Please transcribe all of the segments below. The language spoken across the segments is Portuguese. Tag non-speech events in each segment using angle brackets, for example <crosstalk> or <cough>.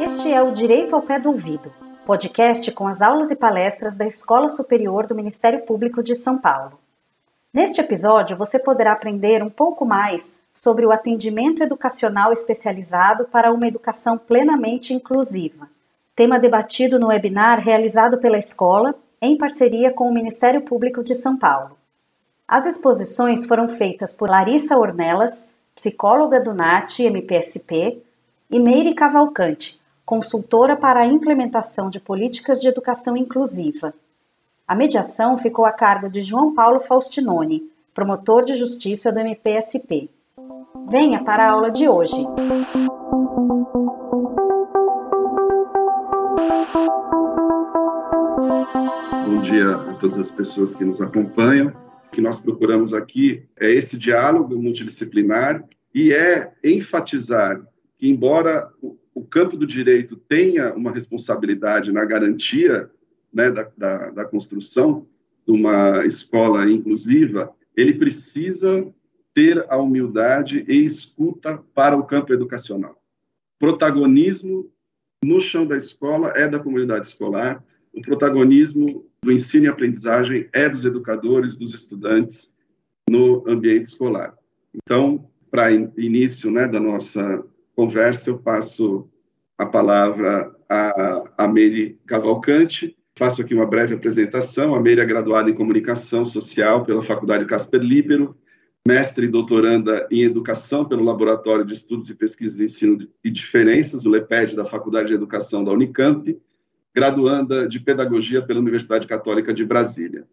Este é o Direito ao Pé do Ouvido, podcast com as aulas e palestras da Escola Superior do Ministério Público de São Paulo. Neste episódio, você poderá aprender um pouco mais sobre o atendimento educacional especializado para uma educação plenamente inclusiva, tema debatido no webinar realizado pela escola em parceria com o Ministério Público de São Paulo. As exposições foram feitas por Larissa Ornelas, psicóloga do NAT MPSP, e Meire Cavalcante, consultora para a implementação de políticas de educação inclusiva. A mediação ficou a cargo de João Paulo Faustinoni, promotor de justiça do MPSP. Venha para a aula de hoje. Bom dia a todas as pessoas que nos acompanham. O que nós procuramos aqui é esse diálogo multidisciplinar e é enfatizar que, embora o campo do direito tenha uma responsabilidade na garantia né, da, da, da construção de uma escola inclusiva, ele precisa ter a humildade e escuta para o campo educacional. Protagonismo no chão da escola é da comunidade escolar, o protagonismo do ensino e aprendizagem é dos educadores, dos estudantes no ambiente escolar. Então, para início né, da nossa conversa, eu passo a palavra a, a Meire Cavalcante, Faço aqui uma breve apresentação. A Meire é graduada em Comunicação Social pela Faculdade Casper Libero, mestre e doutoranda em Educação pelo Laboratório de Estudos e Pesquisas de Ensino e Diferenças, o LEPED, da Faculdade de Educação da Unicamp, graduanda de Pedagogia pela Universidade Católica de Brasília.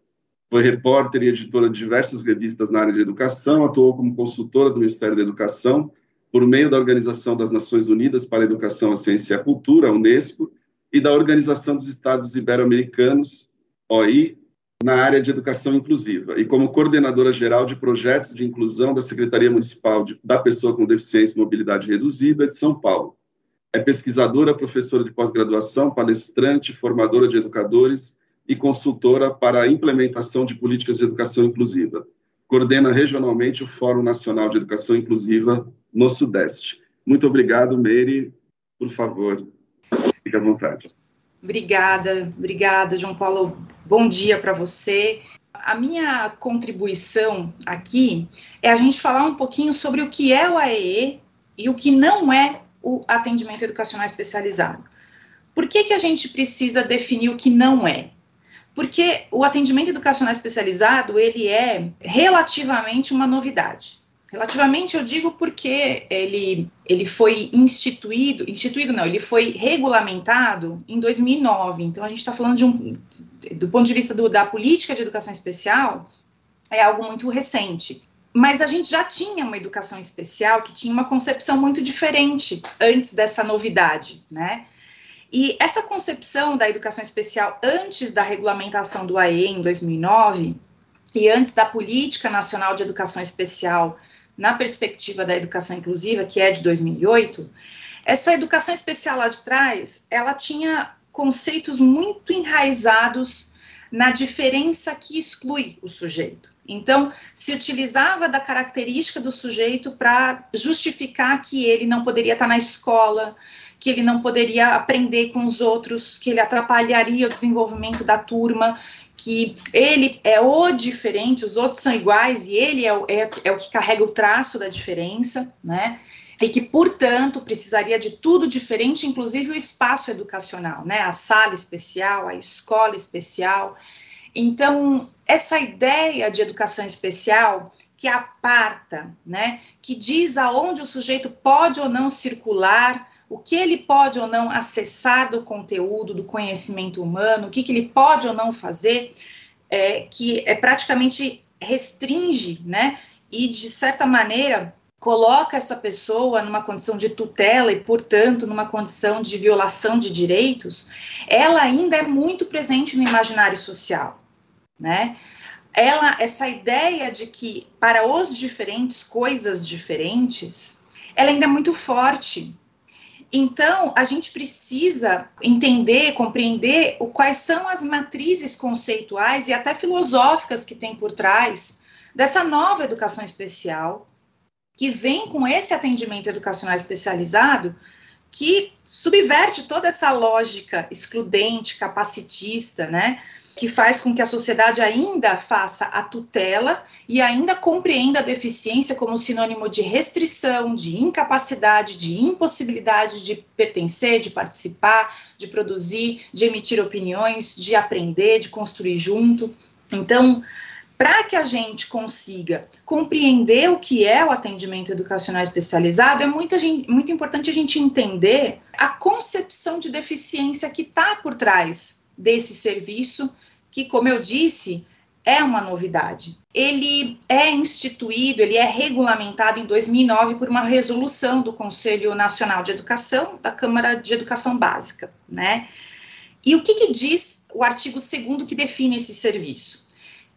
Foi repórter e editora de diversas revistas na área de educação, atuou como consultora do Ministério da Educação, por meio da Organização das Nações Unidas para a Educação, a Ciência e a Cultura, a Unesco, e da Organização dos Estados Ibero-Americanos, OI, na área de educação inclusiva, e como coordenadora geral de projetos de inclusão da Secretaria Municipal da Pessoa com Deficiência e Mobilidade Reduzida de São Paulo. É pesquisadora, professora de pós-graduação, palestrante, formadora de educadores e consultora para a implementação de políticas de educação inclusiva. Coordena regionalmente o Fórum Nacional de Educação Inclusiva no Sudeste. Muito obrigado, Meire. Por favor, Fique à vontade. Obrigada, obrigada, João Paulo. Bom dia para você. A minha contribuição aqui é a gente falar um pouquinho sobre o que é o AEE e o que não é o atendimento educacional especializado. Por que, que a gente precisa definir o que não é? Porque o atendimento educacional especializado, ele é relativamente uma novidade. Relativamente, eu digo porque ele, ele foi instituído, instituído não, ele foi regulamentado em 2009. Então, a gente está falando de um, do ponto de vista do, da política de educação especial, é algo muito recente. Mas a gente já tinha uma educação especial que tinha uma concepção muito diferente antes dessa novidade, né? E essa concepção da educação especial antes da regulamentação do AE em 2009 e antes da Política Nacional de Educação Especial na perspectiva da educação inclusiva, que é de 2008, essa educação especial lá de trás, ela tinha conceitos muito enraizados na diferença que exclui o sujeito. Então, se utilizava da característica do sujeito para justificar que ele não poderia estar na escola, que ele não poderia aprender com os outros, que ele atrapalharia o desenvolvimento da turma, que ele é o diferente, os outros são iguais e ele é o, é, é o que carrega o traço da diferença, né? E que, portanto, precisaria de tudo diferente, inclusive o espaço educacional, né? A sala especial, a escola especial. Então, essa ideia de educação especial que aparta, né, que diz aonde o sujeito pode ou não circular, o que ele pode ou não acessar do conteúdo, do conhecimento humano, o que, que ele pode ou não fazer, é, que é praticamente restringe, né, e de certa maneira coloca essa pessoa numa condição de tutela e, portanto, numa condição de violação de direitos, ela ainda é muito presente no imaginário social, né? Ela, essa ideia de que para os diferentes coisas diferentes, ela ainda é muito forte Então, a gente precisa entender, compreender o, quais são as matrizes conceituais e até filosóficas que tem por trás dessa nova educação especial, que vem com esse atendimento educacional especializado, que subverte toda essa lógica excludente, capacitista, né? que faz com que a sociedade ainda faça a tutela e ainda compreenda a deficiência como sinônimo de restrição, de incapacidade, de impossibilidade de pertencer, de participar, de produzir, de emitir opiniões, de aprender, de construir junto. Então, para que a gente consiga compreender o que é o atendimento educacional especializado, é muito, muito importante a gente entender a concepção de deficiência que está por trás desse serviço, que, como eu disse, é uma novidade. Ele é instituído, ele é regulamentado em 2009 por uma resolução do Conselho Nacional de Educação, da Câmara de Educação Básica, né? E o que, que diz o artigo 2 que define esse serviço?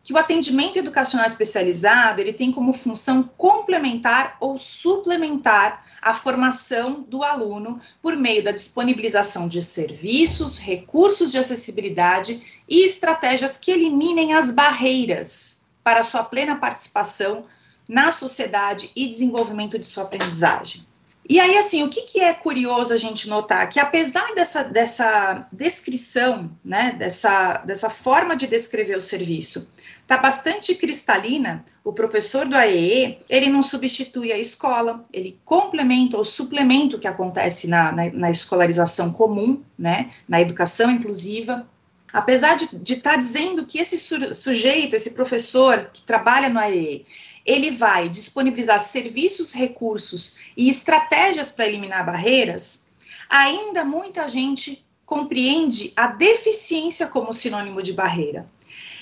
Que o atendimento educacional especializado ele tem como função complementar ou suplementar a formação do aluno por meio da disponibilização de serviços, recursos de acessibilidade e estratégias que eliminem as barreiras para sua plena participação na sociedade e desenvolvimento de sua aprendizagem. E aí, assim, o que, que é curioso a gente notar? Que apesar dessa, dessa descrição, né, dessa, dessa forma de descrever o serviço, tá bastante cristalina, o professor do AEE, ele não substitui a escola, ele complementa ou suplementa o que acontece na, na, na escolarização comum, né, na educação inclusiva, apesar de estar tá dizendo que esse sujeito, esse professor que trabalha no AEE, ele vai disponibilizar serviços, recursos e estratégias para eliminar barreiras, ainda muita gente compreende a deficiência como sinônimo de barreira.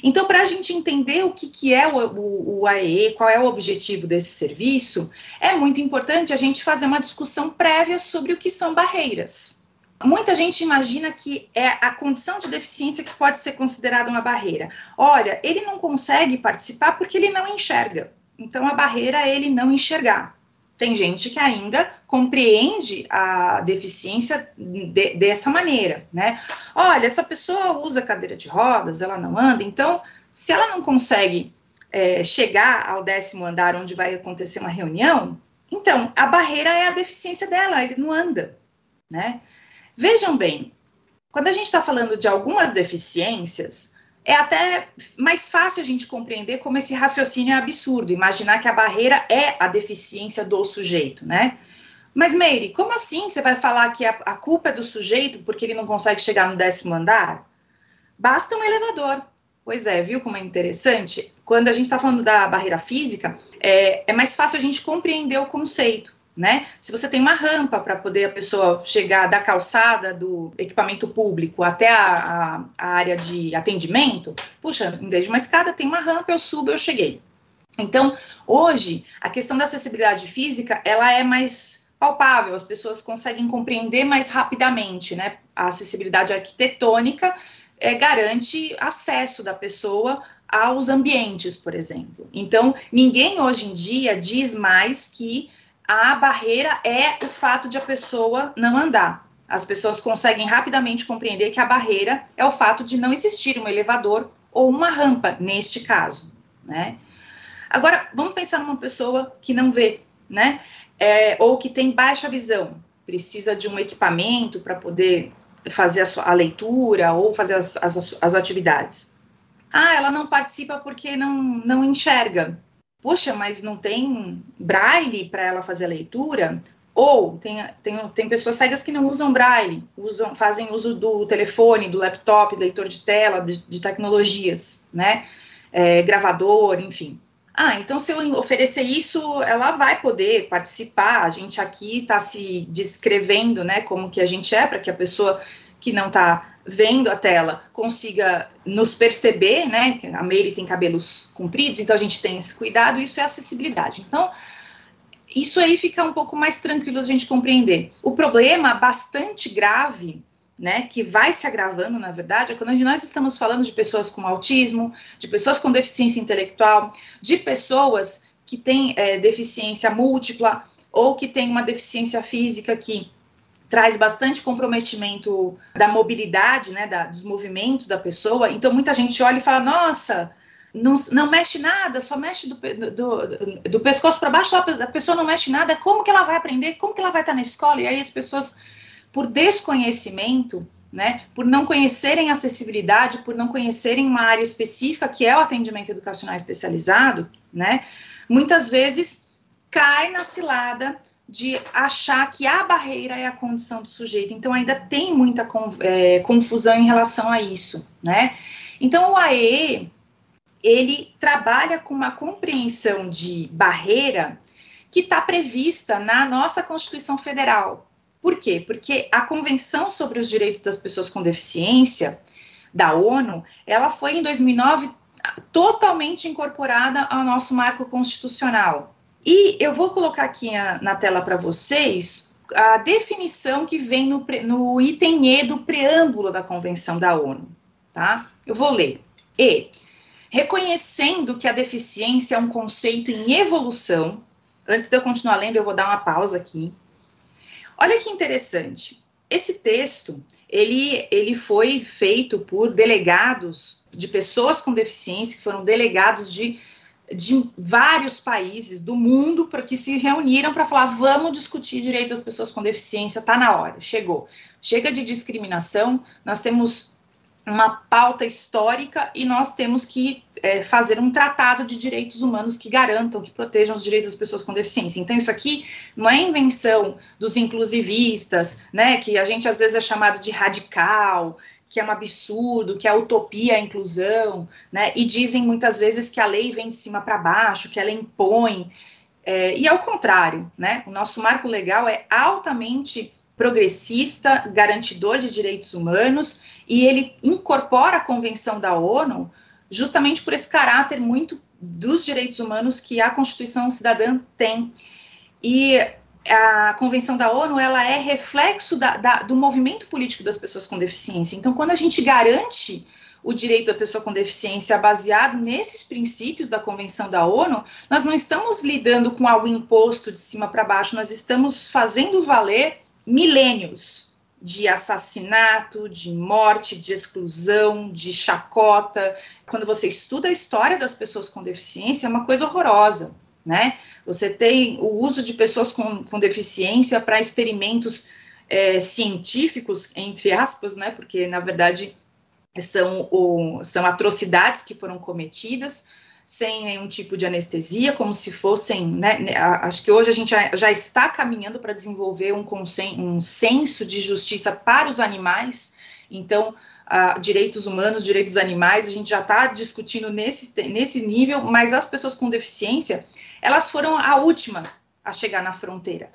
Então, para a gente entender o que, que é o, o, o AEE, qual é o objetivo desse serviço, é muito importante a gente fazer uma discussão prévia sobre o que são barreiras. Muita gente imagina que é a condição de deficiência que pode ser considerada uma barreira. Olha, ele não consegue participar porque ele não enxerga. Então, a barreira é ele não enxergar. Tem gente que ainda compreende a deficiência de, dessa maneira, né? Olha, essa pessoa usa cadeira de rodas, ela não anda, então, se ela não consegue é, chegar ao décimo andar onde vai acontecer uma reunião, então, a barreira é a deficiência dela, ele não anda, né? Vejam bem, quando a gente está falando de algumas deficiências, é até mais fácil a gente compreender como esse raciocínio é absurdo, imaginar que a barreira é a deficiência do sujeito, né? Mas, Meire, como assim você vai falar que a, a culpa é do sujeito porque ele não consegue chegar no décimo andar? Basta um elevador. Pois é, viu como é interessante? Quando a gente está falando da barreira física, é, é mais fácil a gente compreender o conceito né? Se você tem uma rampa para poder a pessoa chegar da calçada do equipamento público até a, a, a, área de atendimento, puxa, em vez de uma escada, tem uma rampa, eu subo, eu cheguei. Então, hoje, a questão da acessibilidade física, ela é mais palpável, as pessoas conseguem compreender mais rapidamente, né? A acessibilidade arquitetônica é, garante acesso da pessoa aos ambientes, por exemplo. Então, ninguém hoje em dia diz mais que a barreira é o fato de a pessoa não andar. As pessoas conseguem rapidamente compreender que a barreira é o fato de não existir um elevador ou uma rampa, neste caso, né? Agora, vamos pensar numa pessoa que não vê, né? É, ou que tem baixa visão, precisa de um equipamento para poder fazer a, sua, a, leitura ou fazer as, as, as atividades. Ah, ela não participa porque não, não enxerga poxa, mas não tem braille para ela fazer a leitura? Ou tem, tem, tem pessoas cegas que não usam braille, usam, fazem uso do telefone, do laptop, leitor de tela, de, de tecnologias, né? É, gravador, enfim. Ah, então se eu oferecer isso, ela vai poder participar. A gente aqui está se descrevendo, né, como que a gente é, para que a pessoa que não está vendo a tela consiga nos perceber, né? A Meire tem cabelos compridos, então a gente tem esse cuidado, isso é acessibilidade. Então, isso aí fica um pouco mais tranquilo a gente compreender. O problema bastante grave, né, que vai se agravando, na verdade, é quando nós estamos falando de pessoas com autismo, de pessoas com deficiência intelectual, de pessoas que têm é, deficiência múltipla ou que têm uma deficiência física que traz bastante comprometimento da mobilidade, né, da, dos movimentos da pessoa. Então, muita gente olha e fala: nossa, não, não mexe nada, só mexe do, do, do, do pescoço para baixo, a pessoa não mexe nada, como que ela vai aprender? Como que ela vai estar na escola? E aí as pessoas, por desconhecimento, né, por não conhecerem acessibilidade, por não conhecerem uma área específica que é o atendimento educacional especializado, né, muitas vezes cai na cilada de achar que a barreira é a condição do sujeito. Então ainda tem muita é, confusão em relação a isso, né? Então o AE ele trabalha com uma compreensão de barreira que está prevista na nossa Constituição Federal, por quê? Porque a Convenção sobre os Direitos das Pessoas com Deficiência da ONU, ela foi em 2009 totalmente incorporada ao nosso marco constitucional. E eu vou colocar aqui na tela para vocês a definição que vem no, no item E do preâmbulo da Convenção da ONU, tá? Eu vou ler. E, reconhecendo que a deficiência é um conceito em evolução, antes de eu continuar lendo, eu vou dar uma pausa aqui. Olha que interessante. Esse texto, ele, ele foi feito por delegados de pessoas com deficiência, que foram delegados de, de vários países do mundo, que se reuniram para falar, vamos discutir direitos das pessoas com deficiência, está na hora, chegou. Chega de discriminação, nós temos uma pauta histórica e nós temos que é, fazer um tratado de direitos humanos que garantam, que protejam os direitos das pessoas com deficiência. Então, isso aqui não é invenção dos inclusivistas, né, que a gente às vezes é chamado de radical, que é um absurdo, que é utopia a inclusão, né, e dizem muitas vezes que a lei vem de cima para baixo, que ela impõe, é, e ao contrário, né, o nosso marco legal é altamente progressista, garantidor de direitos humanos, e ele incorpora a Convenção da ONU justamente por esse caráter muito dos direitos humanos que a Constituição Cidadã tem. E a Convenção da ONU ela é reflexo da, da, do movimento político das pessoas com deficiência. Então, quando a gente garante o direito da pessoa com deficiência baseado nesses princípios da Convenção da ONU, nós não estamos lidando com algo imposto de cima para baixo, nós estamos fazendo valer milênios de assassinato, de morte, de exclusão, de chacota. Quando você estuda a história das pessoas com deficiência, é uma coisa horrorosa, né? Você tem o uso de pessoas com, com deficiência para experimentos é, científicos, entre aspas, né? Porque, na verdade, são, o, são atrocidades que foram cometidas sem nenhum tipo de anestesia, como se fossem, né, né acho que hoje a gente já, está caminhando para desenvolver um, um senso de justiça para os animais, então, uh, direitos humanos, direitos animais, a gente já está discutindo nesse, nesse nível, mas as pessoas com deficiência, elas foram a última a chegar na fronteira.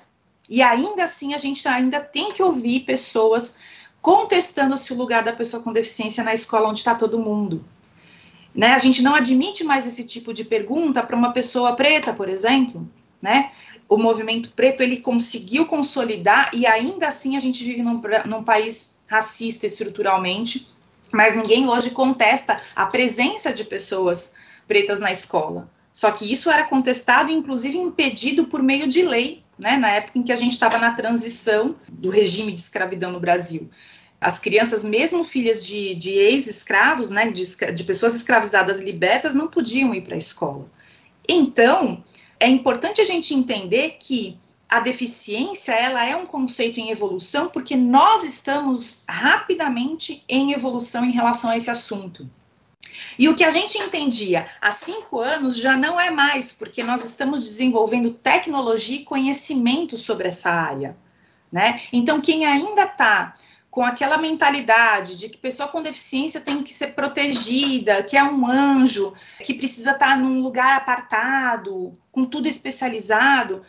E ainda assim, a gente ainda tem que ouvir pessoas contestando se o lugar da pessoa com deficiência na escola onde está todo mundo. Né? A gente não admite mais esse tipo de pergunta para uma pessoa preta, por exemplo, né? O movimento preto ele conseguiu consolidar e ainda assim a gente vive num, num país racista estruturalmente, mas ninguém hoje contesta a presença de pessoas pretas na escola. Só que isso era contestado inclusive, impedido por meio de lei, né, na época em que a gente estava na transição do regime de escravidão no Brasil as crianças, mesmo filhas de, de ex-escravos, né, de, de pessoas escravizadas libertas, não podiam ir para a escola. Então, é importante a gente entender que a deficiência ela é um conceito em evolução porque nós estamos rapidamente em evolução em relação a esse assunto. E o que a gente entendia há cinco anos já não é mais, porque nós estamos desenvolvendo tecnologia e conhecimento sobre essa área. Né? Então, quem ainda está com aquela mentalidade de que pessoa com deficiência tem que ser protegida, que é um anjo, que precisa estar num lugar apartado, com tudo especializado,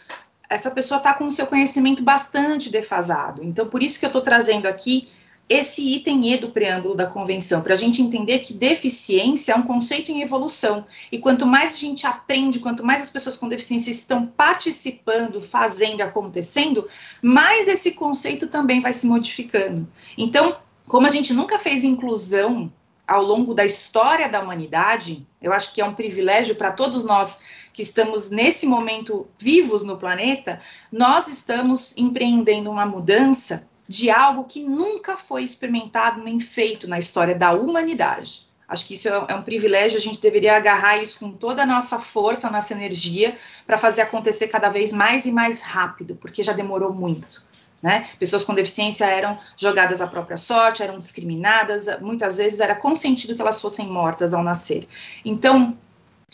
essa pessoa está com o seu conhecimento bastante defasado. Então, por isso que eu estou trazendo aqui esse item E do preâmbulo da convenção, para a gente entender que deficiência é um conceito em evolução. E quanto mais a gente aprende, quanto mais as pessoas com deficiência estão participando, fazendo, acontecendo, mais esse conceito também vai se modificando. Então, como a gente nunca fez inclusão ao longo da história da humanidade, eu acho que é um privilégio para todos nós que estamos nesse momento vivos no planeta, nós estamos empreendendo uma mudança de algo que nunca foi experimentado nem feito na história da humanidade. Acho que isso é, é um privilégio, a gente deveria agarrar isso com toda a nossa força, nossa energia, para fazer acontecer cada vez mais e mais rápido, porque já demorou muito. Né? Pessoas com deficiência eram jogadas à própria sorte, eram discriminadas, muitas vezes era consentido que elas fossem mortas ao nascer. Então,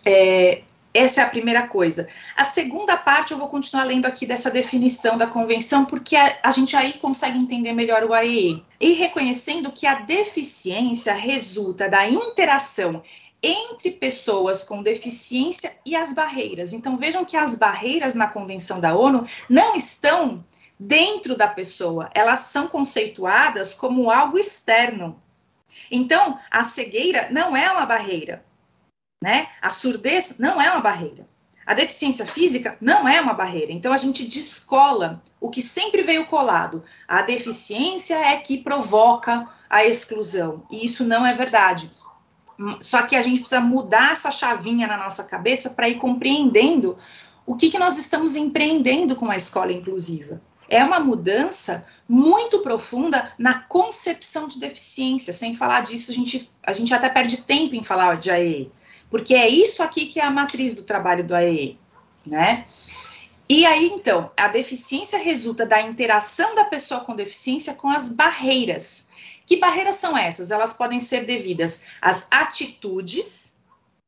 é, essa é a primeira coisa. A segunda parte eu vou continuar lendo aqui dessa definição da convenção, porque a, a, gente aí consegue entender melhor o AEE. E reconhecendo que a deficiência resulta da interação entre pessoas com deficiência e as barreiras. Então vejam que as barreiras na Convenção da ONU não estão dentro da pessoa, elas são conceituadas como algo externo. Então, a cegueira não é uma barreira né? A surdez não é uma barreira. A deficiência física não é uma barreira. Então a gente descola o que sempre veio colado. A deficiência é que provoca a exclusão. E isso não é verdade. Só que a gente precisa mudar essa chavinha na nossa cabeça para ir compreendendo o que, que nós estamos empreendendo com a escola inclusiva. É uma mudança muito profunda na concepção de deficiência. Sem falar disso, a gente, a gente até perde tempo em falar de AE porque é isso aqui que é a matriz do trabalho do AEE, né? E aí, então, a deficiência resulta da interação da pessoa com deficiência com as barreiras. Que barreiras são essas? Elas podem ser devidas às atitudes.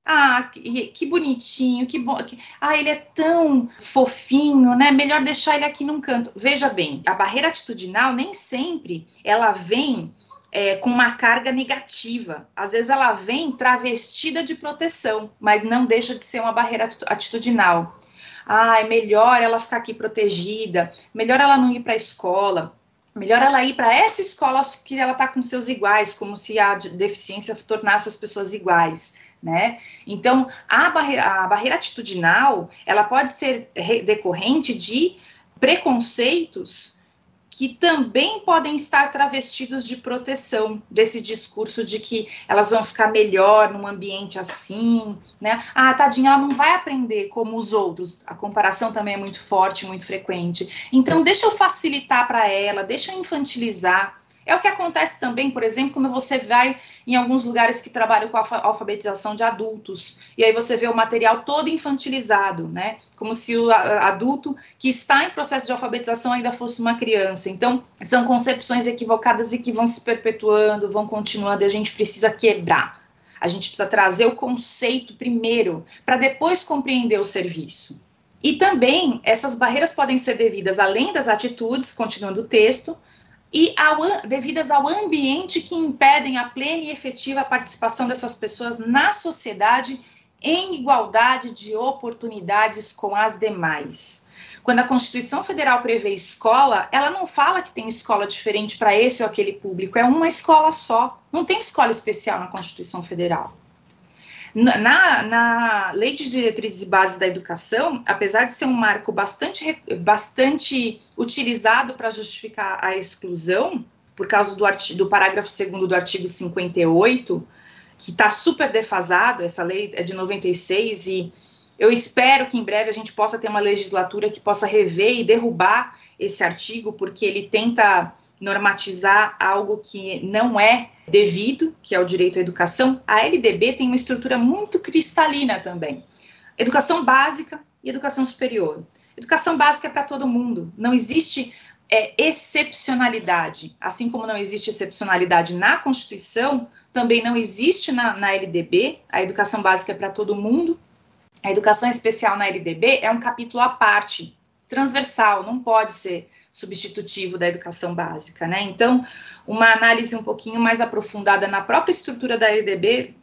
Ah, que, que bonitinho, que bom. Que, ah, ele é tão fofinho, né? Melhor deixar ele aqui num canto. Veja bem, a barreira atitudinal nem sempre ela vem é, com uma carga negativa. Às vezes ela vem travestida de proteção, mas não deixa de ser uma barreira atitudinal. Ah, é melhor ela ficar aqui protegida, melhor ela não ir para a escola, melhor ela ir para essa escola que ela está com seus iguais, como se a deficiência tornasse as pessoas iguais. Né? Então, a barreira, a barreira atitudinal, ela pode ser decorrente de preconceitos que também podem estar travestidos de proteção desse discurso de que elas vão ficar melhor num ambiente assim, né? Ah, tadinha, ela não vai aprender como os outros. A comparação também é muito forte, muito frequente. Então, deixa eu facilitar para ela, deixa eu infantilizar. É o que acontece também, por exemplo, quando você vai em alguns lugares que trabalham com a alfabetização de adultos, e aí você vê o material todo infantilizado, né? Como se o adulto que está em processo de alfabetização ainda fosse uma criança. Então, são concepções equivocadas e que vão se perpetuando, vão continuando, e a gente precisa quebrar. A gente precisa trazer o conceito primeiro, para depois compreender o serviço. E também essas barreiras podem ser devidas, além das atitudes, continuando o texto, e ao, devidas ao ambiente que impedem a plena e efetiva participação dessas pessoas na sociedade em igualdade de oportunidades com as demais. Quando a Constituição Federal prevê escola, ela não fala que tem escola diferente para esse ou aquele público, é uma escola só. Não tem escola especial na Constituição Federal. Na, na Lei de Diretrizes e Bases da Educação, apesar de ser um marco bastante, bastante utilizado para justificar a exclusão, por causa do, artigo, do parágrafo 2 do artigo 58, que está super defasado, essa lei é de 96, e eu espero que em breve a gente possa ter uma legislatura que possa rever e derrubar esse artigo, porque ele tenta normatizar algo que não é devido, que é o direito à educação, a LDB tem uma estrutura muito cristalina também. Educação básica e educação superior. Educação básica é para todo mundo. Não existe é, excepcionalidade. Assim como não existe excepcionalidade na Constituição, também não existe na, na LDB. A educação básica é para todo mundo. A educação especial na LDB é um capítulo à parte, transversal, não pode ser substitutivo da educação básica, né? Então, uma análise um pouquinho mais aprofundada na própria estrutura da LDB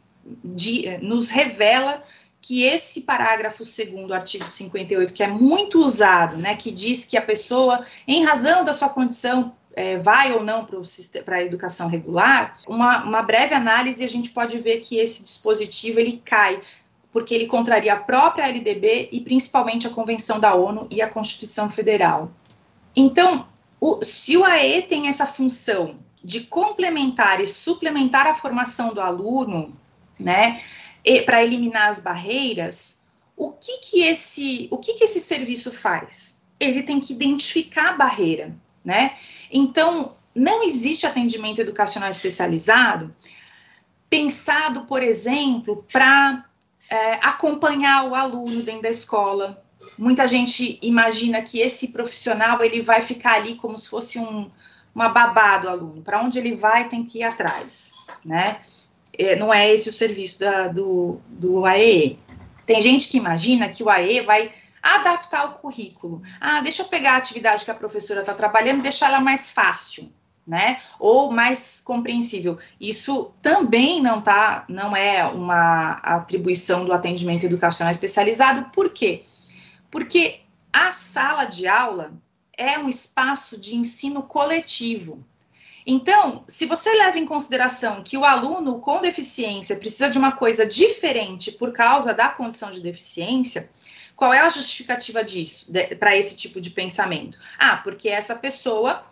de, nos revela que esse parágrafo segundo do artigo 58, que é muito usado, né, que diz que a pessoa, em razão da sua condição, é, vai ou não para a educação regular, uma, uma breve análise a gente pode ver que esse dispositivo ele cai porque ele contraria a própria LDB e principalmente a Convenção da ONU e a Constituição Federal. Então, o, se o AE tem essa função de complementar e suplementar a formação do aluno, né, para eliminar as barreiras, o que que esse, o que que esse serviço faz? Ele tem que identificar a barreira, né? Então, não existe atendimento educacional especializado pensado, por exemplo, para é, acompanhar o aluno dentro da escola. Muita gente imagina que esse profissional ele vai ficar ali como se fosse um, uma babá do aluno. Para onde ele vai, tem que ir atrás, né? É, não é esse o serviço da, do, do. Tem gente que imagina que o AE vai adaptar o currículo. Ah, deixa eu pegar a atividade que a professora está trabalhando e deixar ela mais fácil, né? Ou mais compreensível. Isso também não tá, não é uma atribuição do atendimento educacional especializado. Por quê? Porque a sala de aula é um espaço de ensino coletivo. Então, se você leva em consideração que o aluno com deficiência precisa de uma coisa diferente por causa da condição de deficiência, qual é a justificativa disso, para esse tipo de pensamento? Ah, porque essa pessoa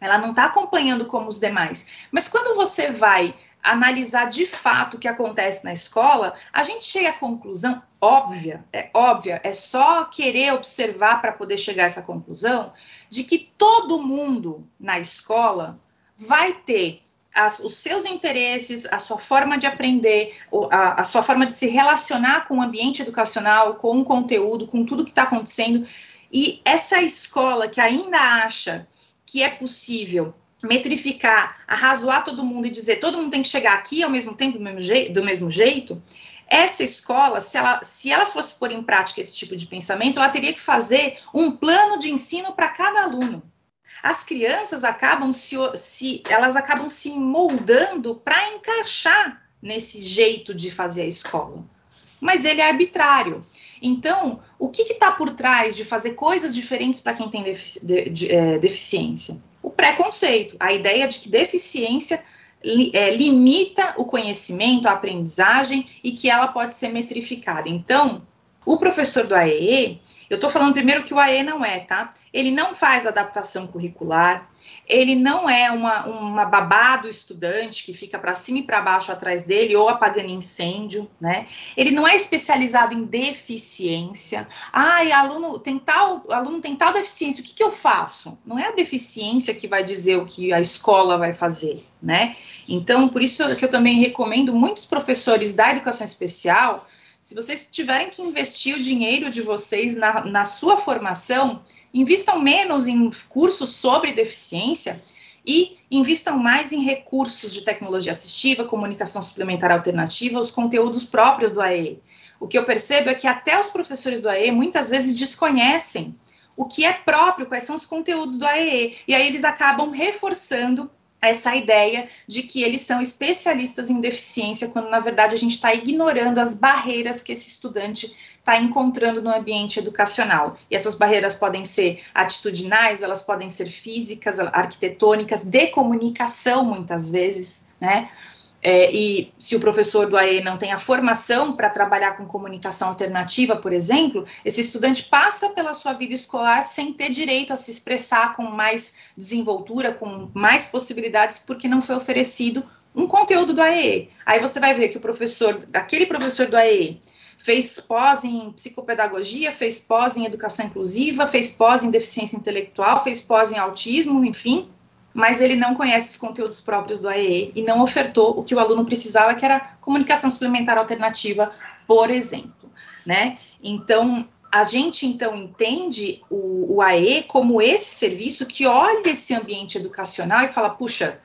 ela não está acompanhando como os demais. Mas quando você vai analisar de fato o que acontece na escola, a gente chega à conclusão óbvia, é óbvia, é só querer observar para poder chegar a essa conclusão de que todo mundo na escola vai ter as, os seus interesses, a sua forma de aprender, a, a, sua forma de se relacionar com o ambiente educacional, com o conteúdo, com tudo que está acontecendo. E essa escola que ainda acha que é possível metrificar, arrazoar todo mundo e dizer todo mundo tem que chegar aqui ao mesmo tempo, do mesmo, jeito, do mesmo jeito, essa escola, se ela, se ela fosse pôr em prática esse tipo de pensamento, ela teria que fazer um plano de ensino para cada aluno as crianças acabam se, se elas acabam se moldando para encaixar nesse jeito de fazer a escola. Mas ele é arbitrário. Então, o que está por trás de fazer coisas diferentes para quem tem defici de, de, é, deficiência? O preconceito, a ideia de que deficiência li, é, limita o conhecimento, a aprendizagem e que ela pode ser metrificada. Então, o professor do AEE, eu estou falando primeiro que o AE não é, tá? Ele não faz adaptação curricular, ele não é uma, uma babá do estudante que fica para cima e para baixo atrás dele ou apagando incêndio, né? Ele não é especializado em deficiência. Ai, aluno tem tal, aluno tem tal deficiência, o que, que eu faço? Não é a deficiência que vai dizer o que a escola vai fazer, né? Então, por isso que eu também recomendo muitos professores da educação especial se vocês tiverem que investir o dinheiro de vocês na, na sua formação, invistam menos em cursos sobre deficiência e invistam mais em recursos de tecnologia assistiva, comunicação suplementar alternativa, os conteúdos próprios do AE. O que eu percebo é que até os professores do AE muitas vezes desconhecem o que é próprio, quais são os conteúdos do AE, e aí eles acabam reforçando essa ideia de que eles são especialistas em deficiência, quando na verdade a gente está ignorando as barreiras que esse estudante está encontrando no ambiente educacional. E essas barreiras podem ser atitudinais, elas podem ser físicas, arquitetônicas, de comunicação, muitas vezes, né? É, e se o professor do AE não tem a formação para trabalhar com comunicação alternativa, por exemplo, esse estudante passa pela sua vida escolar sem ter direito a se expressar com mais desenvoltura, com mais possibilidades, porque não foi oferecido um conteúdo do AE. Aí você vai ver que o professor, aquele professor do AE, fez pós em psicopedagogia, fez pós em educação inclusiva, fez pós em deficiência intelectual, fez pós em autismo, enfim, mas ele não conhece os conteúdos próprios do AEE e não ofertou o que o aluno precisava, que era comunicação suplementar alternativa, por exemplo, né? Então, a gente então entende o, o AE como esse serviço que olha esse ambiente educacional e fala, puxa,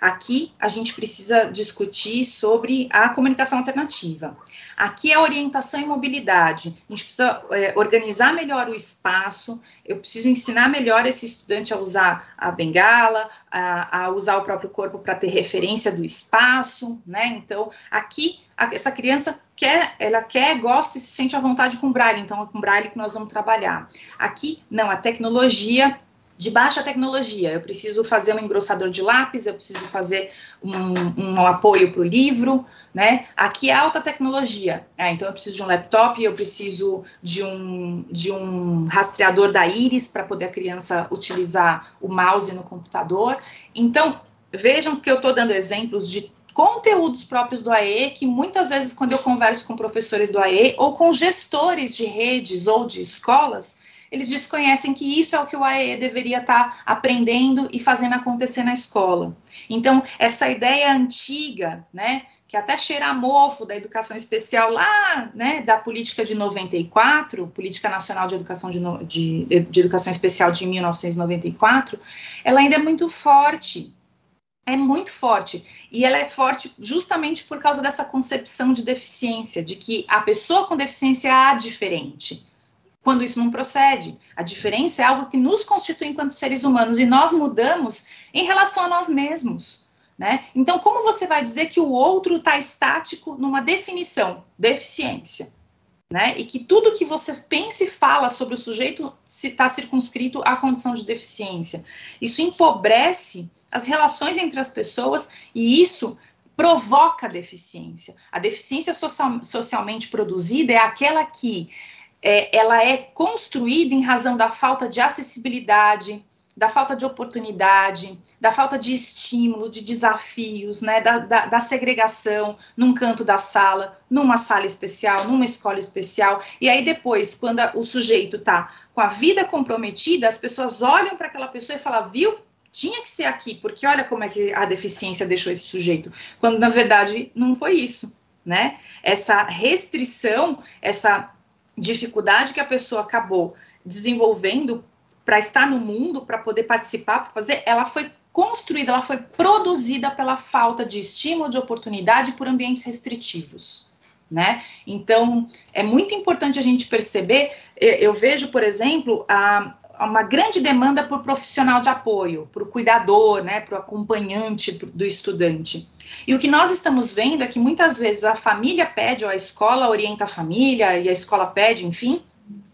Aqui a gente precisa discutir sobre a comunicação alternativa. Aqui é orientação e mobilidade. A gente precisa é, organizar melhor o espaço. Eu preciso ensinar melhor esse estudante a usar a bengala, a, a usar o próprio corpo para ter referência do espaço, né? Então, aqui a, essa criança quer, ela quer, gosta e se sente à vontade com braille. Então, é com braille que nós vamos trabalhar. Aqui, não, a tecnologia de baixa tecnologia. Eu preciso fazer um engrossador de lápis, eu preciso fazer um, um apoio para o livro, né? Aqui é alta tecnologia, é, então eu preciso de um laptop, eu preciso de um, de um rastreador da íris para poder a criança utilizar o mouse no computador. Então, vejam que eu estou dando exemplos de conteúdos próprios do AE, que muitas vezes, quando eu converso com professores do AE ou com gestores de redes ou de escolas, eles desconhecem que isso é o que o AE deveria estar tá aprendendo e fazendo acontecer na escola. Então, essa ideia antiga, né, que até cheira a mofo da educação especial lá, né, da política de 94, Política Nacional de Educação, de, de, de Educação Especial de 1994, ela ainda é muito forte, é muito forte. E ela é forte justamente por causa dessa concepção de deficiência, de que a pessoa com deficiência é diferente. Quando isso não procede, a diferença é algo que nos constitui enquanto seres humanos e nós mudamos em relação a nós mesmos. Né? Então, como você vai dizer que o outro está estático numa definição, deficiência? Né? E que tudo que você pensa e fala sobre o sujeito está circunscrito à condição de deficiência. Isso empobrece as relações entre as pessoas e isso provoca deficiência. A deficiência social, socialmente produzida é aquela que é, ela é construída em razão da falta de acessibilidade, da falta de oportunidade, da falta de estímulo, de desafios, né, da, da, da, segregação num canto da sala, numa sala especial, numa escola especial. E aí depois, quando a, o sujeito está com a vida comprometida, as pessoas olham para aquela pessoa e falam, viu? Tinha que ser aqui, porque olha como é que a deficiência deixou esse sujeito. Quando na verdade não foi isso, né? Essa restrição, essa dificuldade que a pessoa acabou desenvolvendo para estar no mundo, para poder participar, para fazer, ela foi construída, ela foi produzida pela falta de estímulo, de oportunidade por ambientes restritivos. Né? Então, é muito importante a gente perceber. Eu vejo, por exemplo, a, uma grande demanda por profissional de apoio, para o cuidador, né, para o acompanhante do estudante. E o que nós estamos vendo é que muitas vezes a família pede, ou a escola orienta a família, e a escola pede, enfim,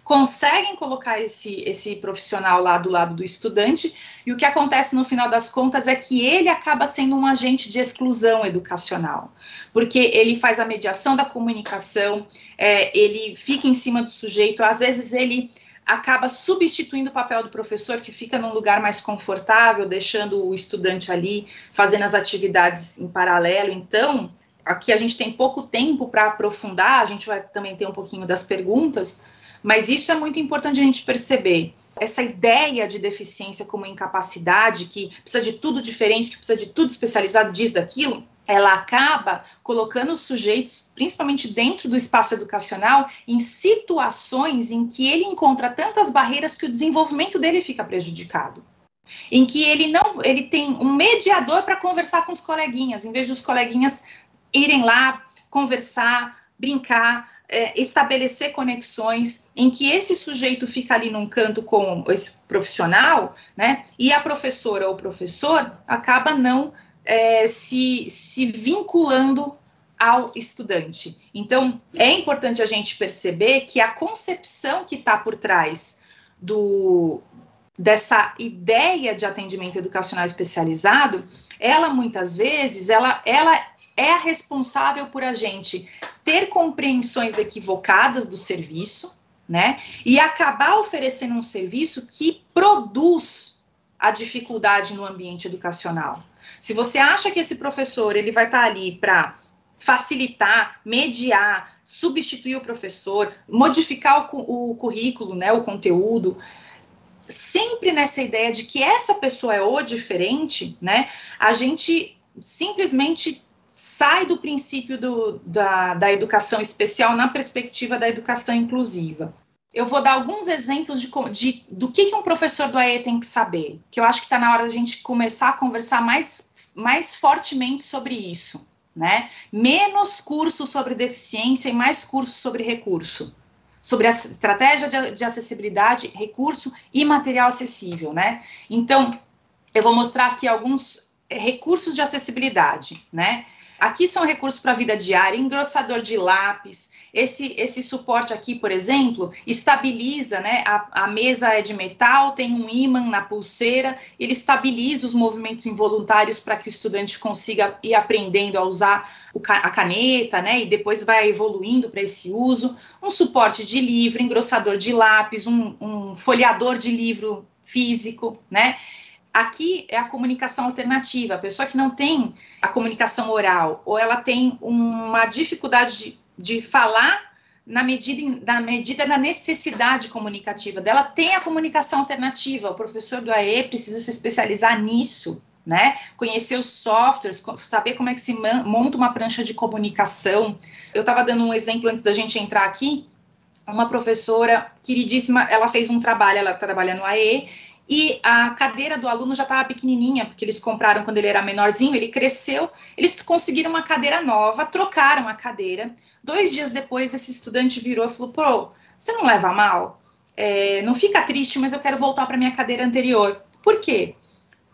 conseguem colocar esse, esse profissional lá do lado do estudante, e o que acontece no final das contas é que ele acaba sendo um agente de exclusão educacional, porque ele faz a mediação da comunicação, é, ele fica em cima do sujeito, às vezes ele acaba substituindo o papel do professor, que fica num lugar mais confortável, deixando o estudante ali fazendo as atividades em paralelo. Então, aqui a gente tem pouco tempo para aprofundar, a gente vai também ter um pouquinho das perguntas, mas isso é muito importante a gente perceber. Essa ideia de deficiência como incapacidade, que precisa de tudo diferente, que precisa de tudo especializado, disso, daquilo, ela acaba colocando os sujeitos, principalmente dentro do espaço educacional, em situações em que ele encontra tantas barreiras que o desenvolvimento dele fica prejudicado. Em que ele não, ele tem um mediador para conversar com os coleguinhas, em vez dos coleguinhas irem lá conversar, brincar, é, estabelecer conexões em que esse sujeito fica ali num canto com esse profissional, né? E a professora ou professor acaba não é, se, se vinculando ao estudante. Então, é importante a gente perceber que a concepção que está por trás do, dessa ideia de atendimento educacional especializado, ela muitas vezes, ela, ela é a responsável por a gente ter compreensões equivocadas do serviço, né? E acabar oferecendo um serviço que produz a dificuldade no ambiente educacional. Se você acha que esse professor ele vai estar tá ali para facilitar, mediar, substituir o professor, modificar o, o currículo, né, o conteúdo, sempre nessa ideia de que essa pessoa é o diferente, né, a gente simplesmente sai do princípio do, da, da educação especial na perspectiva da educação inclusiva. Eu vou dar alguns exemplos de, de do que, que um professor do AE tem que saber, que eu acho que está na hora da gente começar a conversar mais, mais fortemente sobre isso. Né? Menos curso sobre deficiência e mais curso sobre recurso, sobre a estratégia de, de acessibilidade, recurso e material acessível, né? Então, eu vou mostrar aqui alguns recursos de acessibilidade, né? Aqui são recursos para a vida diária, engrossador de lápis. Esse, esse suporte aqui, por exemplo, estabiliza, né? A, a mesa é de metal, tem um ímã na pulseira, ele estabiliza os movimentos involuntários para que o estudante consiga ir aprendendo a usar o, a caneta, né? E depois vai evoluindo para esse uso. Um suporte de livro, engrossador de lápis, um, um folheador de livro físico, né? Aqui é a comunicação alternativa, a pessoa que não tem a comunicação oral, ou ela tem uma dificuldade de, falar na medida, na medida da necessidade comunicativa dela, tem a comunicação alternativa. O professor do AE precisa se especializar nisso, né? Conhecer os softwares, saber como é que se monta uma prancha de comunicação. Eu estava dando um exemplo antes da gente entrar aqui. Uma professora queridíssima, ela fez um trabalho, ela trabalha no AE, e a cadeira do aluno já estava pequenininha, porque eles compraram quando ele era menorzinho, ele cresceu, eles conseguiram uma cadeira nova, trocaram a cadeira. Dois dias depois, esse estudante virou e falou: Pro, você não leva mal? É, não fica triste, mas eu quero voltar para minha cadeira anterior. Por quê?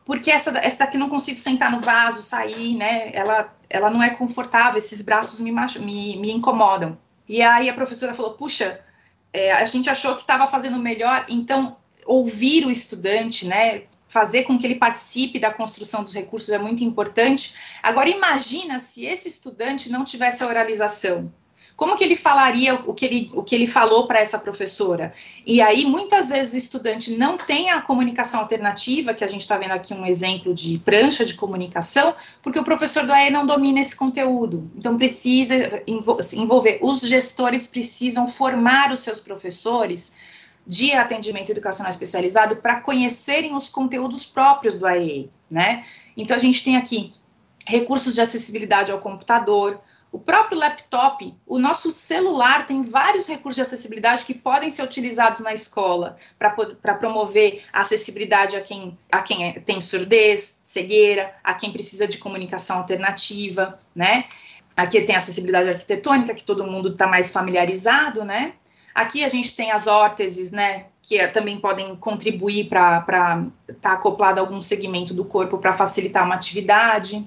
Porque essa, essa daqui não consigo sentar no vaso, sair, né? Ela, ela não é confortável, esses braços me, me, me incomodam. E aí a professora falou: puxa, é, a gente achou que estava fazendo melhor, então ouvir o estudante, né? Fazer com que ele participe da construção dos recursos é muito importante. Agora, imagina se esse estudante não tivesse a oralização como que ele falaria o que ele, o que ele falou para essa professora? E aí, muitas vezes, o estudante não tem a comunicação alternativa, que a gente está vendo aqui um exemplo de prancha de comunicação, porque o professor do AE não domina esse conteúdo. Então, precisa envolver. Os gestores precisam formar os seus professores de atendimento educacional especializado para conhecerem os conteúdos próprios do AE, né? Então, a gente tem aqui recursos de acessibilidade ao computador, o próprio laptop, o nosso celular tem vários recursos de acessibilidade que podem ser utilizados na escola para promover a acessibilidade a quem, a quem é, tem surdez, cegueira, a quem precisa de comunicação alternativa, né? Aqui tem acessibilidade arquitetônica, que todo mundo está mais familiarizado, né? Aqui a gente tem as órteses, né? Que é, também podem contribuir para estar tá acoplado a algum segmento do corpo para facilitar uma atividade.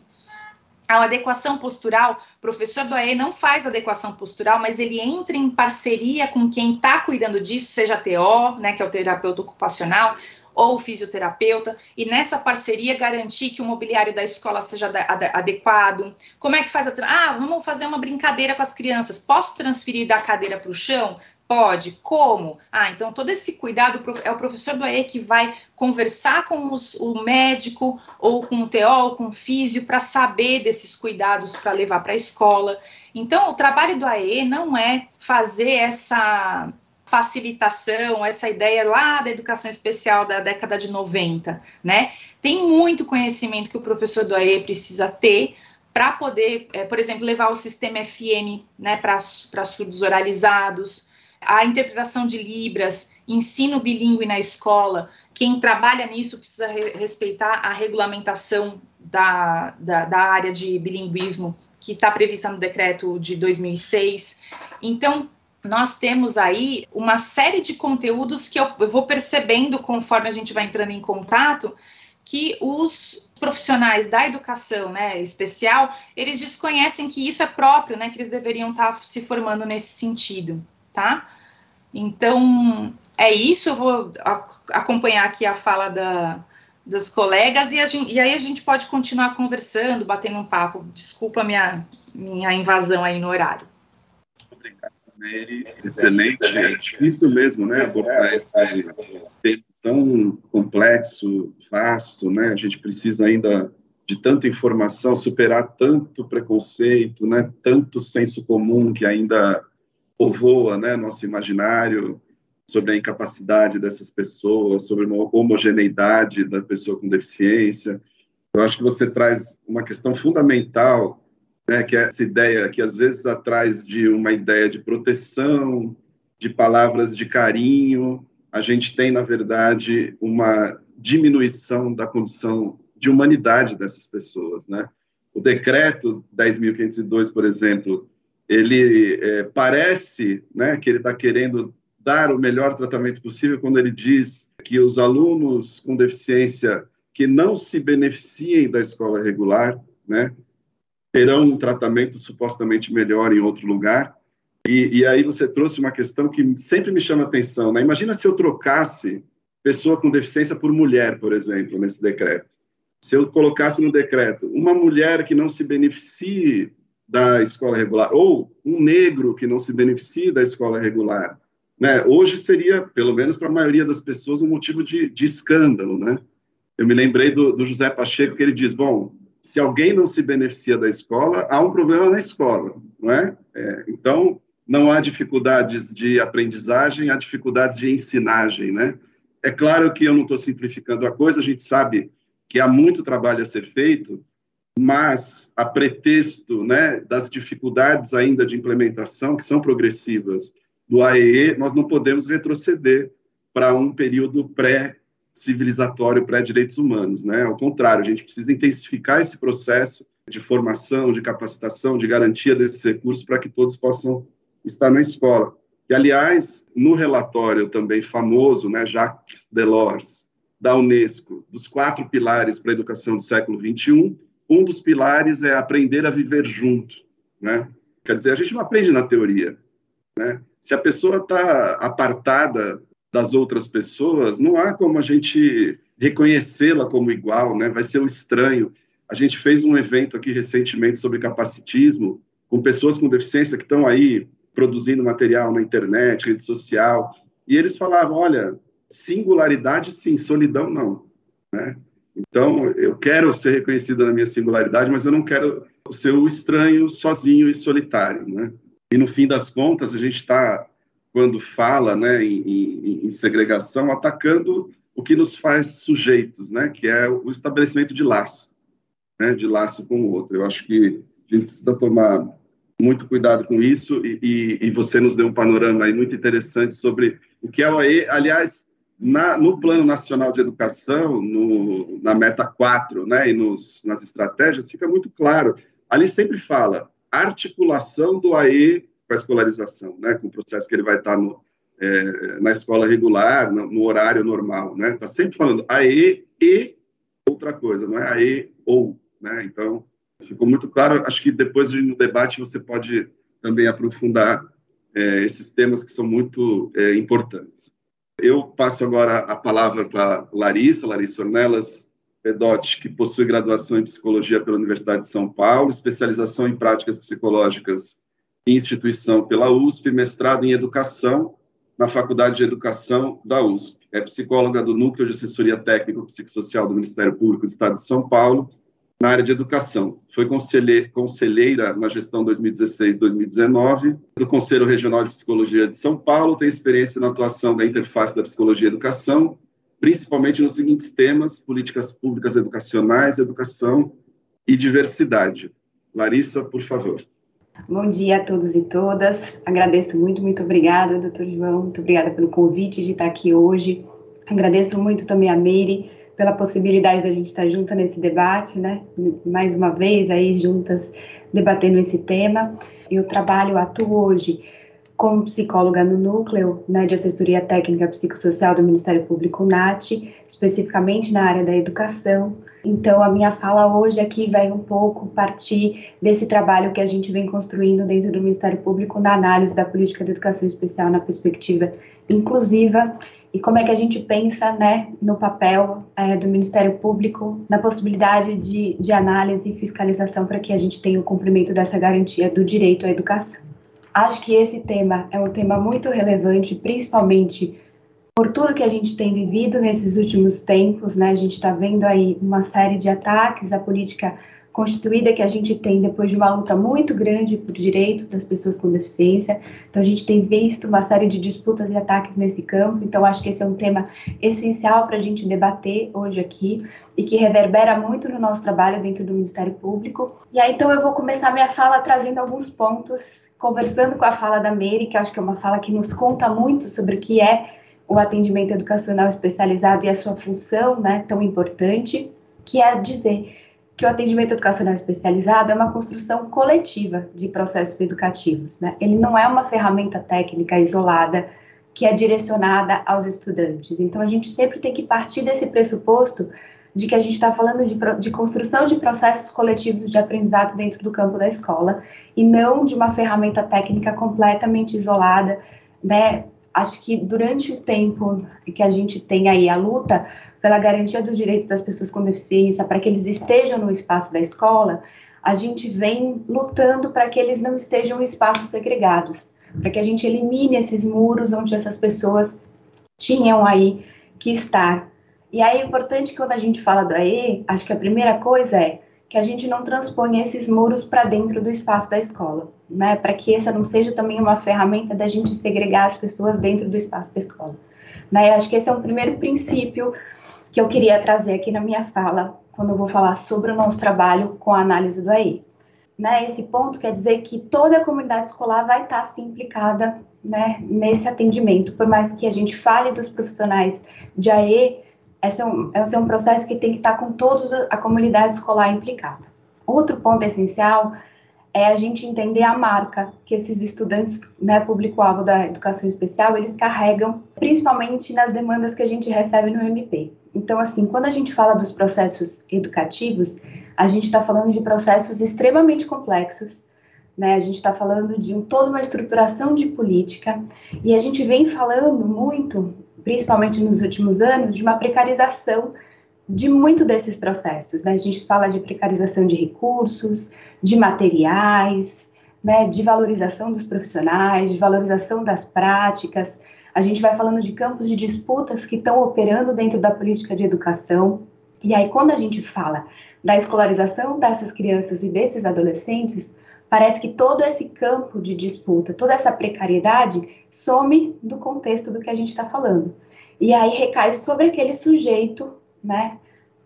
A adequação postural, o professor do AE não faz adequação postural, mas ele entra em parceria com quem está cuidando disso, seja TO, né, que é o terapeuta ocupacional, ou fisioterapeuta, e nessa parceria garantir que o mobiliário da escola seja adequado. Como é que faz a. Ah, vamos fazer uma brincadeira com as crianças. Posso transferir da cadeira para o chão? Pode. Como? Ah, então todo esse cuidado é o professor do AE que vai conversar com os, o médico ou com o TO com o físio para saber desses cuidados para levar para a escola. Então, o trabalho do AE não é fazer essa facilitação, essa ideia lá da educação especial da década de 90, né? Tem muito conhecimento que o professor do AE precisa ter para poder, é, por exemplo, levar o sistema FM né, para surdos oralizados, a interpretação de Libras, ensino bilíngue na escola, quem trabalha nisso precisa re respeitar a regulamentação da, da, da área de bilinguismo que está prevista no decreto de 2006. Então, nós temos aí uma série de conteúdos que eu, vou percebendo conforme a gente vai entrando em contato que os profissionais da educação né, especial, eles desconhecem que isso é próprio, né, que eles deveriam estar se formando nesse sentido tá? Então, é isso, eu vou acompanhar aqui a fala da, das colegas e, gente, e, aí a gente pode continuar conversando, batendo um papo. Desculpa a minha, minha invasão aí no horário. Obrigado, Mary. Excelente. É difícil mesmo, né, abordar esse tema tão complexo, vasto, né? A gente precisa ainda de tanta informação, superar tanto preconceito, né? Tanto senso comum que ainda povoa né, nosso imaginário sobre a incapacidade dessas pessoas, sobre uma homogeneidade da pessoa com deficiência. Eu acho que você traz uma questão fundamental, né, que é essa ideia que às vezes atrás de uma ideia de proteção, de palavras de carinho, a gente tem, na verdade, uma diminuição da condição de humanidade dessas pessoas, né? O decreto 10.502, por exemplo, ele é, parece né, que ele está querendo dar o melhor tratamento possível quando ele diz que os alunos com deficiência que não se beneficiem da escola regular, né, terão um tratamento supostamente melhor em outro lugar. E, e aí você trouxe uma questão que sempre me chama atenção. Né? Imagina se eu trocasse pessoa com deficiência por mulher, por exemplo, nesse decreto. Se eu colocasse no decreto uma mulher que não se beneficie da escola regular, ou um negro que não se beneficie da escola regular, né? Hoje seria, pelo menos para a maioria das pessoas, um motivo de, de escândalo, né? Eu me lembrei do, do, José Pacheco, que ele diz, bom, se alguém não se beneficia da escola, há um problema na escola, não é? é então, não há dificuldades de aprendizagem, há dificuldades de ensinagem, né? É claro que eu não estou simplificando a coisa, a gente sabe que há muito trabalho a ser feito, mas a pretexto né, das dificuldades ainda de implementação, que são progressivas, do AEE, nós não podemos retroceder para um período pré-civilizatório, pré-direitos humanos. Né? Ao contrário, a gente precisa intensificar esse processo de formação, de capacitação, de garantia desses recursos para que todos possam estar na escola. E, aliás, no relatório também famoso, né, Jacques Delors, da Unesco, dos quatro pilares para a educação do século XXI, um dos pilares é aprender a viver junto. Né? Quer dizer, a gente não aprende na teoria. Né? Se a pessoa está apartada das outras pessoas, não há como a gente reconhecê-la como igual, né? vai ser o estranho. A gente fez um evento aqui recentemente sobre capacitismo, com pessoas com deficiência que estão aí produzindo material na internet, rede social, e eles falavam, olha, singularidade sim, solidão não, né? Então, eu quero ser reconhecido na minha singularidade, mas eu não quero ser o estranho, sozinho e solitário, né? E no fim das contas, a gente está, quando fala, né, em, em, em, segregação, atacando o que nos faz sujeitos, né? Que é o estabelecimento de laço, né? De laço com o outro. Eu acho que a gente precisa tomar muito cuidado com isso e, e, e você nos deu um panorama aí muito interessante sobre o que é o AE. Aliás, na, no Plano Nacional de Educação, no, na meta 4, né, e nos, nas estratégias, fica muito claro. Ali sempre fala articulação do AE com a escolarização, né, com o processo que ele vai estar no, é, na escola regular, no, no horário normal, né? Está sempre falando AE e outra coisa, não é AE ou, né? Então, ficou muito claro. Acho que depois no debate você pode também aprofundar é, esses temas que são muito é, importantes. Eu passo agora a palavra para Larissa, Larissa Ornelas Pedotti, que possui graduação em psicologia pela Universidade de São Paulo, especialização em práticas psicológicas em instituição pela USP, mestrado em educação na Faculdade de Educação da USP. É psicóloga do Núcleo de Assessoria Técnico Psicossocial do Ministério Público do Estado de São Paulo na área de educação. Foi conselheira na gestão 2016-2019 do Conselho Regional de Psicologia de São Paulo, tem experiência na atuação da interface da psicologia e educação, principalmente nos seguintes temas: políticas públicas educacionais, educação e diversidade. Larissa, por favor. Bom dia a todos e todas. Agradeço muito, muito obrigada, doutor João. Muito obrigada pelo convite de estar aqui hoje. Agradeço muito também a Meire pela possibilidade da gente estar junta nesse debate, né? Mais uma vez aí juntas debatendo esse tema. Eu trabalho, atuo hoje como psicóloga no núcleo né, de assessoria técnica psicossocial do Ministério Público NAT, especificamente na área da educação. Então, a minha fala hoje aqui vai um pouco partir desse trabalho que a gente vem construindo dentro do Ministério Público na análise da política de educação especial na perspectiva inclusiva e como é que a gente pensa né, no papel é, do Ministério Público, na possibilidade de, de análise e fiscalização para que a gente tenha o cumprimento dessa garantia do direito à educação. Acho que esse tema é um tema muito relevante, principalmente por tudo que a gente tem vivido nesses últimos tempos, né? A gente está vendo aí uma série de ataques à política constituída que a gente tem depois de uma luta muito grande por direito das pessoas com deficiência. Então, a gente tem visto uma série de disputas e ataques nesse campo. Então, acho que esse é um tema essencial para a gente debater hoje aqui e que reverbera muito no nosso trabalho dentro do Ministério Público. E aí, então, eu vou começar minha fala trazendo alguns pontos, conversando com a fala da Mary, que acho que é uma fala que nos conta muito sobre o que é o atendimento educacional especializado e a sua função, né, tão importante, que é dizer que o atendimento educacional especializado é uma construção coletiva de processos educativos. Né? Ele não é uma ferramenta técnica isolada que é direcionada aos estudantes. Então, a gente sempre tem que partir desse pressuposto de que a gente está falando de, de, construção de processos coletivos de aprendizado dentro do campo da escola e não de uma ferramenta técnica completamente isolada. Né? Acho que durante o tempo que a gente tem aí a luta pela garantia dos direitos das pessoas com deficiência, para que eles estejam no espaço da escola, a gente vem lutando para que eles não estejam em espaços segregados, para que a gente elimine esses muros onde essas pessoas tinham aí que estar. E aí é importante quando a gente fala do AE, acho que a primeira coisa é que a gente não transponha esses muros para dentro do espaço da escola, né? Para que essa não seja também uma ferramenta da gente segregar as pessoas dentro do espaço da escola. Né? Acho que esse é o primeiro princípio que eu queria trazer aqui na minha fala, quando eu vou falar sobre o nosso trabalho com a análise do AE. Né, esse ponto quer dizer que toda a comunidade escolar vai estar assim, implicada né, nesse atendimento, por mais que a gente fale dos profissionais de AE, esse é um, esse é um processo que tem que estar com toda a comunidade escolar implicada. Outro ponto essencial é a gente entender a marca que esses estudantes, né, público-alvo da educação especial, eles carregam, principalmente nas demandas que a gente recebe no MP. Então, assim, quando a gente fala dos processos educativos, a gente está falando de processos extremamente complexos, né? A gente está falando de toda uma estruturação de política e a gente vem falando muito, principalmente nos últimos anos, de uma precarização de muito desses processos. Né? A gente fala de precarização de recursos, de materiais, né, de valorização dos profissionais, de valorização das práticas. A gente vai falando de campos de disputas que estão operando dentro da política de educação. E aí, quando a gente fala da escolarização dessas crianças e desses adolescentes, parece que todo esse campo de disputa, toda essa precariedade some do contexto do que a gente está falando. E aí recai sobre aquele sujeito, né,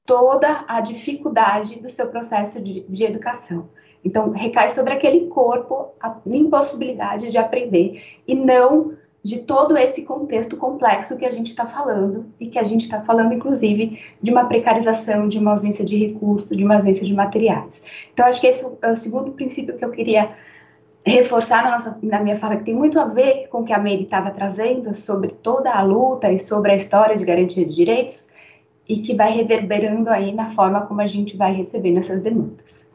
toda a dificuldade do seu processo de, de educação. Então, recai sobre aquele corpo a impossibilidade de aprender e não de todo esse contexto complexo que a gente está falando e que a gente está falando, inclusive, de uma precarização, de uma ausência de recurso, de uma ausência de materiais. Então, acho que esse é o segundo princípio que eu queria reforçar na, nossa, na minha fala, que tem muito a ver com o que a Meire estava trazendo sobre toda a luta e sobre a história de garantia de direitos e que vai reverberando aí na forma como a gente vai recebendo essas demandas.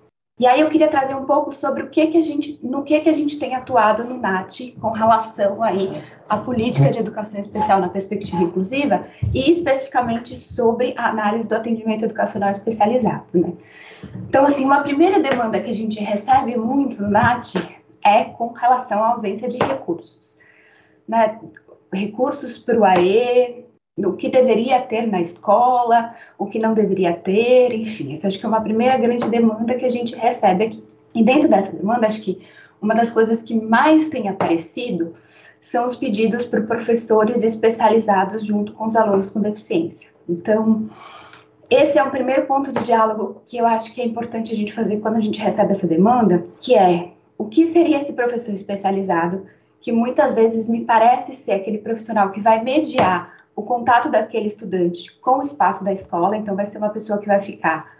E aí eu queria trazer um pouco sobre o que que a gente, no que que a gente tem atuado no NAT com relação aí à política de educação especial na perspectiva inclusiva e especificamente sobre a análise do atendimento educacional especializado, né? Então, assim, uma primeira demanda que a gente recebe muito no NAT é com relação à ausência de recursos, né? Recursos para o AE, o que deveria ter na escola, o que não deveria ter, enfim, essa acho que é uma primeira grande demanda que a gente recebe aqui. E dentro dessa demanda, acho que uma das coisas que mais tem aparecido são os pedidos por professores especializados junto com os alunos com deficiência. Então, esse é um primeiro ponto de diálogo que eu acho que é importante a gente fazer quando a gente recebe essa demanda, que é o que seria esse professor especializado, que muitas vezes me parece ser aquele profissional que vai mediar o contato daquele estudante com o espaço da escola, então vai ser uma pessoa que vai ficar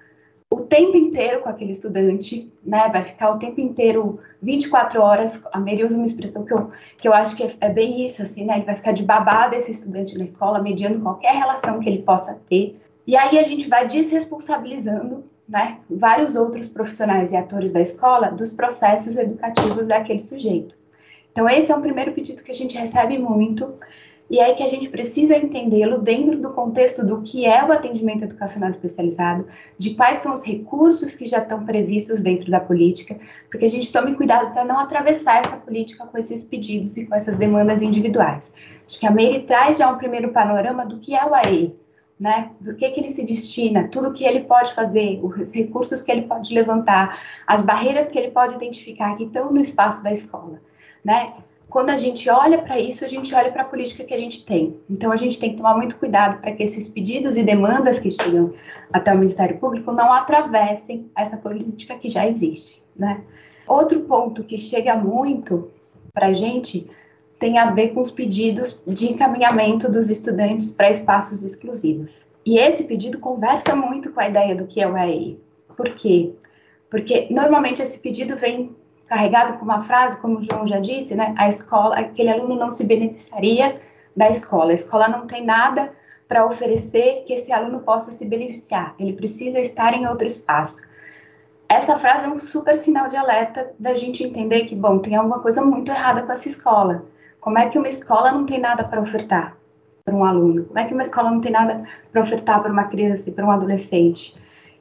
o tempo inteiro com aquele estudante, né? Vai ficar o tempo inteiro, 24 horas. A Mary usa uma expressão que eu, que eu acho que é, é bem isso, assim, né? Ele vai ficar de babá desse estudante na escola, mediando qualquer relação que ele possa ter. E aí a gente vai desresponsabilizando, né? Vários outros profissionais e atores da escola dos processos educativos daquele sujeito. Então, esse é um primeiro pedido que a gente recebe muito e é que a gente precisa entendê-lo dentro do contexto do que é o atendimento educacional especializado, de quais são os recursos que já estão previstos dentro da política, porque a gente tome cuidado para não atravessar essa política com esses pedidos e com essas demandas individuais. Acho que a Meire traz já um primeiro panorama do que é o AE, né? Do que, que ele se destina, tudo que ele pode fazer, os recursos que ele pode levantar, as barreiras que ele pode identificar que estão no espaço da escola, né? Quando a gente olha para isso, a gente olha para a política que a gente tem. Então, a gente tem que tomar muito cuidado para que esses pedidos e demandas que chegam até o Ministério Público não atravessem essa política que já existe. Né? Outro ponto que chega muito para a gente tem a ver com os pedidos de encaminhamento dos estudantes para espaços exclusivos. E esse pedido conversa muito com a ideia do que é o EAE. Por quê? Porque normalmente esse pedido vem carregado com uma frase, como o João já disse, né? A escola, aquele aluno não se beneficiaria da escola. A escola não tem nada para oferecer que esse aluno possa se beneficiar. Ele precisa estar em outro espaço. Essa frase é um super sinal de alerta da gente entender que, bom, tem alguma coisa muito errada com essa escola. Como é que uma escola não tem nada para ofertar para um aluno? Como é que uma escola não tem nada para ofertar para uma criança e para um adolescente?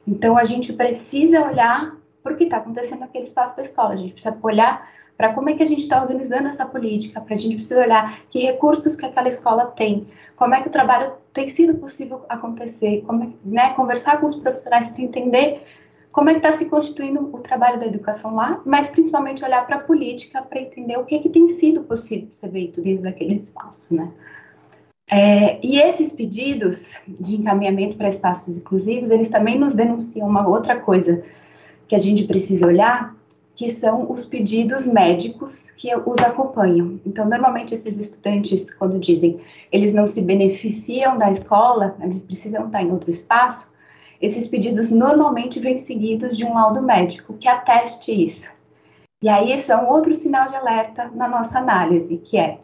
Então, a gente precisa olhar por que está acontecendo naquele espaço da escola. A gente precisa olhar para como é que a gente está organizando essa política, para a gente precisa olhar que recursos que aquela escola tem, como é que o trabalho tem sido possível acontecer, como é, né, conversar com os profissionais para entender como é que está se constituindo o trabalho da educação lá, mas principalmente olhar para a política para entender o que, é que tem sido possível ser feito dentro daquele espaço, né? É, e esses pedidos de encaminhamento para espaços inclusivos, eles também nos denunciam uma outra coisa que a gente precisa olhar, que são os pedidos médicos que os acompanham. Então, normalmente esses estudantes, quando dizem eles não se beneficiam da escola, eles precisam estar em outro espaço, esses pedidos normalmente vêm seguidos de um laudo médico que ateste isso. E aí isso é um outro sinal de alerta na nossa análise, que é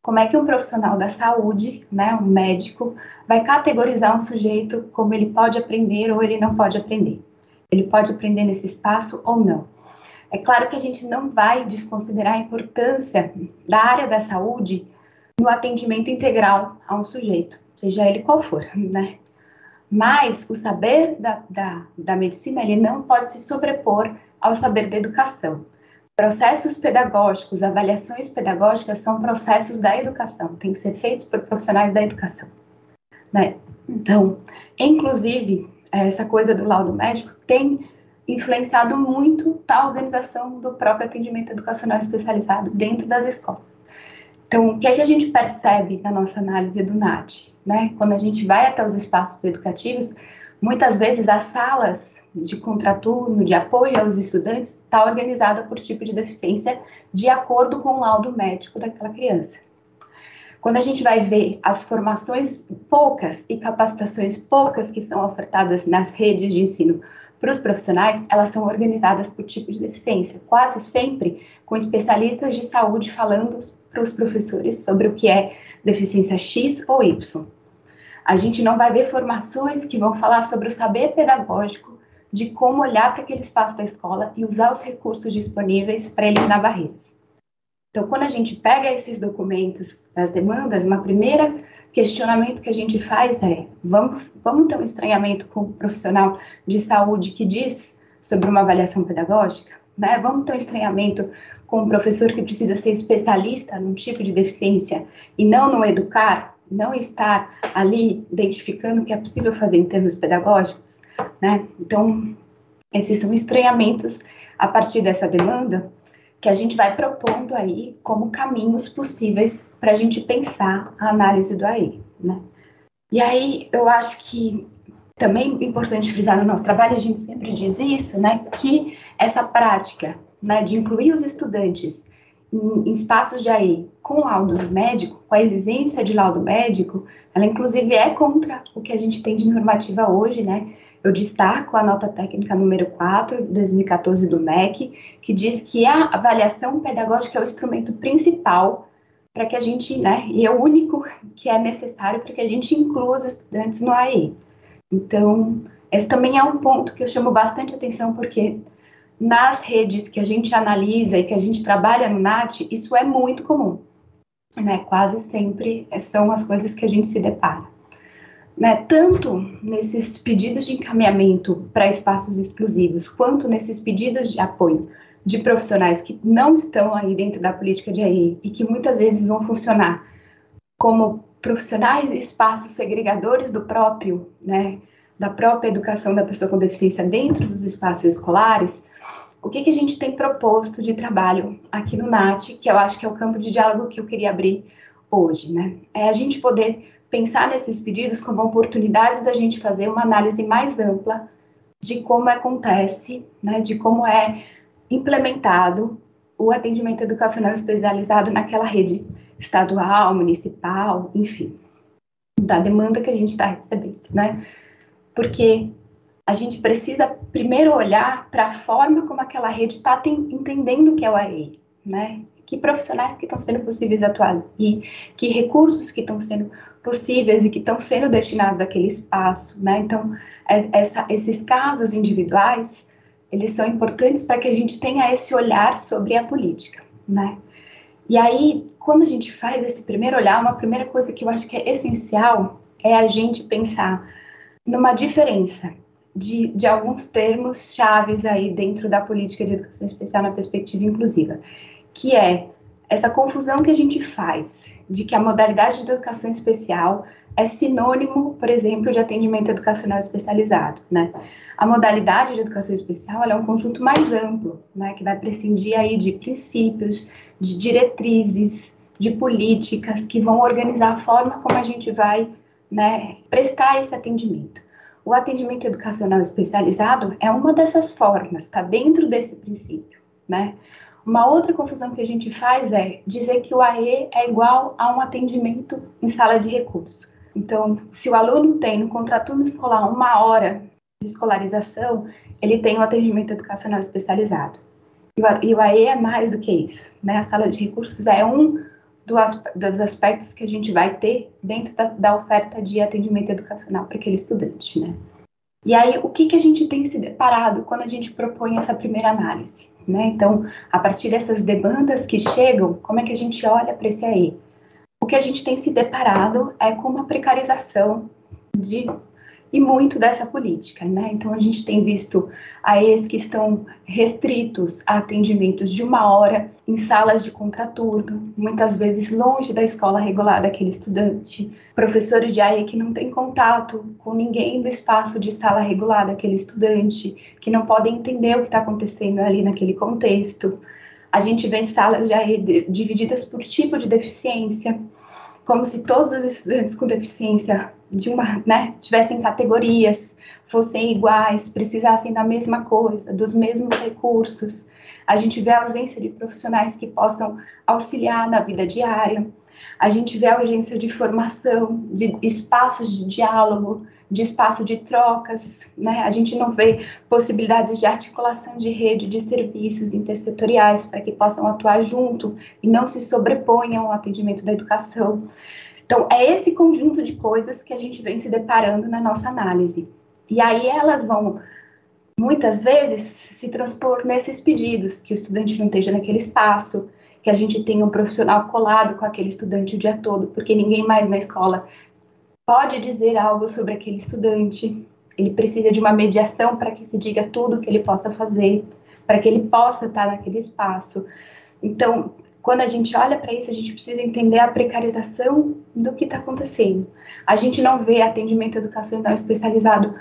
como é que um profissional da saúde, né, um médico, vai categorizar um sujeito como ele pode aprender ou ele não pode aprender. Ele pode aprender nesse espaço ou não. É claro que a gente não vai desconsiderar a importância da área da saúde no atendimento integral a um sujeito, seja ele qual for, né? Mas o saber da, da, da medicina, ele não pode se sobrepor ao saber da educação. Processos pedagógicos, avaliações pedagógicas são processos da educação, têm que ser feitos por profissionais da educação. Né? Então, inclusive, essa coisa do laudo médico tem influenciado muito a organização do próprio atendimento educacional especializado dentro das escolas. Então, o que, é que a gente percebe na nossa análise do NAT? Né? Quando a gente vai até os espaços educativos, muitas vezes as salas de contraturno, de apoio aos estudantes, está organizada por tipo de deficiência de acordo com o laudo médico daquela criança. Quando a gente vai ver as formações poucas e capacitações poucas que são ofertadas nas redes de ensino para os profissionais, elas são organizadas por tipo de deficiência, quase sempre com especialistas de saúde falando para os professores sobre o que é deficiência X ou Y. A gente não vai ver formações que vão falar sobre o saber pedagógico de como olhar para aquele espaço da escola e usar os recursos disponíveis para eliminar barreiras. Então, quando a gente pega esses documentos das demandas, uma primeira questionamento que a gente faz é: vamos, vamos ter um estranhamento com o profissional de saúde que diz sobre uma avaliação pedagógica? Né? Vamos ter um estranhamento com um professor que precisa ser especialista num tipo de deficiência e não no educar, não estar ali identificando o que é possível fazer em termos pedagógicos, né? Então, esses são estranhamentos a partir dessa demanda que a gente vai propondo aí como caminhos possíveis para a gente pensar a análise do AI, né? E aí eu acho que também é importante frisar no nosso trabalho, a gente sempre diz isso, né, que essa prática, né, de incluir os estudantes em, em espaços de AI com laudo médico, com a exigência de laudo médico, ela inclusive é contra o que a gente tem de normativa hoje, né, eu destaco a nota técnica número 4 de 2014 do MEC, que diz que a avaliação pedagógica é o instrumento principal para que a gente, né, e é o único que é necessário para que a gente inclua os estudantes no AI. Então, esse também é um ponto que eu chamo bastante atenção, porque nas redes que a gente analisa e que a gente trabalha no NAT, isso é muito comum. Né? Quase sempre são as coisas que a gente se depara né, tanto nesses pedidos de encaminhamento para espaços exclusivos, quanto nesses pedidos de apoio de profissionais que não estão aí dentro da política de AI e que muitas vezes vão funcionar como profissionais e espaços segregadores do próprio, né, da própria educação da pessoa com deficiência dentro dos espaços escolares, o que, que a gente tem proposto de trabalho aqui no NAT, que eu acho que é o campo de diálogo que eu queria abrir hoje, né? É a gente poder pensar nesses pedidos como oportunidades da gente fazer uma análise mais ampla de como acontece, né, de como é implementado o atendimento educacional especializado naquela rede estadual, municipal, enfim, da demanda que a gente está recebendo, né? Porque a gente precisa primeiro olhar para a forma como aquela rede está entendendo o que é o AE, né? Que profissionais que estão sendo possíveis atuar e que recursos que estão sendo possíveis e que estão sendo destinados àquele espaço, né? Então, é, essa, esses casos individuais, eles são importantes para que a gente tenha esse olhar sobre a política, né? E aí, quando a gente faz esse primeiro olhar, uma primeira coisa que eu acho que é essencial é a gente pensar numa diferença de, de alguns termos chaves aí dentro da política de educação especial na perspectiva inclusiva, que é essa confusão que a gente faz de que a modalidade de educação especial é sinônimo, por exemplo, de atendimento educacional especializado, né? A modalidade de educação especial é um conjunto mais amplo, né, que vai prescindir aí de princípios, de diretrizes, de políticas que vão organizar a forma como a gente vai né, prestar esse atendimento. O atendimento educacional especializado é uma dessas formas, está dentro desse princípio, né? Uma outra confusão que a gente faz é dizer que o AE é igual a um atendimento em sala de recurso. Então, se o aluno tem no contraturno escolar uma hora de escolarização, ele tem um atendimento educacional especializado. E o AE é mais do que isso. Né? A sala de recursos é um dos aspectos que a gente vai ter dentro da, da oferta de atendimento educacional para aquele estudante. Né? E aí, o que, que a gente tem se deparado quando a gente propõe essa primeira análise? Né? Então, a partir dessas demandas que chegam, como é que a gente olha para esse AE? O que a gente tem se deparado é com uma precarização de e muito dessa política, né? Então a gente tem visto AEs que estão restritos a atendimentos de uma hora em salas de contraturno, muitas vezes longe da escola regular daquele estudante, professores de AE que não têm contato com ninguém do espaço de sala regular daquele estudante, que não podem entender o que está acontecendo ali naquele contexto. A gente vê salas de AE divididas por tipo de deficiência, como se todos os estudantes com deficiência de uma, né, tivessem categorias, fossem iguais, precisassem da mesma coisa, dos mesmos recursos. A gente vê a ausência de profissionais que possam auxiliar na vida diária. A gente vê a urgência de formação, de espaços de diálogo, de espaço de trocas, né? A gente não vê possibilidades de articulação de rede de serviços intersetoriais para que possam atuar junto e não se sobreponham ao atendimento da educação. Então, é esse conjunto de coisas que a gente vem se deparando na nossa análise. E aí elas vão, muitas vezes, se transpor nesses pedidos, que o estudante não esteja naquele espaço, que a gente tenha um profissional colado com aquele estudante o dia todo, porque ninguém mais na escola pode dizer algo sobre aquele estudante. Ele precisa de uma mediação para que se diga tudo que ele possa fazer, para que ele possa estar naquele espaço. Então, quando a gente olha para isso, a gente precisa entender a precarização do que está acontecendo. A gente não vê atendimento educacional especializado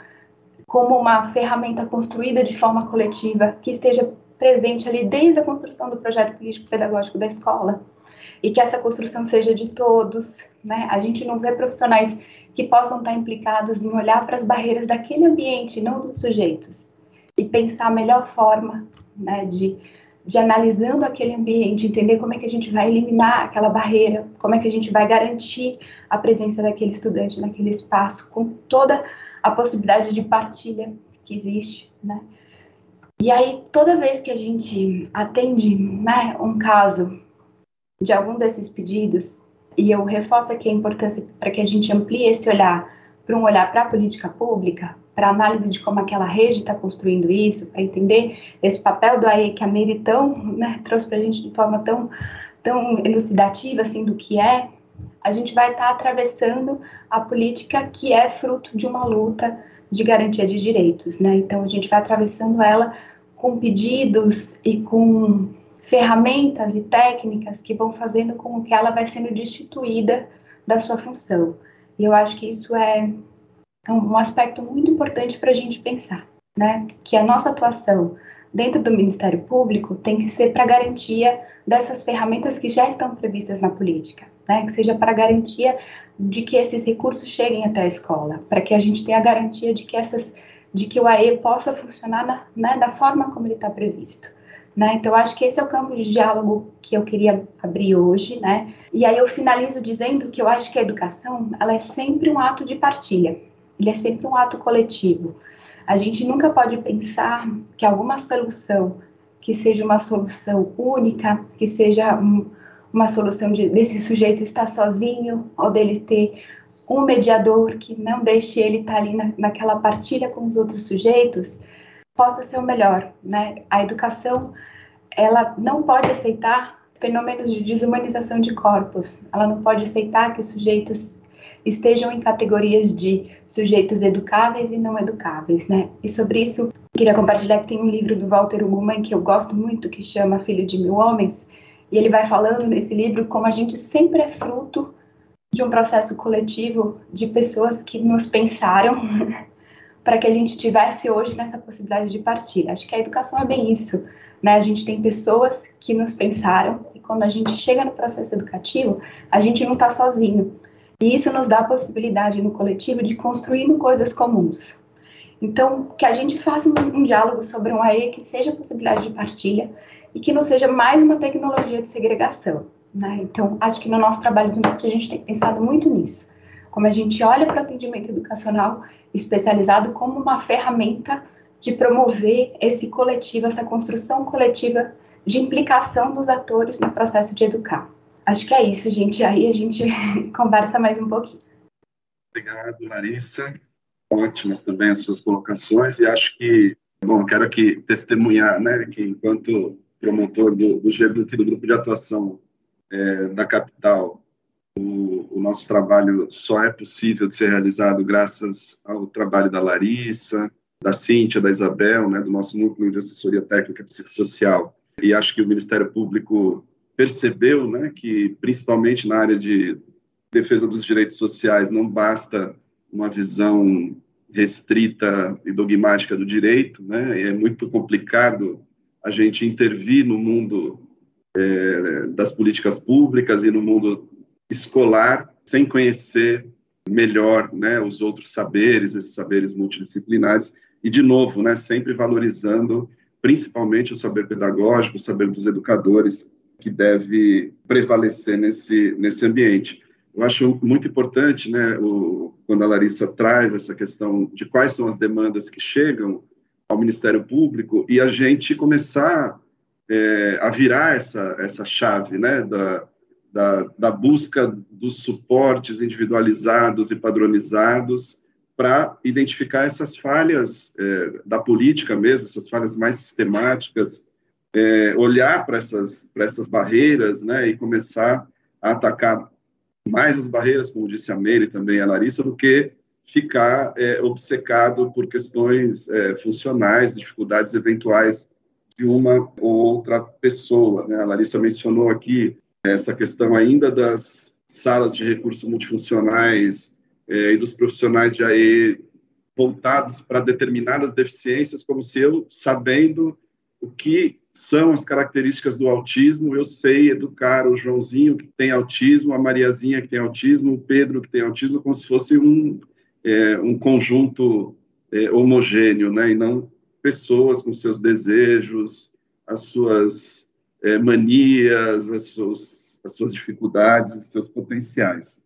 como uma ferramenta construída de forma coletiva que esteja presente ali desde a construção do projeto político-pedagógico da escola e que essa construção seja de todos, né? A gente não vê profissionais que possam estar implicados em olhar para as barreiras daquele ambiente, não dos sujeitos, e pensar a melhor forma, né, de de analisando aquele ambiente, entender como é que a gente vai eliminar aquela barreira, como é que a gente vai garantir a presença daquele estudante naquele espaço, com toda a possibilidade de partilha que existe, né? E aí, toda vez que a gente atende né, um caso de algum desses pedidos, e eu reforço aqui a importância para que a gente amplie esse olhar para um olhar para a política pública, para análise de como aquela rede está construindo isso, para entender esse papel do AE que a Meire tão, né, trouxe para a gente de forma tão, tão elucidativa assim do que é, a gente vai estar tá atravessando a política que é fruto de uma luta de garantia de direitos, né? Então a gente vai atravessando ela com pedidos e com ferramentas e técnicas que vão fazendo com que ela vai sendo destituída da sua função. E eu acho que isso é um aspecto muito importante para a gente pensar, né? Que a nossa atuação dentro do Ministério Público tem que ser para garantia dessas ferramentas que já estão previstas na política, né? Que seja para garantia de que esses recursos cheguem até a escola, para que a gente tenha a garantia de que essas, de que o AE possa funcionar na, né, da forma como ele está previsto. Né? Então, acho que esse é o campo de diálogo que eu queria abrir hoje, né? E aí eu finalizo dizendo que eu acho que a educação, ela é sempre um ato de partilha, ele é sempre um ato coletivo. A gente nunca pode pensar que alguma solução que seja uma solução única, que seja um, uma solução de, desse sujeito estar sozinho ou dele ter um mediador que não deixe ele estar ali na, naquela partilha com os outros sujeitos, possa ser o melhor, né? A educação, ela não pode aceitar fenômenos de desumanização de corpos, ela não pode aceitar que sujeitos estejam em categorias de sujeitos educáveis e não educáveis, né? E sobre isso, queria compartilhar que tem um livro do Walter Ugman que eu gosto muito, que chama Filho de Mil Homens, E ele vai falando nesse livro como a gente sempre é fruto de um processo coletivo de pessoas que nos pensaram <laughs> para que a gente tivesse hoje nessa possibilidade de partir. Acho que a educação é bem isso, né? A gente tem pessoas que nos pensaram e quando a gente chega no processo educativo, a gente não está sozinho. E isso nos dá a possibilidade no coletivo de construir coisas comuns. Então, que a gente faça um, um diálogo sobre um AE que seja possibilidade de partilha e que não seja mais uma tecnologia de segregação. Né? Então, acho que no nosso trabalho do NUT a gente tem pensado muito nisso. Como a gente olha para o atendimento educacional especializado como uma ferramenta de promover esse coletivo, essa construção coletiva de implicação dos atores no processo de educar. Acho que é isso, gente. Aí a gente <laughs> conversa mais um pouquinho. Obrigado, Larissa. Ótimas também as suas colocações e acho que, bom, quero aqui testemunhar, né, que enquanto promotor do, do GEDUC, do Grupo de Atuação é, da capital, o, o, nosso trabalho só é possível de ser realizado graças ao trabalho da Larissa, da Cíntia, da Isabel, né, do nosso núcleo de assessoria técnica psicossocial. E acho que o Ministério Público percebeu né, que, principalmente na área de defesa dos direitos sociais, não basta uma visão restrita e dogmática do direito, né? É muito complicado a gente intervir no mundo é, das políticas públicas e no mundo escolar sem conhecer melhor né, os outros saberes, esses saberes multidisciplinares, e, de novo, né, sempre valorizando principalmente o saber pedagógico, o saber dos educadores, que deve prevalecer nesse, nesse ambiente. Eu acho muito importante, né, o, quando a Larissa traz essa questão de quais são as demandas que chegam ao Ministério Público e a gente começar é, a virar essa, essa chave né, da, da, da busca dos suportes individualizados e padronizados para identificar essas falhas é, da política mesmo, essas falhas mais sistemáticas, é, olhar para essas, essas barreiras né, e começar a atacar mais as barreiras, como disse a Meire também a Larissa, do que ficar é, obcecado por questões é, funcionais, dificuldades eventuais de uma ou outra pessoa. Né? A Larissa mencionou aqui essa questão ainda das salas de recursos multifuncionais é, e dos profissionais de AE voltados para determinadas deficiências, como se eu, sabendo o que são as características do autismo, eu sei educar o Joãozinho que tem autismo, a Mariazinha que tem autismo, o Pedro que tem autismo, como se fosse um é, um conjunto é, homogêneo, né, e não pessoas com seus desejos, as suas é, manias, as suas, as suas dificuldades, os seus potenciais.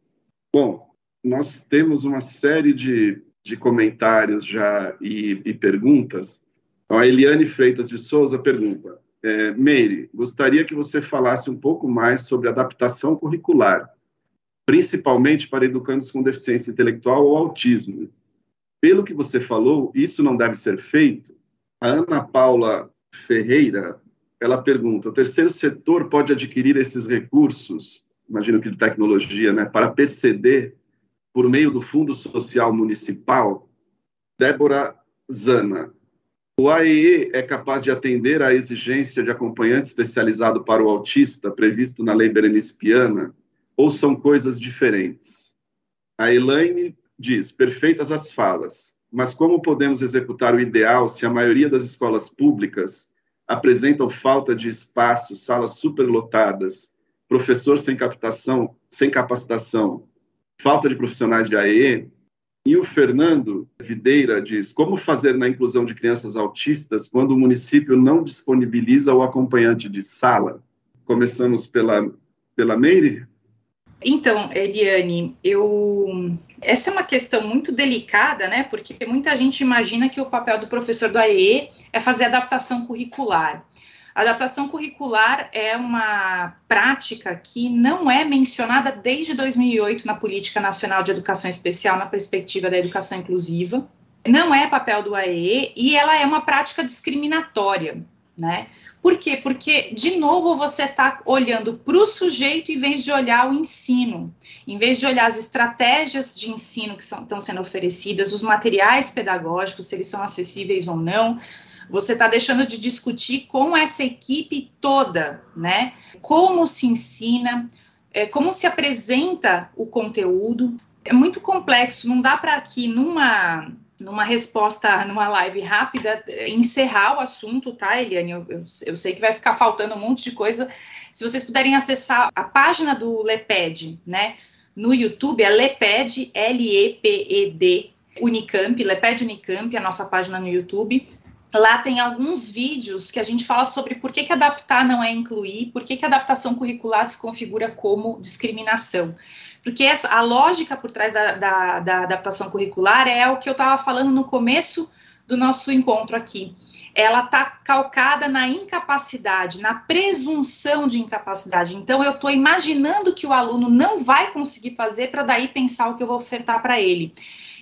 Bom, nós temos uma série de, de comentários já e, e perguntas. Então, a Eliane Freitas de Souza pergunta: é, Meire, gostaria que você falasse um pouco mais sobre adaptação curricular principalmente para educandos com deficiência intelectual ou autismo. Pelo que você falou, isso não deve ser feito? A Ana Paula Ferreira, ela pergunta: o terceiro setor pode adquirir esses recursos, imagino que de tecnologia, né, para PCD, por meio do Fundo Social Municipal? Débora Zana, o AEE é capaz de atender à exigência de acompanhante especializado para o autista previsto na Lei Berenice Piana? ou são coisas diferentes? A Elaine diz: perfeitas as falas, mas como podemos executar o ideal se a maioria das escolas públicas apresentam falta de espaço, salas superlotadas, professor sem captação, sem capacitação, falta de profissionais de AE? E o Fernando Videira diz: como fazer na inclusão de crianças autistas quando o município não disponibiliza o acompanhante de sala? Começamos pela, pela Meire? Então, Eliane, eu essa é uma questão muito delicada, né? Porque muita gente imagina que o papel do professor do AE é fazer adaptação curricular. Adaptação curricular é uma prática que não é mencionada desde 2008 na Política Nacional de Educação Especial, na perspectiva da educação inclusiva. Não é papel do AE e ela é uma prática discriminatória, né? Por quê? Porque, de novo, você está olhando para o sujeito em vez de olhar o ensino, em vez de olhar as estratégias de ensino que estão sendo oferecidas, os materiais pedagógicos, se eles são acessíveis ou não, você está deixando de discutir com essa equipe toda, né? Como se ensina, é, como se apresenta o conteúdo. É muito complexo, não dá para aqui numa numa resposta, numa live rápida, encerrar o assunto, tá, Eliane? Eu, eu, eu, sei que vai ficar faltando um monte de coisa. Se vocês puderem acessar a página do LEPED, né? No YouTube é LEPED, L-E-P-E-D, Unicamp, LEPED Unicamp, a nossa página no YouTube. Lá tem alguns vídeos que a gente fala sobre por que, que adaptar não é incluir, por que, que adaptação curricular se configura como discriminação. Porque essa, a lógica por trás da, da, da adaptação curricular é o que eu estava falando no começo do nosso encontro aqui. Ela está calcada na incapacidade, na presunção de incapacidade. Então, eu estou imaginando que o aluno não vai conseguir fazer para daí pensar o que eu vou ofertar para ele.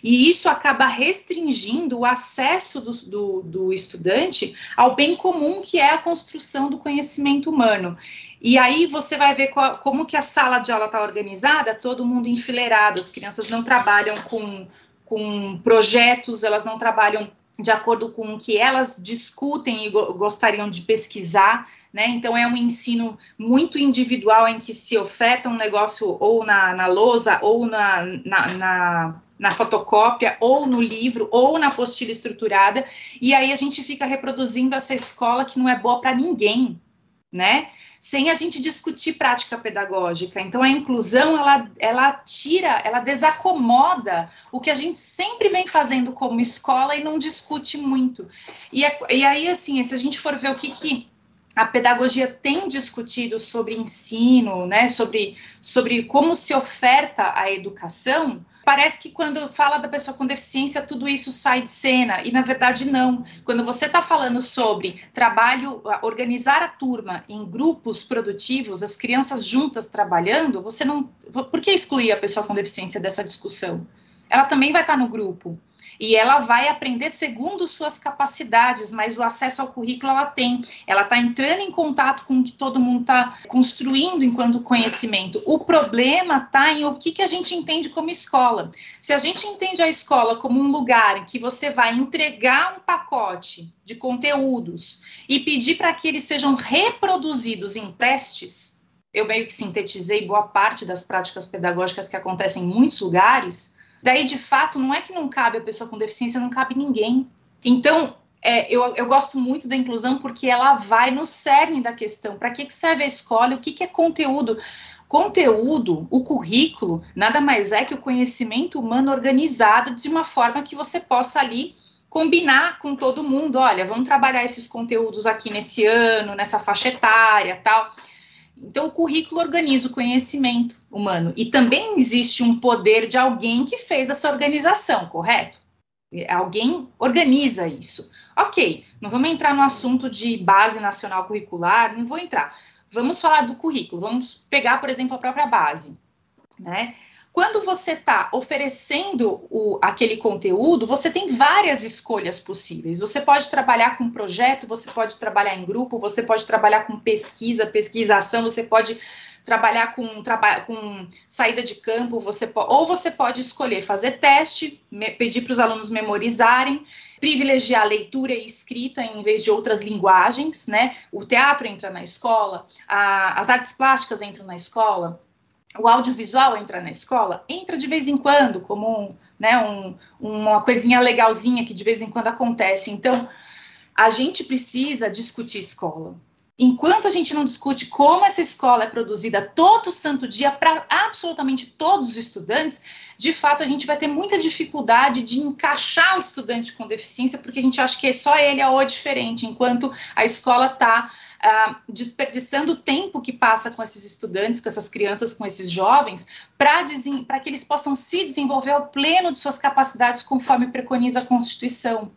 E isso acaba restringindo o acesso do, do, do, estudante ao bem comum, que é a construção do conhecimento humano. E aí você vai ver qual, como que a sala de aula está organizada, todo mundo enfileirado, as crianças não trabalham com, com projetos, elas não trabalham de acordo com o que elas discutem e go gostariam de pesquisar, né? Então é um ensino muito individual em que se oferta um negócio ou na, na lousa ou na, na, na na fotocópia, ou no livro, ou na apostila estruturada, e aí a gente fica reproduzindo essa escola que não é boa para ninguém, né? Sem a gente discutir prática pedagógica. Então, a inclusão, ela, ela tira, ela desacomoda o que a gente sempre vem fazendo como escola e não discute muito. E, é, e aí, assim, se a gente for ver o que, que a pedagogia tem discutido sobre ensino, né, sobre, sobre como se oferta a educação, parece que quando fala da pessoa com deficiência, tudo isso sai de cena, e na verdade não. Quando você está falando sobre trabalho, organizar a turma em grupos produtivos, as crianças juntas trabalhando, você não. Por que excluir a pessoa com deficiência dessa discussão? Ela também vai estar tá no grupo e ela vai aprender segundo suas capacidades, mas o acesso ao currículo ela tem. Ela está entrando em contato com o que todo mundo está construindo enquanto conhecimento. O problema está em o que, que a gente entende como escola. Se a gente entende a escola como um lugar em que você vai entregar um pacote de conteúdos e pedir para que eles sejam reproduzidos em testes, eu meio que sintetizei boa parte das práticas pedagógicas que acontecem em muitos lugares, Daí, de fato, não é que não cabe a pessoa com deficiência, não cabe ninguém. Então, é, eu, eu, gosto muito da inclusão porque ela vai no cerne da questão. Para que, que serve a escola? O que, que é conteúdo? Conteúdo, o currículo, nada mais é que o conhecimento humano organizado de uma forma que você possa ali combinar com todo mundo. Olha, vamos trabalhar esses conteúdos aqui nesse ano, nessa faixa etária, tal. Então, o currículo organiza o conhecimento humano. E também existe um poder de alguém que fez essa organização, correto? Alguém organiza isso. Ok, não vamos entrar no assunto de base nacional curricular, não vou entrar. Vamos falar do currículo, vamos pegar, por exemplo, a própria base. Né? Quando você está oferecendo o, aquele conteúdo, você tem várias escolhas possíveis. Você pode trabalhar com projeto, você pode trabalhar em grupo, você pode trabalhar com pesquisa, pesquisação, você pode trabalhar com, traba com saída de campo, você ou você pode escolher fazer teste, pedir para os alunos memorizarem, privilegiar leitura e escrita em vez de outras linguagens, né? O teatro entra na escola, a, as artes plásticas entram na escola, o audiovisual entra na escola? Entra de vez em quando, como um, né, um, uma coisinha legalzinha que de vez em quando acontece. Então, a gente precisa discutir escola. Enquanto a gente não discute como essa escola é produzida todo santo dia para absolutamente todos os estudantes, de fato a gente vai ter muita dificuldade de encaixar o estudante com deficiência, porque a gente acha que só ele é o diferente, enquanto a escola está uh, desperdiçando o tempo que passa com esses estudantes, com essas crianças, com esses jovens, para que eles possam se desenvolver ao pleno de suas capacidades, conforme preconiza a Constituição.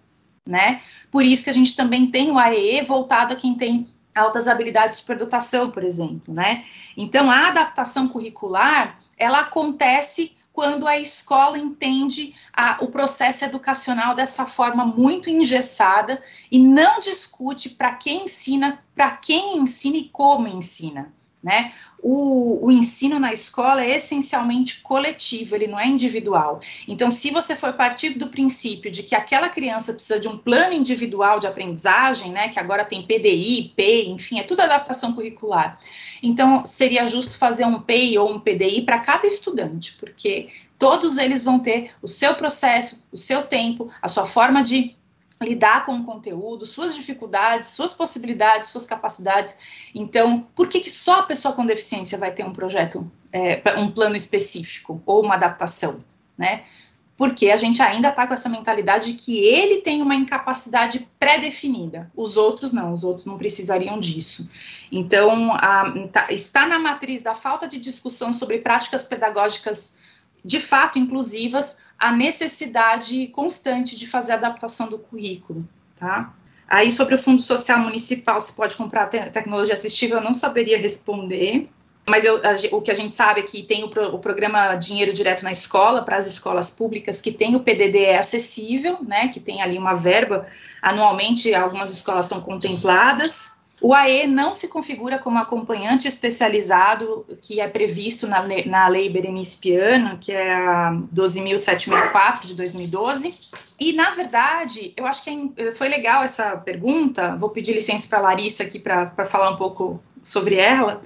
Né? Por isso que a gente também tem o AEE voltado a quem tem altas habilidades de superdotação, por exemplo, né? Então, a adaptação curricular, ela acontece quando a escola entende a, o processo educacional dessa forma muito engessada e não discute para quem ensina, para quem ensina e como ensina. Né? O, o, ensino na escola é essencialmente coletivo, ele não é individual. Então, se você for partir do princípio de que aquela criança precisa de um plano individual de aprendizagem, né, que agora tem PDI, PEI, enfim, é tudo adaptação curricular. Então, seria justo fazer um PEI ou um PDI para cada estudante, porque todos eles vão ter o seu processo, o seu tempo, a sua forma de lidar com o conteúdo, suas dificuldades, suas possibilidades, suas capacidades. Então, por que, que só a pessoa com deficiência vai ter um projeto, é, um plano específico ou uma adaptação, né? Porque a gente ainda está com essa mentalidade de que ele tem uma incapacidade pré-definida, os outros não, os outros não precisariam disso. Então, a, tá, está na matriz da falta de discussão sobre práticas pedagógicas de fato inclusivas, a necessidade constante de fazer adaptação do currículo, tá? Aí, sobre o Fundo Social Municipal, se pode comprar te tecnologia assistiva, eu não saberia responder, mas eu, a, o que a gente sabe é que tem o, pro, o, programa Dinheiro Direto na Escola, para as escolas públicas, que tem o PDD acessível, né, que tem ali uma verba, anualmente algumas escolas são contempladas, o AE não se configura como acompanhante especializado que é previsto na, na Lei Berenice Piano, que é a 12.074 de 2012. E, na verdade, eu acho que é, foi legal essa pergunta. Vou pedir licença para a Larissa aqui para falar um pouco sobre ela.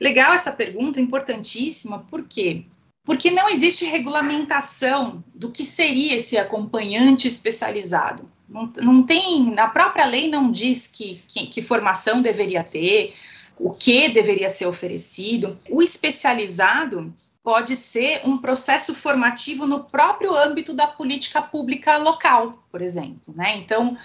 Legal essa pergunta, importantíssima, por quê? Porque não existe regulamentação do que seria esse acompanhante especializado. Não, não tem, na própria lei não diz que, que, que formação deveria ter, o que deveria ser oferecido. O especializado pode ser um processo formativo no próprio âmbito da política pública local, por exemplo. Né? Então,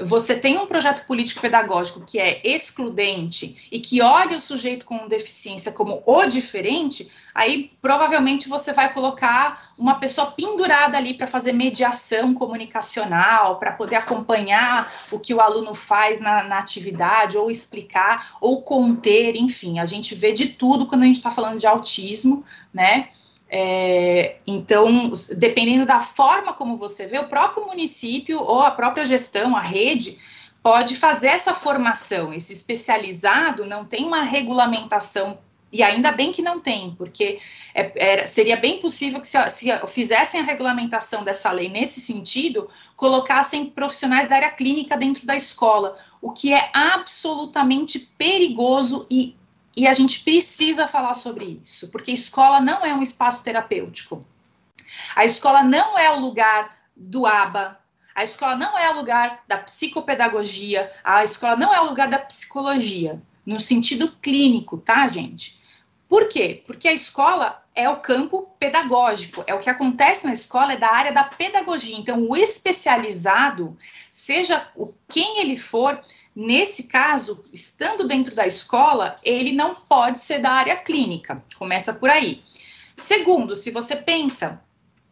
você tem um projeto político-pedagógico que é excludente e que olha o sujeito com deficiência como o diferente, aí provavelmente você vai colocar uma pessoa pendurada ali para fazer mediação comunicacional, para poder acompanhar o que o aluno faz na, na, atividade, ou explicar, ou conter, enfim, a gente vê de tudo quando a gente está falando de autismo, né? É, então, dependendo da forma como você vê, o próprio município ou a própria gestão, a rede, pode fazer essa formação. Esse especializado não tem uma regulamentação, e ainda bem que não tem, porque é, é, seria bem possível que, se, se fizessem a regulamentação dessa lei nesse sentido, colocassem profissionais da área clínica dentro da escola, o que é absolutamente perigoso e e a gente precisa falar sobre isso, porque escola não é um espaço terapêutico. A escola não é o lugar do ABA, a escola não é o lugar da psicopedagogia, a escola não é o lugar da psicologia, no sentido clínico, tá, gente? Por quê? Porque a escola é o campo pedagógico, é o que acontece na escola, é da área da pedagogia. Então, o especializado, seja o quem ele for, Nesse caso, estando dentro da escola, ele não pode ser da área clínica. Começa por aí. Segundo, se você pensa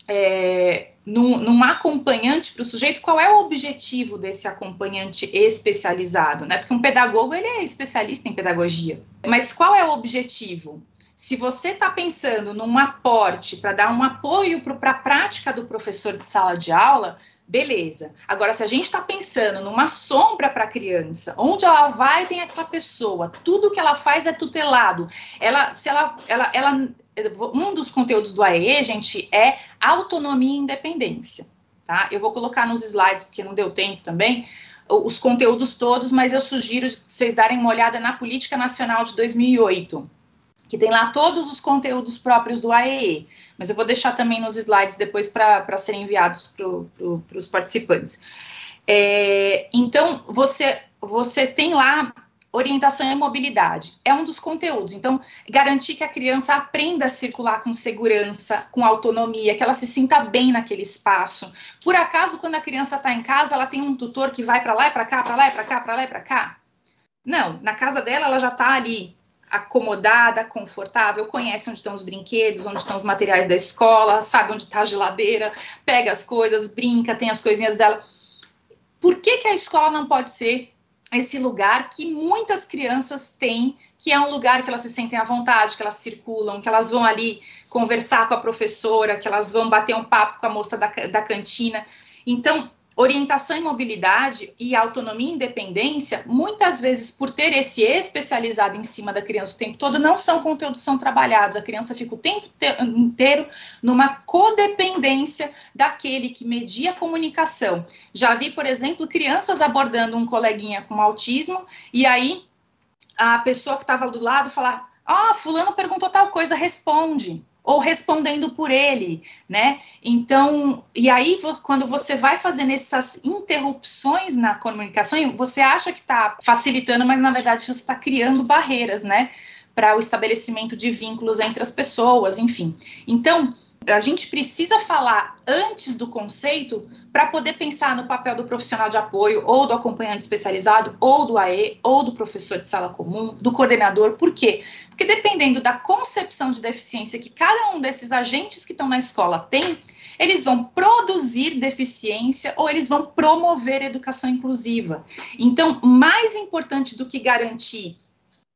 é, num, num, acompanhante para o sujeito, qual é o objetivo desse acompanhante especializado? Né? Porque um pedagogo ele é especialista em pedagogia. Mas qual é o objetivo? Se você está pensando num aporte para dar um apoio para a prática do professor de sala de aula, Beleza. Agora, se a gente está pensando numa sombra para a criança, onde ela vai tem aquela pessoa, tudo que ela faz é tutelado. Ela, se ela, ela, ela, um dos conteúdos do AE, gente, é autonomia e independência. Tá? Eu vou colocar nos slides porque não deu tempo também os conteúdos todos, mas eu sugiro vocês darem uma olhada na Política Nacional de 2008 que tem lá todos os conteúdos próprios do AEE, mas eu vou deixar também nos slides depois para serem enviados para pro, os participantes. É, então, você, você tem lá orientação e mobilidade, é um dos conteúdos. Então, garantir que a criança aprenda a circular com segurança, com autonomia, que ela se sinta bem naquele espaço. Por acaso, quando a criança está em casa, ela tem um tutor que vai para lá e para cá, para lá e para cá, para lá e para cá? Não, na casa dela, ela já está ali acomodada, confortável, conhece onde estão os brinquedos, onde estão os materiais da escola, sabe onde está a geladeira, pega as coisas, brinca, tem as coisinhas dela. Por que, que a escola não pode ser esse lugar que muitas crianças têm, que é um lugar que elas se sentem à vontade, que elas circulam, que elas vão ali conversar com a professora, que elas vão bater um papo com a moça da, da cantina. Então, orientação e mobilidade e autonomia e independência, muitas vezes por ter esse especializado em cima da criança o tempo todo, não são conteúdos são trabalhados. A criança fica o tempo inteiro numa codependência daquele que media a comunicação. Já vi, por exemplo, crianças abordando um coleguinha com autismo e aí a pessoa que estava do lado falar: "Ah, fulano perguntou tal coisa, responde" ou respondendo por ele, né? Então, e aí quando você vai fazendo essas interrupções na comunicação, você acha que está facilitando, mas na verdade você está criando barreiras, né? Para o estabelecimento de vínculos entre as pessoas, enfim. Então, a gente precisa falar antes do conceito para poder pensar no papel do profissional de apoio, ou do acompanhante especializado, ou do AE, ou do professor de sala comum, do coordenador. Por quê? Porque dependendo da concepção de deficiência que cada um desses agentes que estão na escola tem, eles vão produzir deficiência ou eles vão promover educação inclusiva. Então, mais importante do que garantir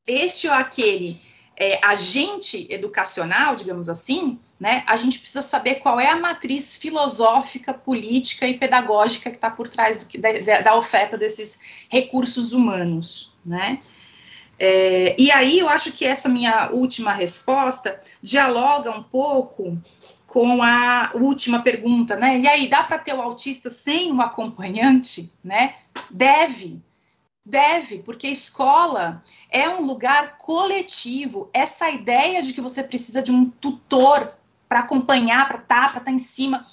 este ou aquele é, agente educacional, digamos assim, né, a gente precisa saber qual é a matriz filosófica, política e pedagógica que está por trás do, da, da, oferta desses recursos humanos, né? É, e aí eu acho que essa minha última resposta dialoga um pouco com a última pergunta, né? E aí, dá para ter o autista sem um acompanhante, né? Deve, Deve, porque escola é um lugar coletivo. Essa ideia de que você precisa de um tutor para acompanhar, para estar, tá, para estar tá em cima.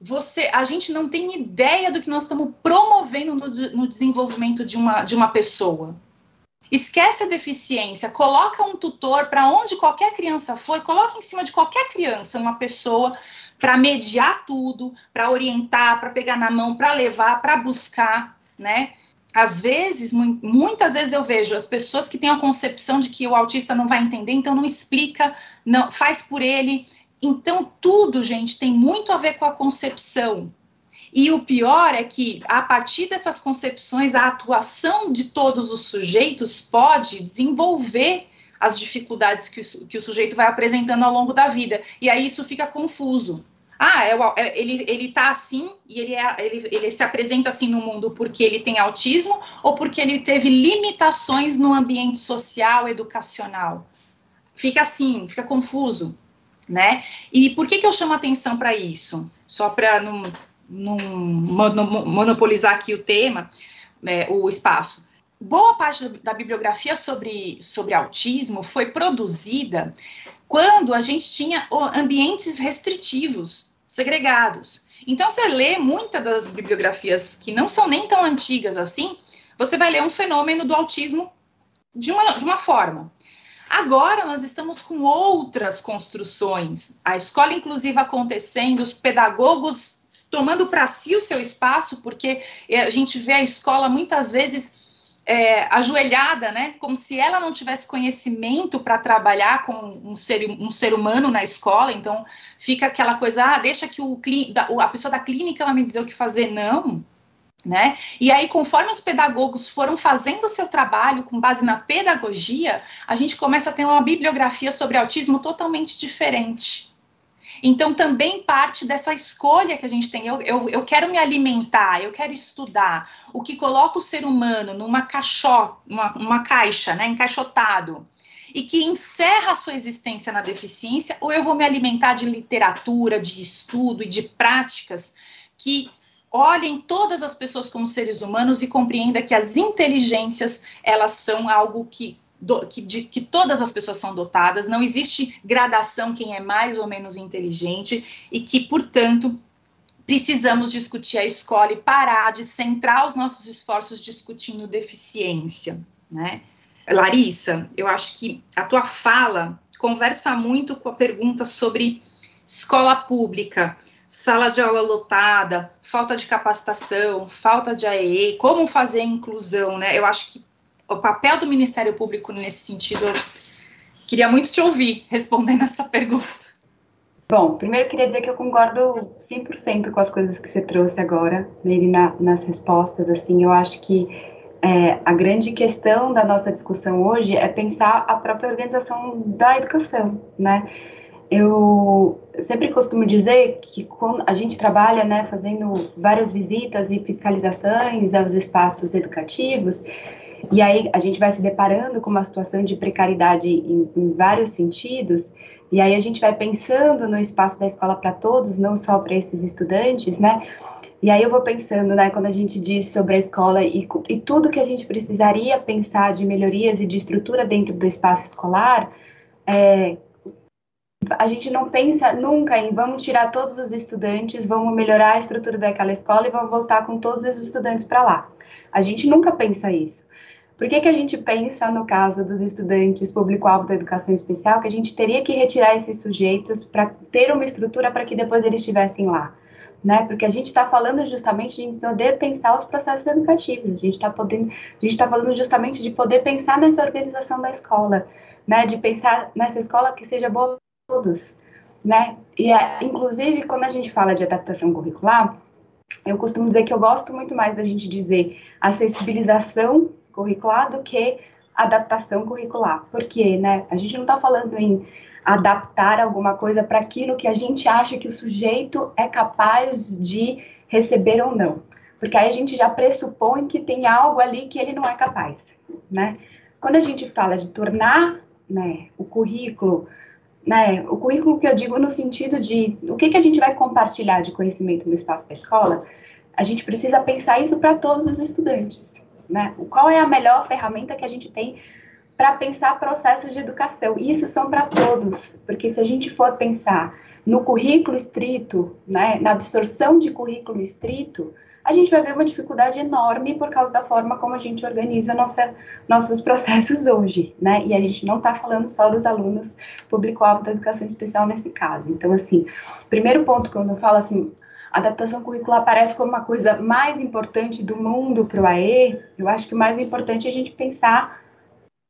Você, a gente não tem ideia do que nós estamos promovendo no, no desenvolvimento de uma, de uma pessoa. Esquece a deficiência, coloca um tutor para onde qualquer criança for, coloca em cima de qualquer criança uma pessoa para mediar tudo, para orientar, para pegar na mão, para levar, para buscar, né? Às vezes, muitas vezes eu vejo as pessoas que têm a concepção de que o autista não vai entender, então não explica, não faz por ele. Então, tudo, gente, tem muito a ver com a concepção. E o pior é que, a partir dessas concepções, a atuação de todos os sujeitos pode desenvolver as dificuldades que o, que o sujeito vai apresentando ao longo da vida. E aí isso fica confuso. Ah, é, é, ele, ele tá assim e ele, é, ele, ele se apresenta assim no mundo porque ele tem autismo ou porque ele teve limitações no ambiente social, educacional. Fica assim, fica confuso, né? E por que, que eu chamo atenção para isso? Só para não, não monopolizar aqui o tema, é, o espaço. Boa parte da bibliografia sobre, sobre autismo foi produzida quando a gente tinha ambientes restritivos, segregados. Então, você lê muitas das bibliografias que não são nem tão antigas assim, você vai ler um fenômeno do autismo de uma, de uma forma. Agora nós estamos com outras construções, a escola inclusiva acontecendo, os pedagogos tomando para si o seu espaço, porque a gente vê a escola muitas vezes é, ajoelhada, né, como se ela não tivesse conhecimento para trabalhar com um ser, um ser humano na escola, então fica aquela coisa, ah, deixa que o, a pessoa da clínica vai me dizer o que fazer, não, né? E aí, conforme os pedagogos foram fazendo o seu trabalho com base na pedagogia, a gente começa a ter uma bibliografia sobre autismo totalmente diferente. Então, também parte dessa escolha que a gente tem. Eu, eu, eu quero me alimentar, eu quero estudar. O que coloca o ser humano numa caixó, uma, uma caixa, né, encaixotado, e que encerra a sua existência na deficiência, ou eu vou me alimentar de literatura, de estudo e de práticas que olhem todas as pessoas como seres humanos e compreenda que as inteligências elas são algo que do, que, de, que todas as pessoas são dotadas, não existe gradação quem é mais ou menos inteligente e que, portanto, precisamos discutir a escola e parar de centrar os nossos esforços discutindo deficiência, né? Larissa, eu acho que a tua fala conversa muito com a pergunta sobre escola pública, sala de aula lotada, falta de capacitação, falta de AE, como fazer a inclusão, né? Eu acho que o papel do Ministério Público nesse sentido, eu queria muito te ouvir respondendo essa pergunta. Bom, primeiro queria dizer que eu concordo 100% com as coisas que você trouxe agora, Meire, na, nas respostas, assim, eu acho que é, a grande questão da nossa discussão hoje é pensar a própria organização da educação, né? Eu sempre costumo dizer que quando a gente trabalha, né, fazendo várias visitas e fiscalizações aos espaços educativos, e aí a gente vai se deparando com uma situação de precariedade em, em vários sentidos, e aí a gente vai pensando no espaço da escola para todos, não só para esses estudantes, né? E aí eu vou pensando, né, quando a gente diz sobre a escola e, e tudo que a gente precisaria pensar de melhorias e de estrutura dentro do espaço escolar, é, a gente não pensa nunca em vamos tirar todos os estudantes, vamos melhorar a estrutura daquela escola e vamos voltar com todos os estudantes para lá. A gente nunca pensa isso. Por que, que a gente pensa, no caso dos estudantes público-alvo da educação especial, que a gente teria que retirar esses sujeitos para ter uma estrutura para que depois eles estivessem lá? Né? Porque a gente está falando justamente de poder pensar os processos educativos, a gente está podendo, a gente está falando justamente de poder pensar nessa organização da escola, né? De pensar nessa escola que seja boa para todos, né? E é, inclusive quando a gente fala de adaptação curricular, eu costumo dizer que eu gosto muito mais da gente dizer acessibilização curricular do que adaptação curricular. Porque, né, a gente não está falando em adaptar alguma coisa para aquilo que a gente acha que o sujeito é capaz de receber ou não. Porque aí a gente já pressupõe que tem algo ali que ele não é capaz, né? Quando a gente fala de tornar, né, o currículo, né, o currículo que eu digo no sentido de o que, que a gente vai compartilhar de conhecimento no espaço da escola, a gente precisa pensar isso para todos os estudantes, né? Qual é a melhor ferramenta que a gente tem para pensar processos de educação? E isso são para todos, porque se a gente for pensar no currículo estrito, né, na absorção de currículo estrito, a gente vai ver uma dificuldade enorme por causa da forma como a gente organiza nossa, nossos <laughs> processos hoje, né? E a gente não está falando só dos alunos público-alvo da educação especial nesse caso. Então, assim, primeiro ponto quando eu falo assim, adaptação curricular parece como uma coisa mais importante do mundo para o AE, eu acho que o mais importante é a gente pensar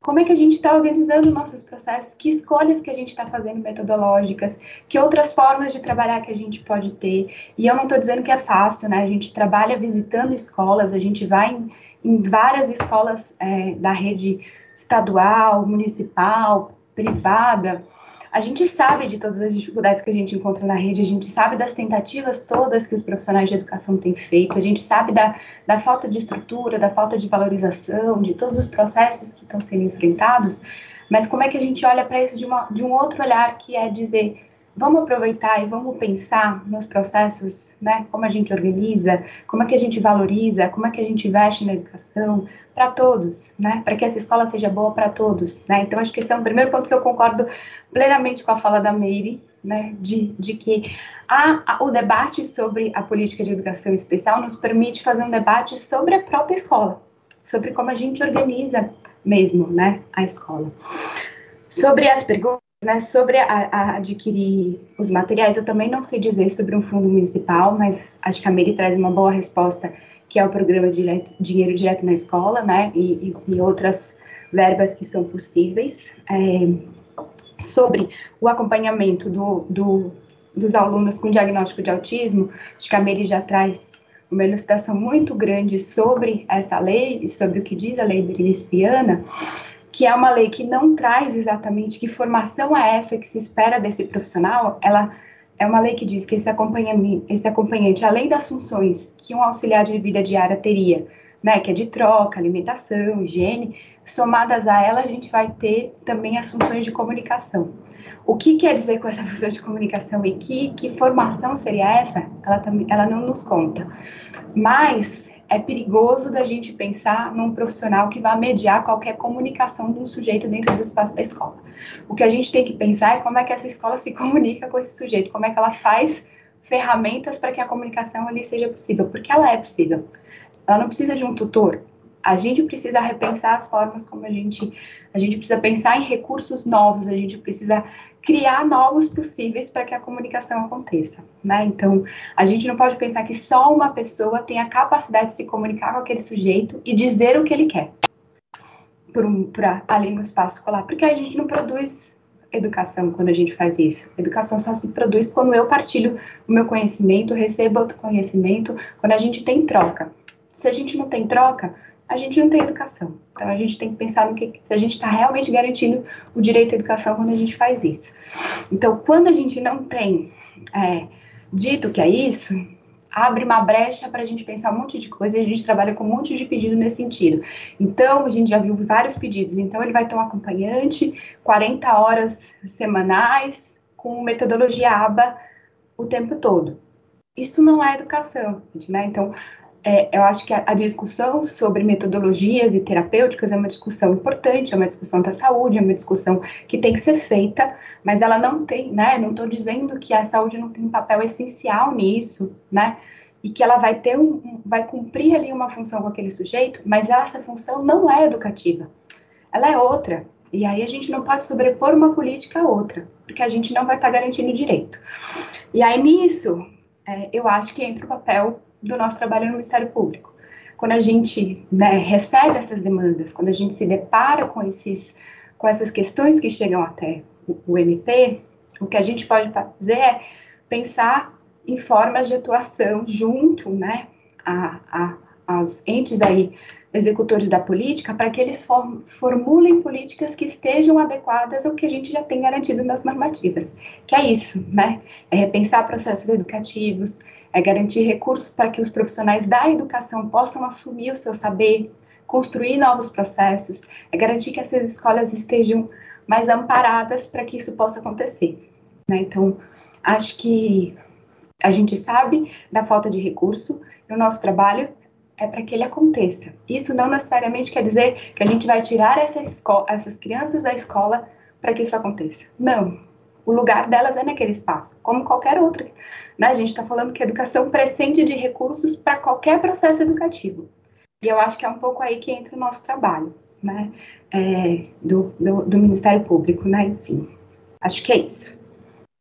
como é que a gente está organizando nossos processos, que escolhas que a gente está fazendo metodológicas, que outras formas de trabalhar que a gente pode ter. E eu não estou dizendo que é fácil, né? A gente trabalha visitando escolas, a gente vai em, em várias escolas é, da rede estadual, municipal, privada, a gente sabe de todas as dificuldades que a gente encontra na rede, a gente sabe das tentativas todas que os profissionais de educação têm feito, a gente sabe da, da falta de estrutura, da falta de valorização, de todos os processos que estão sendo enfrentados, mas como é que a gente olha para isso de, uma, de um outro olhar, que é dizer, vamos aproveitar e vamos pensar nos processos, né? Como a gente organiza, como é que a gente valoriza, como é que a gente investe na educação para todos, né? Para que essa escola seja boa para todos, né? Então acho que esse é o primeiro ponto que eu concordo plenamente com a fala da Meire, né? De, de que a, a, o debate sobre a política de educação especial nos permite fazer um debate sobre a própria escola, sobre como a gente organiza mesmo, né? A escola. Sobre as perguntas né, sobre a, a adquirir os materiais, eu também não sei dizer sobre um fundo municipal, mas acho que a Mary traz uma boa resposta, que é o programa direto, Dinheiro Direto na Escola, né, e, e, outras verbas que são possíveis. É, sobre o acompanhamento do, do, dos alunos com diagnóstico de autismo, acho que a Mary já traz uma elucidação muito grande sobre essa lei e sobre o que diz a lei berispiana, que é uma lei que não traz exatamente que formação é essa que se espera desse profissional, ela é uma lei que diz que esse esse acompanhante, além das funções que um auxiliar de vida diária teria, né, que é de troca, alimentação, higiene, somadas a ela, a gente vai ter também as funções de comunicação. O que quer dizer com essa <laughs> função de comunicação e que, que formação seria essa? Ela, ela não nos conta. Mas é perigoso da gente pensar num profissional que vai mediar qualquer comunicação de um sujeito dentro do espaço da escola. O que a gente tem que pensar é como é que essa escola se <laughs> comunica com esse sujeito, como é que ela faz ferramentas para que a comunicação ali seja possível, porque ela é possível. Ela não precisa de um tutor. A gente precisa repensar as formas como a gente, a gente precisa pensar em recursos novos, a gente precisa criar novos possíveis para que a comunicação aconteça, né? Então, a gente não pode pensar que só uma pessoa tem a capacidade de se comunicar com aquele sujeito e dizer o que ele quer por um, pra, ali no espaço escolar, porque a gente não produz educação quando a gente faz isso. Educação só se produz quando eu partilho o meu conhecimento, recebo outro conhecimento, quando a gente tem troca. Se a gente não tem troca, a gente não tem educação. Então a gente tem que pensar no que se a gente está realmente garantindo o direito à educação quando a gente faz isso. Então, quando a gente não tem é, dito que é isso, abre uma brecha para a gente pensar um monte de coisa e a gente trabalha com um monte de pedido nesse sentido. Então, a gente já viu vários pedidos. Então, ele vai ter um acompanhante, 40 horas semanais, com metodologia ABA o tempo todo. Isso não é educação, né? Então, é, eu acho que a, a, discussão sobre metodologias e terapêuticas é uma discussão importante, é uma discussão da saúde, é uma discussão que tem que ser feita, mas ela não tem, né? Não estou dizendo que a saúde não tem um papel essencial nisso, né? E que ela vai ter um, vai cumprir ali uma função com aquele sujeito, mas essa função não é educativa, ela é outra. E aí a gente não pode sobrepor uma política a outra, porque a gente não vai estar garantindo direito. E aí nisso, é, eu acho que entra o papel do nosso trabalho no Ministério Público. Quando a gente né, recebe essas demandas, quando a gente se depara com, esses, com essas questões que chegam até o, o MP, o que a gente pode fazer é pensar em formas de atuação junto né, a, a, aos entes aí executores da política para que eles formulem políticas que estejam adequadas ao que a gente já tem garantido nas normativas, que é isso, né? É repensar processos educativos, é garantir recursos para que os profissionais da educação possam assumir o seu saber, construir novos processos, é garantir que essas escolas estejam mais amparadas para que isso possa acontecer. Né? Então, acho que a gente sabe da falta de recurso e o nosso trabalho é para que ele aconteça. Isso não necessariamente quer dizer que a gente vai tirar essa essas crianças da escola para que isso aconteça. Não. O lugar delas é naquele espaço, como qualquer outro né? A gente está falando que a educação prescinde de recursos para qualquer processo educativo. E eu acho que é um pouco aí que entra o nosso trabalho, né? É, do, do, do, Ministério Público, né? Enfim, acho que é isso.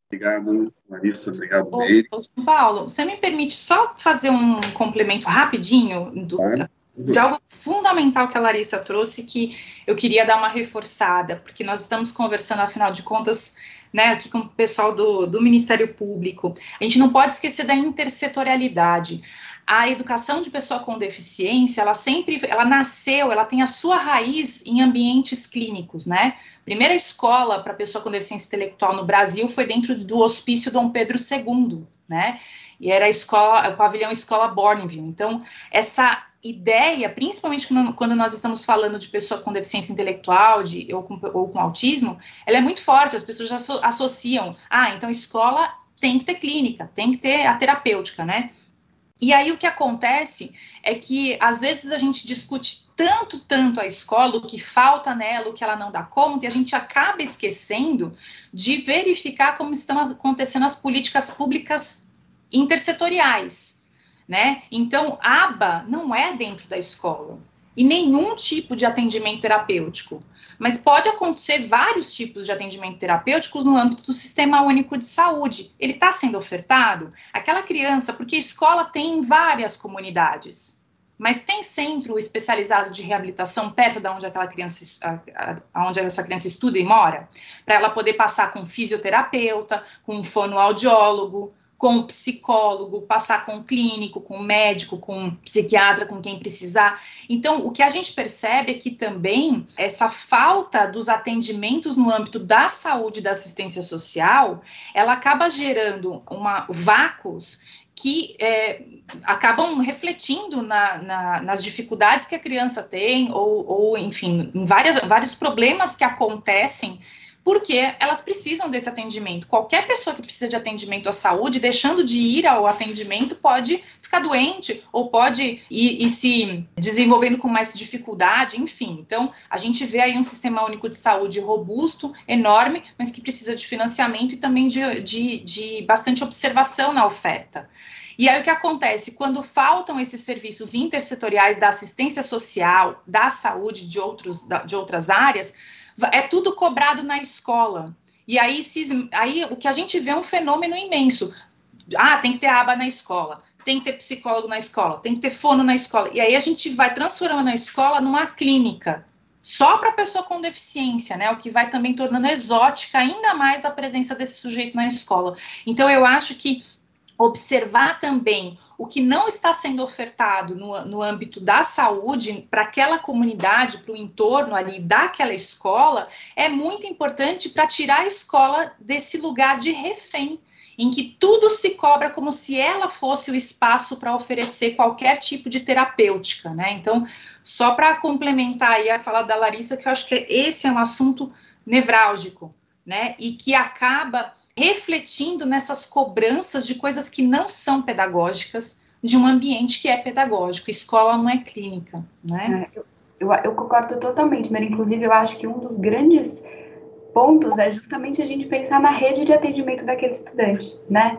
Obrigado, Larissa. Obrigado, Meire. Paulo, você me permite só fazer um complemento rapidinho do, claro. de algo fundamental que a Larissa trouxe que eu queria dar uma reforçada, porque nós estamos conversando, afinal de contas, né, aqui com o pessoal do, do Ministério Público, a gente não pode esquecer da intersetorialidade. A educação de pessoa com deficiência, ela sempre, ela nasceu, ela tem a sua raiz em ambientes clínicos, né? Primeira escola para pessoa com deficiência intelectual no Brasil foi dentro do Hospício Dom Pedro II, né? E era a escola, o pavilhão Escola Bourneville. Então, essa ideia, principalmente quando nós estamos falando de pessoa com deficiência intelectual de, ou, com, ou com autismo, ela é muito forte, as pessoas já associam, ah, então escola tem que ter clínica, tem que ter a terapêutica, né? E aí o que acontece é que às vezes a gente discute tanto, tanto a escola, o que falta nela, o que ela não dá conta, e a gente acaba esquecendo de verificar como estão acontecendo as políticas públicas intersetoriais né? Então, aba não é dentro da escola e nenhum tipo de atendimento terapêutico, mas pode acontecer vários tipos de atendimento terapêutico no âmbito do Sistema Único de Saúde. Ele está sendo ofertado? Aquela criança, porque a escola tem em várias comunidades, mas tem centro especializado de reabilitação perto da onde aquela criança, onde essa criança estuda e mora, para ela poder passar com fisioterapeuta, com fonoaudiólogo, com o psicólogo, passar com o clínico, com o médico, com o psiquiatra, com quem precisar. Então, o que a gente percebe é que também essa falta dos atendimentos no âmbito da saúde e da assistência social, ela acaba gerando uma vácuos que é, acabam refletindo na, na, nas dificuldades que a criança tem, ou, ou enfim, em várias, vários problemas que acontecem porque elas precisam desse atendimento. Qualquer pessoa que precisa de atendimento à saúde, deixando de ir ao atendimento, pode ficar doente ou pode ir, ir, se desenvolvendo com mais dificuldade, enfim. Então, a gente vê aí um sistema único de saúde robusto, enorme, mas que precisa de financiamento e também de, de, de bastante observação na oferta. E aí o que acontece? Quando faltam esses serviços intersetoriais da assistência social, da saúde, de, outros, de outras áreas, é tudo cobrado na escola. E aí, se, aí o que a gente vê é um fenômeno imenso. Ah, tem que ter aba na escola, tem que ter psicólogo na escola, tem que ter fono na escola. E aí a gente vai transformando a escola numa clínica só para pessoa com deficiência, né? O que vai também tornando exótica ainda mais a presença desse sujeito na escola. Então eu acho que observar também o que não está sendo ofertado no, no âmbito da saúde para aquela comunidade, para o entorno ali daquela escola, é muito importante para tirar a escola desse lugar de refém, em que tudo se cobra como se ela fosse o espaço para oferecer qualquer tipo de terapêutica, né? Então, só para complementar aí a fala da Larissa, que eu acho que esse é um assunto nevrálgico, né? E que acaba refletindo nessas cobranças de coisas que não são pedagógicas de um ambiente que é pedagógico. Escola não é clínica, né? É, eu, eu, eu, concordo totalmente, mas inclusive eu acho que um dos grandes pontos é justamente a gente pensar na rede de atendimento daquele estudante, né?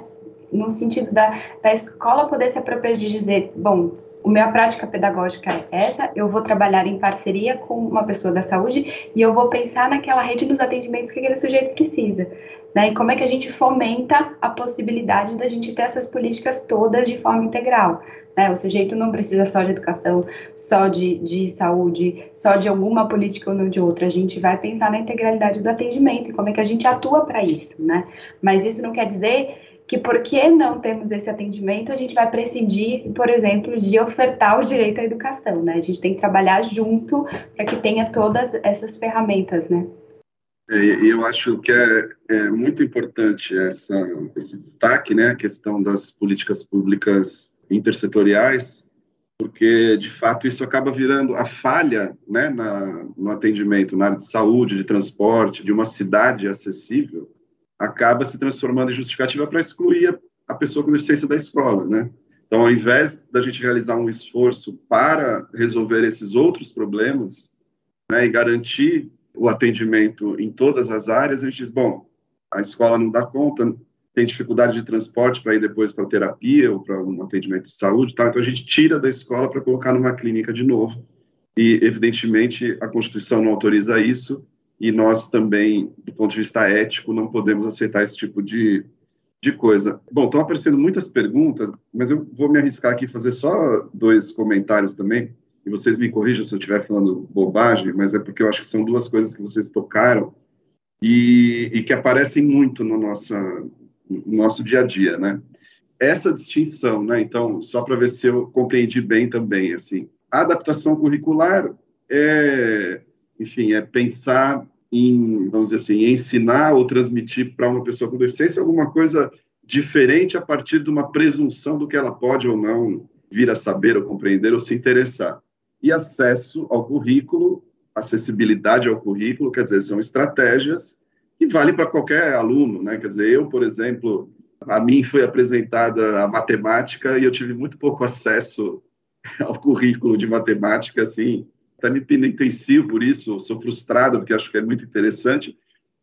No sentido da, da escola poder se apropriar de dizer, bom, a minha prática pedagógica é essa, eu vou trabalhar em parceria com uma pessoa da saúde e eu vou pensar naquela rede dos atendimentos que aquele sujeito precisa. Né? E como é que a gente fomenta a possibilidade da gente ter essas políticas todas de forma integral. Né? O sujeito não precisa só de educação, só de, de saúde, só de alguma política ou não de outra. A gente vai pensar na integralidade do atendimento e como é que a gente atua para isso. Né? Mas isso não quer dizer que porque não temos esse atendimento, a gente vai prescindir, por exemplo, de ofertar o direito à educação, né? A gente tem que trabalhar junto para que tenha todas essas ferramentas, né? É, eu acho que é, é muito importante essa, esse destaque, né, a questão das políticas públicas intersetoriais, porque de fato isso acaba virando a falha, né, na, no atendimento na área de saúde, de transporte, de uma cidade acessível, acaba se transformando em justificativa para excluir a, a pessoa com deficiência da escola, né? Então, ao invés da gente realizar um esforço para resolver esses outros problemas, né, e garantir o atendimento em todas as áreas, a gente diz, bom, a escola não dá conta, tem dificuldade de transporte para ir depois para terapia ou para um atendimento de saúde, então a gente tira da escola para colocar numa clínica de novo. E, evidentemente, a Constituição não autoriza isso, e nós também, do ponto de vista ético, não podemos aceitar esse tipo de, de coisa. Bom, estão aparecendo muitas perguntas, mas eu vou me arriscar aqui fazer só dois comentários também e vocês me corrijam se eu estiver falando bobagem, mas é porque eu acho que são duas coisas que vocês tocaram e, e que aparecem muito no nosso, no nosso dia a dia, né? Essa distinção, né? Então, só para ver se eu compreendi bem também, assim, a adaptação curricular é, enfim, é pensar em, vamos dizer assim, ensinar ou transmitir para uma pessoa com deficiência alguma coisa diferente a partir de uma presunção do que ela pode ou não vir a saber ou compreender ou se interessar e acesso ao currículo, acessibilidade ao currículo, quer dizer, são estratégias que valem para qualquer aluno, né? Quer dizer, eu, por exemplo, a mim foi apresentada a matemática e eu tive muito pouco acesso <laughs> ao currículo de matemática, assim, até me penitencio por isso, sou frustrado porque acho que é muito interessante,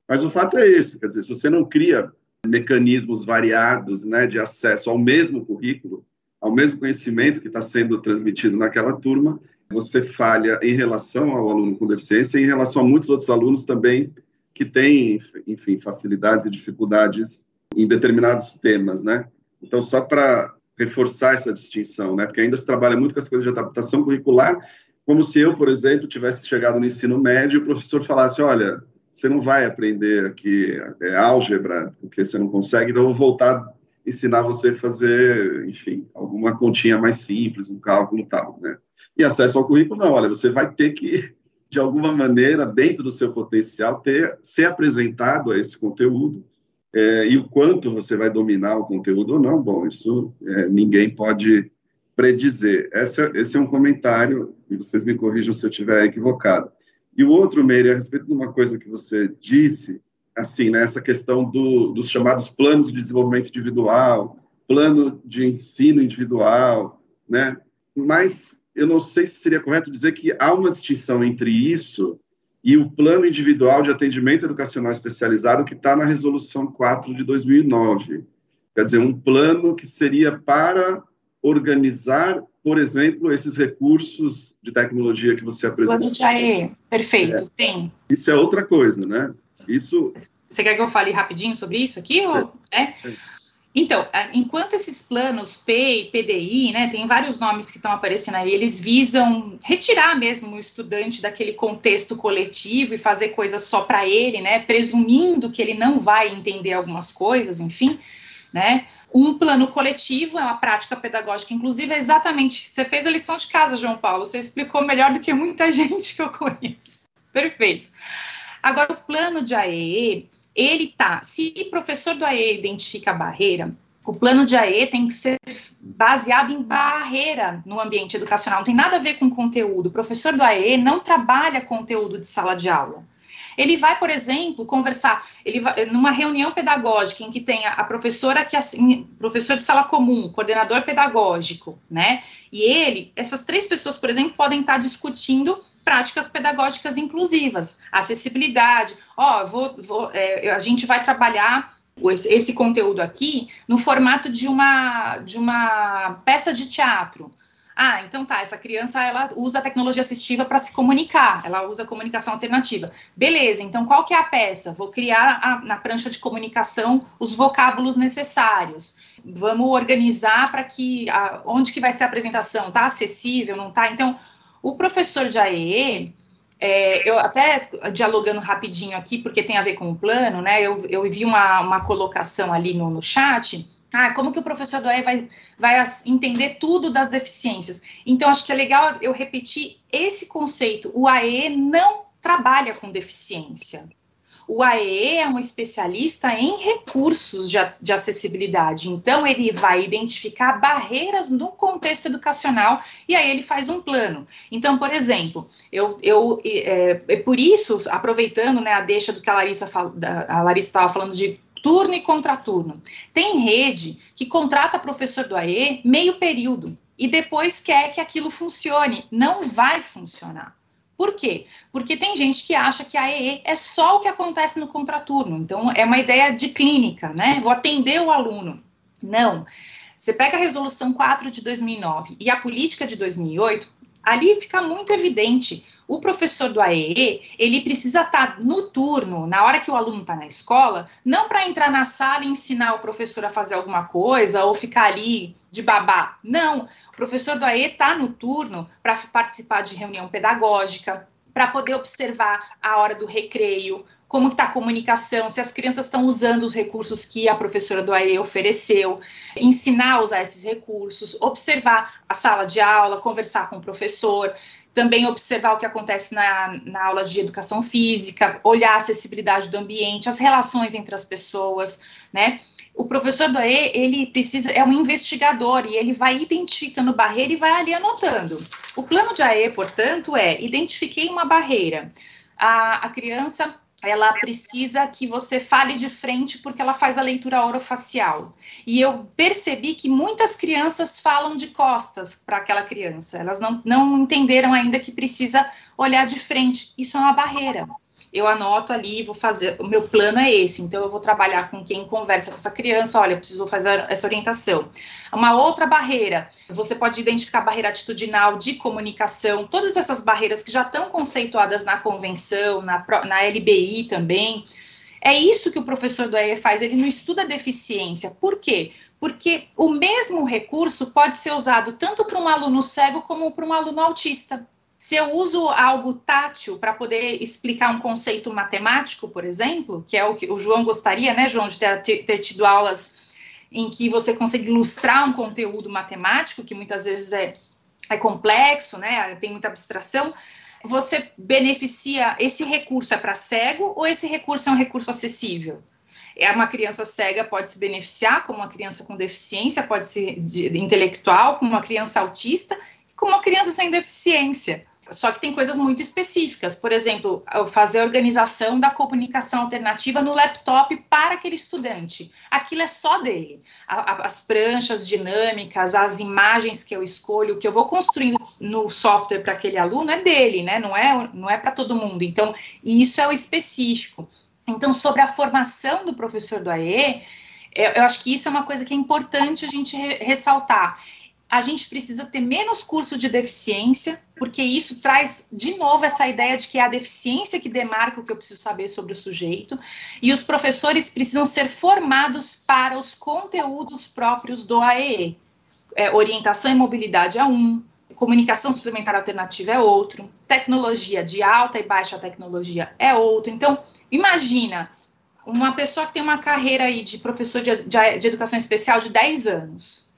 mas o fato é esse, quer dizer, se você não cria mecanismos variados, né, de acesso ao mesmo currículo, ao mesmo conhecimento que está sendo transmitido naquela turma, você falha em relação ao aluno com deficiência e em relação a muitos outros alunos também que têm, enfim, facilidades e dificuldades em determinados temas, né? Então, só para reforçar essa distinção, né? Porque ainda se trabalha muito com as coisas de adaptação curricular, como se eu, por exemplo, tivesse chegado no ensino médio e o professor falasse, olha, você não vai aprender aqui é, álgebra, porque você não consegue, então eu vou voltar ensinar você a fazer, enfim, alguma continha mais simples, um cálculo tal, né? E acesso ao currículo, não, olha, você vai ter que, de alguma maneira, dentro do seu potencial, ter, ser apresentado a esse conteúdo, é, e o quanto você vai dominar o conteúdo ou não, bom, isso é, ninguém pode predizer. Esse, esse é um comentário, e vocês me corrijam se eu estiver equivocado. E o outro, Meire, a respeito de uma coisa que você disse, assim, né, essa questão do, dos chamados planos de desenvolvimento individual, plano de ensino individual, né, mas eu não sei se seria correto dizer que há uma distinção entre isso e o plano individual de atendimento educacional especializado que está na resolução 4 de 2009. Quer dizer, um plano que seria para organizar, por exemplo, esses recursos de tecnologia que você apresentou. Plano de AE, perfeito, é. tem. Isso é outra coisa, né? Isso. Você quer que eu fale rapidinho sobre isso aqui? É. Ou, é? Então, enquanto esses planos P e PDI, né, tem vários nomes que estão aparecendo aí, eles visam retirar mesmo o estudante daquele contexto coletivo e fazer coisas só para ele, né, presumindo que ele não vai entender algumas coisas, enfim, né, um plano coletivo, é uma prática pedagógica, inclusive é exatamente, você fez a lição de casa, João Paulo, você explicou melhor do que muita <laughs> gente que eu conheço. Perfeito. Agora, o plano de AEE, ele tá, se o professor do AEE identifica a barreira, o plano de AE tem que ser baseado em barreira no ambiente educacional, não tem nada a ver com conteúdo. O professor do AE não trabalha conteúdo de sala de aula. Ele vai, por exemplo, conversar, ele vai, numa reunião pedagógica em que tem a, professora que assim, professor de sala comum, coordenador pedagógico, né? E ele, essas três pessoas, por exemplo, podem estar discutindo práticas pedagógicas inclusivas, acessibilidade. Ó, vou, vou é, a gente vai trabalhar esse conteúdo aqui no formato de uma de uma peça de teatro. Ah, então tá, essa criança ela usa a tecnologia assistiva para se comunicar, ela usa comunicação alternativa. Beleza, então qual que é a peça? Vou criar a, na prancha de comunicação os vocábulos necessários. Vamos organizar para que a, onde que vai ser a apresentação? Tá acessível, não tá? Então, o professor de AEE, é, eu até dialogando rapidinho aqui, porque tem a ver com o plano, né? Eu, eu vi uma, uma colocação ali no, no chat ah, como que o professor do AE vai, vai entender tudo das deficiências? Então, acho que é legal eu repetir esse conceito. O AE não trabalha com deficiência. O AE é um especialista em recursos de, de, acessibilidade, então ele vai identificar barreiras no contexto educacional e aí ele faz um plano. Então, por exemplo, eu, eu é, é por isso, aproveitando né, a deixa do que a Larissa estava falando de turno e contraturno. Tem rede que contrata professor do AE meio período e depois quer que aquilo funcione. Não vai funcionar. Por quê? Porque tem gente que acha que a EE é só o que acontece no contraturno. Então, é uma ideia de clínica, né? Vou atender o aluno. Não. Você pega a resolução 4 de 2009 e a política de 2008, ali fica muito evidente o professor do AEE, ele precisa estar no turno, na hora que o aluno está na escola, não para entrar na sala e ensinar o professor a fazer alguma coisa ou ficar ali de babá. Não, o professor do AE está no turno para participar de reunião pedagógica, para poder observar a hora do recreio, como está a comunicação, se as crianças estão usando os recursos que a professora do AE ofereceu, ensinar a usar esses recursos, observar a sala de aula, conversar com o professor, também observar o que acontece na, na aula de educação física, olhar a acessibilidade do ambiente, as relações entre as pessoas, né? O professor do AE, ele precisa, é um investigador e ele vai identificando barreira e vai ali anotando. O plano de AE, portanto, é identifiquei uma barreira. A, a criança ela precisa que você fale de frente porque ela faz a leitura orofacial. E eu percebi que muitas crianças falam de costas para aquela criança. Elas não, não entenderam ainda que precisa olhar de frente. Isso é uma barreira eu anoto ali, vou fazer, o meu plano é esse, então eu vou trabalhar com quem conversa com essa criança, olha, preciso fazer essa orientação. Uma outra barreira, você pode identificar a barreira atitudinal de comunicação, todas essas barreiras que já estão conceituadas na convenção, na, na LBI também, é isso que o professor do EE faz, ele não estuda deficiência. Por quê? Porque o mesmo recurso pode ser usado tanto para um aluno cego como para um aluno autista. Se eu uso algo tátil para poder explicar um conceito matemático, por exemplo, que é o que o João gostaria, né, João, de ter, ter tido aulas em que você consegue ilustrar um conteúdo matemático, que muitas vezes é, é complexo, né, tem muita abstração, você beneficia, esse recurso é para cego ou esse recurso é um recurso acessível? É uma criança cega pode se beneficiar, como uma criança com deficiência, pode ser de, intelectual, como uma criança autista, e como uma criança sem deficiência. Só que tem coisas muito específicas, por exemplo, fazer a organização da comunicação alternativa no laptop para aquele estudante. Aquilo é só dele. as pranchas dinâmicas, as imagens que eu escolho, que eu vou construindo no software para aquele aluno é dele, né? Não é, não é para todo mundo. Então, isso é o específico. Então, sobre a formação do professor do AE, eu acho que isso é uma coisa que é importante a gente ressaltar a gente precisa ter menos cursos de deficiência, porque isso traz de novo essa ideia de que é a deficiência que demarca o que eu preciso saber sobre o sujeito, e os professores precisam ser formados para os conteúdos próprios do AEE. É, orientação e mobilidade é um, comunicação suplementar alternativa é outro, tecnologia de alta e baixa tecnologia é outro. Então, imagina uma pessoa que tem uma carreira aí de professor de, de, de educação especial de 10 anos,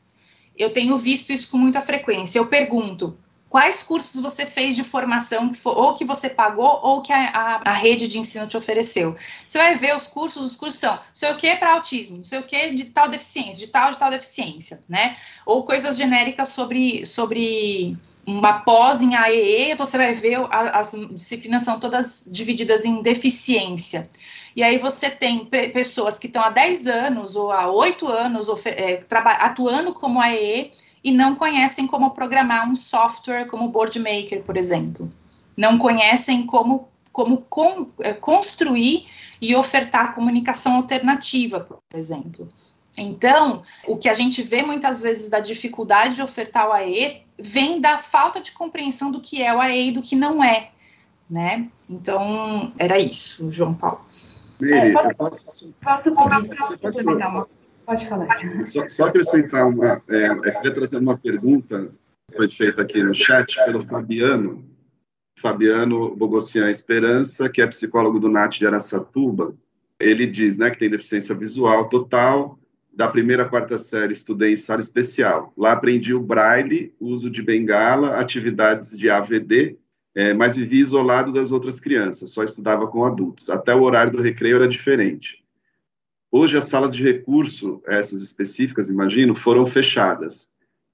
eu tenho visto isso com muita frequência. Eu pergunto, quais cursos você fez de formação, ou que você pagou, ou que a, a, a, rede de ensino te ofereceu. Você vai ver os cursos, os cursos são sei o que para autismo, sei o que de tal deficiência, de tal, de tal deficiência, né? Ou coisas genéricas sobre, sobre uma pós em AEE, você vai ver as disciplinas são todas divididas em deficiência. E aí você tem pessoas que estão há 10 anos ou há 8 anos é, atuando como AEE e não conhecem como programar um software como BoardMaker, por exemplo. Não conhecem como, como con, é, construir e ofertar comunicação alternativa, por exemplo. Então, o que a gente vê muitas vezes da dificuldade de ofertar o AE vem da falta de compreensão do que é o AE e do que não é, né? Então, era isso, João Paulo. É, posso, posso, posso, posso, Pode falar. Só, só acrescentar uma, é, eu queria trazer uma pergunta que foi feita aqui no chat pelo Fabiano, Fabiano Bogossian Esperança, que é psicólogo do NAT de Aracatuba. Ele diz, né, que tem deficiência visual total, da primeira à quarta série estudei em sala especial. Lá aprendi o braille, uso de bengala, atividades de AVD, é, mas vivi isolado das outras crianças, só estudava com adultos. Até o horário do recreio era diferente. Hoje as salas de recurso, essas específicas, imagino, foram fechadas.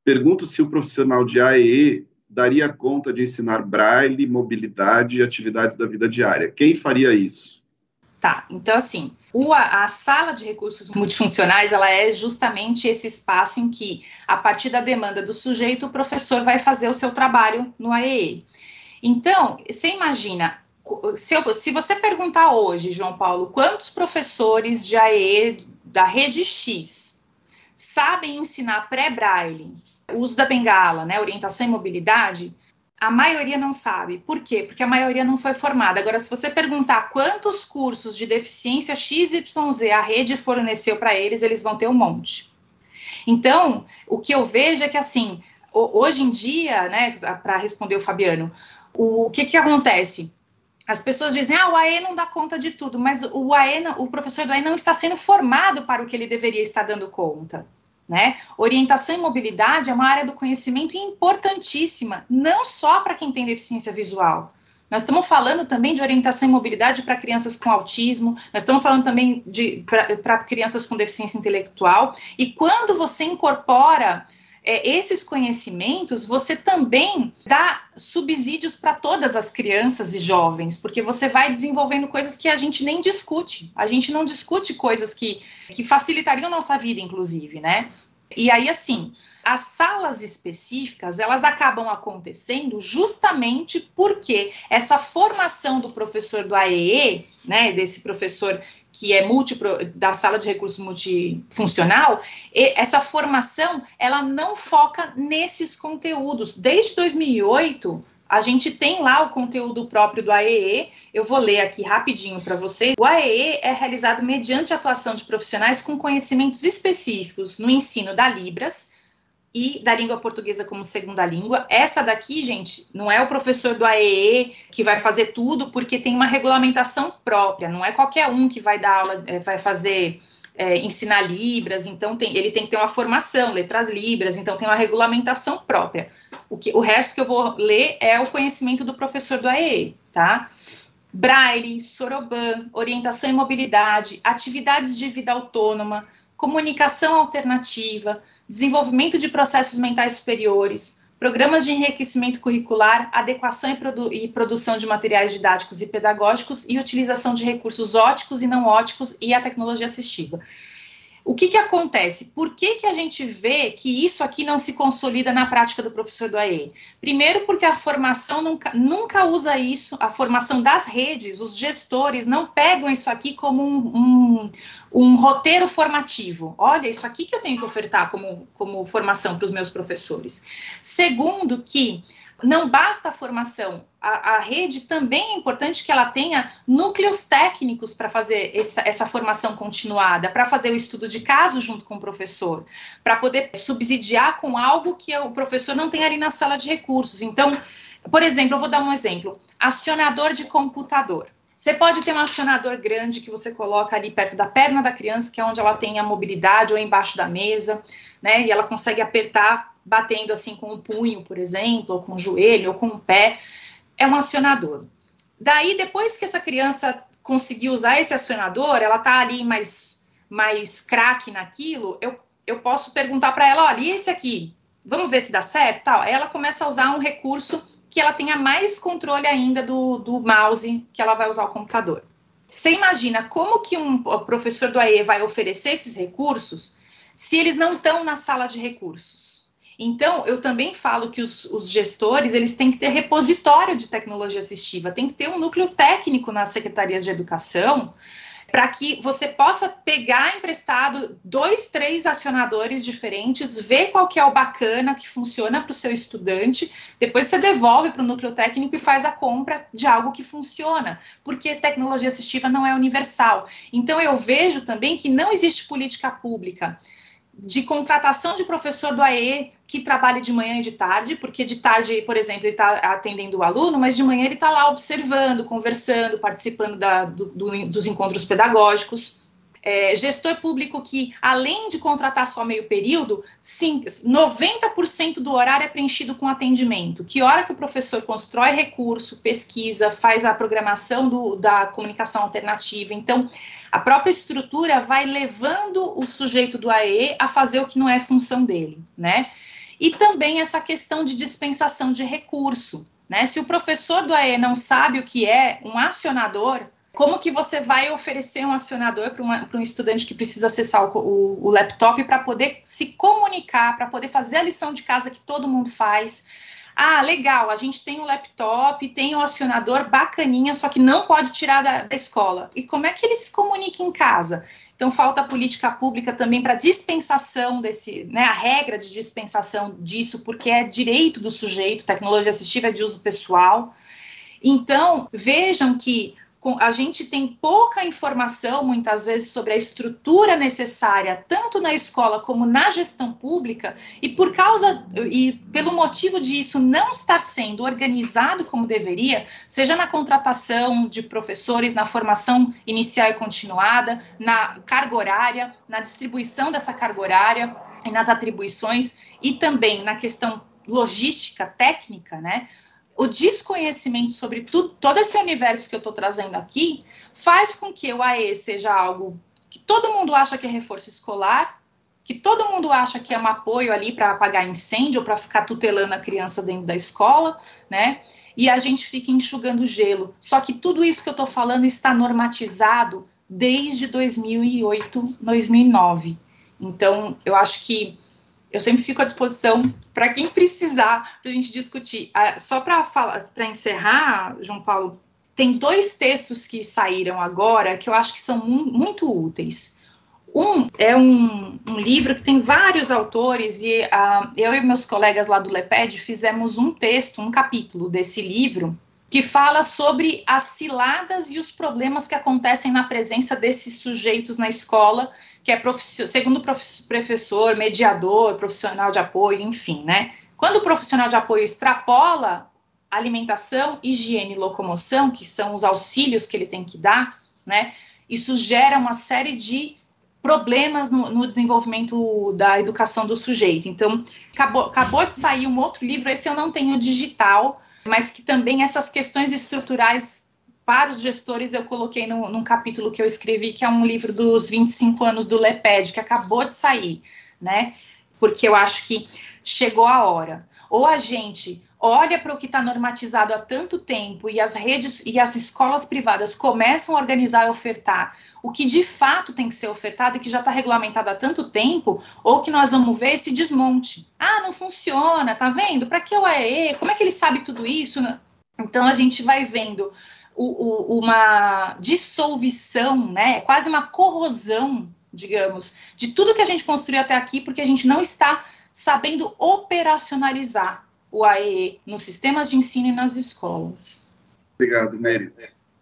Pergunto se o profissional de AEE daria conta de ensinar braille, mobilidade e atividades da vida diária. Quem faria isso? Tá, então assim, a sala de recursos multifuncionais, ela é justamente esse espaço em que, a partir da demanda do sujeito, o professor vai fazer o seu trabalho no AEE. Então, você imagina, se, eu, se você perguntar hoje, João Paulo, quantos professores de AE da rede X sabem ensinar pré-braille, uso da bengala, né, orientação e mobilidade, a maioria não sabe. Por quê? Porque a maioria não foi formada. Agora, se você perguntar quantos cursos de deficiência XYZ a rede forneceu para eles, eles vão ter um monte. Então, o que eu vejo é que, assim, hoje em dia, né, para responder o Fabiano, o que, que acontece? As pessoas dizem, ah, o AE não dá conta de tudo, mas o AE, o professor do AE não está sendo formado para o que ele deveria estar dando conta. Né? Orientação e mobilidade é uma área do conhecimento importantíssima, não só para quem tem deficiência visual. Nós estamos falando também de orientação e mobilidade para crianças com autismo, nós estamos falando também para crianças com deficiência intelectual. E quando você incorpora é, esses conhecimentos, você também dá subsídios para todas as crianças e jovens, porque você vai desenvolvendo coisas que a gente nem discute. A gente não discute coisas que, que facilitariam nossa vida, inclusive, né? E aí, assim, as salas específicas, elas acabam acontecendo justamente porque essa formação do professor do AEE, né, desse professor que é multi, da sala de recurso multifuncional, essa formação, ela não foca nesses conteúdos. Desde 2008, a gente tem lá o conteúdo próprio do AEE. Eu vou ler aqui rapidinho para vocês. O AEE é realizado mediante a atuação de profissionais com conhecimentos específicos no ensino da Libras, e da língua portuguesa como segunda língua. Essa daqui, gente, não é o professor do AEE que vai fazer tudo, porque tem uma regulamentação própria, não é qualquer um que vai dar aula, é, vai fazer. É, ensinar Libras, então tem, ele tem que ter uma formação, letras Libras, então tem uma regulamentação própria. O, que, o resto que eu vou ler é o conhecimento do professor do AEE, tá? Braille, Soroban, orientação e mobilidade, atividades de vida autônoma, comunicação alternativa, desenvolvimento de processos mentais superiores, programas de enriquecimento curricular, adequação e, produ e, produção de materiais didáticos e pedagógicos e utilização de recursos óticos e não óticos e a tecnologia assistiva. O que, que acontece? Por que, que a gente vê que isso aqui não se consolida na prática do professor do AE? Primeiro, porque a formação nunca, nunca usa isso, a formação das redes, os gestores não pegam isso aqui como um, um, um roteiro formativo. Olha, isso aqui que eu tenho que ofertar como, como formação para os meus professores. Segundo, que não basta a formação, a, a, rede também é importante que ela tenha núcleos técnicos para fazer essa, essa, formação continuada, para fazer o estudo de caso junto com o professor, para poder subsidiar com algo que o professor não tem ali na sala de recursos. Então, por exemplo, eu vou dar um exemplo: acionador de computador. Você pode ter um acionador grande que você coloca ali perto da perna da criança, que é onde ela tem a mobilidade, ou embaixo da mesa, né? E ela consegue apertar batendo assim com o punho, por exemplo, ou com o joelho, ou com o pé. É um acionador. Daí, depois que essa criança conseguir usar esse acionador, ela tá ali mais, mais craque naquilo, eu, eu posso perguntar para ela, olha, e esse aqui? Vamos ver se dá certo? Tal. Aí ela começa a usar um recurso que ela tenha mais controle ainda do, do mouse que ela vai usar o computador. Você imagina como que um professor do AE vai oferecer esses recursos se eles não estão na sala de recursos? Então, eu também falo que os, os, gestores, eles têm que ter repositório de tecnologia assistiva, tem que ter um núcleo técnico nas secretarias de educação, para que você possa pegar emprestado dois, três acionadores diferentes, ver qual que é o bacana que funciona para o seu estudante, depois você devolve para o núcleo técnico e faz a compra de algo que funciona, porque tecnologia assistiva não é universal. Então eu vejo também que não existe política pública de contratação de professor do AE que trabalhe de manhã e de tarde, porque de tarde, por exemplo, ele está atendendo o aluno, mas de manhã ele está lá observando, conversando, participando da, do, do, dos encontros pedagógicos é, gestor público que, além de contratar só meio período, sim, 90% do horário é preenchido com atendimento. Que hora que o professor constrói recurso, pesquisa, faz a programação do, da comunicação alternativa. Então, a própria estrutura vai levando o sujeito do AE a fazer o que não é função dele, né? E também essa questão de dispensação de recurso, né? Se o professor do AE não sabe o que é um acionador, como que você vai oferecer um acionador para um estudante que precisa acessar o, o, o laptop para poder se comunicar, para poder fazer a lição de casa que todo mundo faz? Ah, legal, a gente tem o um laptop, tem o um acionador bacaninha, só que não pode tirar da, da escola. E como é que ele se comunica em casa? Então, falta política pública também para dispensação desse, né, a regra de dispensação disso, porque é direito do sujeito, tecnologia assistiva é de uso pessoal. Então, vejam que a gente tem pouca informação, muitas vezes, sobre a estrutura necessária, tanto na escola como na gestão pública, e por causa e pelo motivo disso não estar sendo organizado como deveria, seja na contratação de professores, na formação inicial e continuada, na carga horária, na distribuição dessa carga horária e nas atribuições, e também na questão logística, técnica, né? O desconhecimento sobre todo esse universo que eu estou trazendo aqui faz com que o AE seja algo que todo mundo acha que é reforço escolar, que todo mundo acha que é um apoio ali para apagar incêndio para ficar tutelando a criança dentro da escola, né? E a gente fica enxugando gelo. Só que tudo isso que eu estou falando está normatizado desde 2008, 2009. Então, eu acho que eu sempre fico à disposição para quem precisar para a gente discutir. Ah, só para falar, para encerrar, João Paulo, tem dois textos que saíram agora que eu acho que são muito úteis. Um é um, um, livro que tem vários autores, e uh, eu e meus colegas lá do LEPED fizemos um texto, um capítulo desse livro, que fala sobre as ciladas e os problemas que acontecem na presença desses sujeitos na escola que é segundo professor, mediador, profissional de apoio, enfim, né? Quando o profissional de apoio extrapola alimentação, higiene e locomoção, que são os auxílios que ele tem que dar, né? Isso gera uma série de problemas no, no desenvolvimento da educação do sujeito. Então, acabou, acabou de sair um outro livro, esse eu não tenho digital, mas que também essas questões estruturais para os gestores, eu coloquei no, num capítulo que eu escrevi, que é um livro dos 25 anos do LEPED, que acabou de sair, né? Porque eu acho que chegou a hora. Ou a gente olha para o que está normatizado há tanto tempo e as redes e as escolas privadas começam a organizar e ofertar o que de fato tem que ser ofertado e que já está regulamentado há tanto tempo, ou que nós vamos ver esse desmonte. Ah, não funciona, tá vendo? Para que o AE? Como é que ele sabe tudo isso? Então a gente vai vendo o, o, uma dissolução, né, quase uma corrosão, digamos, de tudo que a gente construiu até aqui, porque a gente não está sabendo operacionalizar o AEE nos sistemas de ensino e nas escolas. Obrigado, Mary.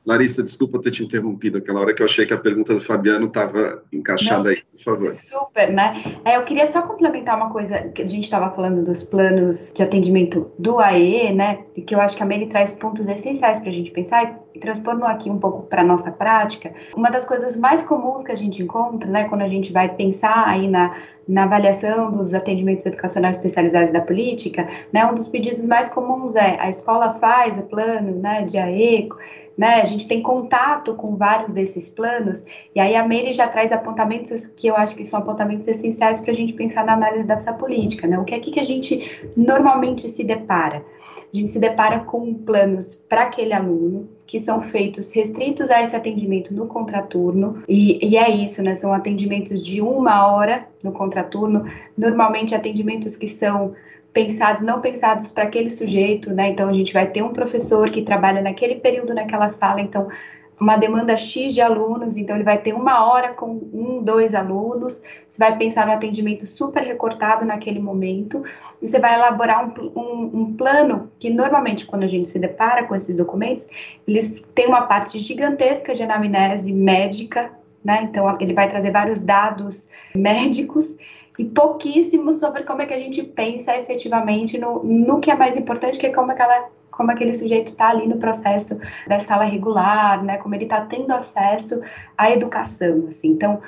Larissa, desculpa ter te interrompido aquela hora que eu achei que a pergunta do Fabiano estava encaixada Não, aí, por favor. Super, né? É, eu queria só complementar uma coisa que a gente estava falando dos planos de atendimento do AE, né? E que eu acho que a Meli traz pontos essenciais para a gente pensar e transpondo aqui um pouco para nossa prática. Uma das coisas mais comuns que a gente encontra, né, quando a gente vai pensar aí na na avaliação dos atendimentos educacionais especializados da política, né, um dos pedidos mais comuns é a escola faz o plano né, de AECO, né, a gente tem contato com vários desses planos, e aí a Meire já traz apontamentos que eu acho que são apontamentos essenciais para a gente pensar na análise dessa política, né, o que é que a gente normalmente se depara? A gente se depara com planos para aquele aluno, que são feitos restritos a esse atendimento no contraturno, e, e é isso, né? São atendimentos de uma hora no contraturno, normalmente atendimentos que são pensados, não pensados para aquele sujeito, né? Então a gente vai ter um professor que trabalha naquele período naquela sala, então uma demanda X de alunos, então ele vai ter uma hora com um, dois alunos, você vai pensar no atendimento super recortado naquele momento, e você vai elaborar um, um, um, plano que normalmente quando a gente se depara com esses documentos, eles têm uma parte gigantesca de anamnese médica, né? Então ele vai trazer vários dados médicos e pouquíssimo sobre como é que a gente pensa efetivamente no, no que é mais importante, que é como aquela como aquele sujeito está ali no processo da sala regular, né, como ele está tendo acesso à educação, assim. Então,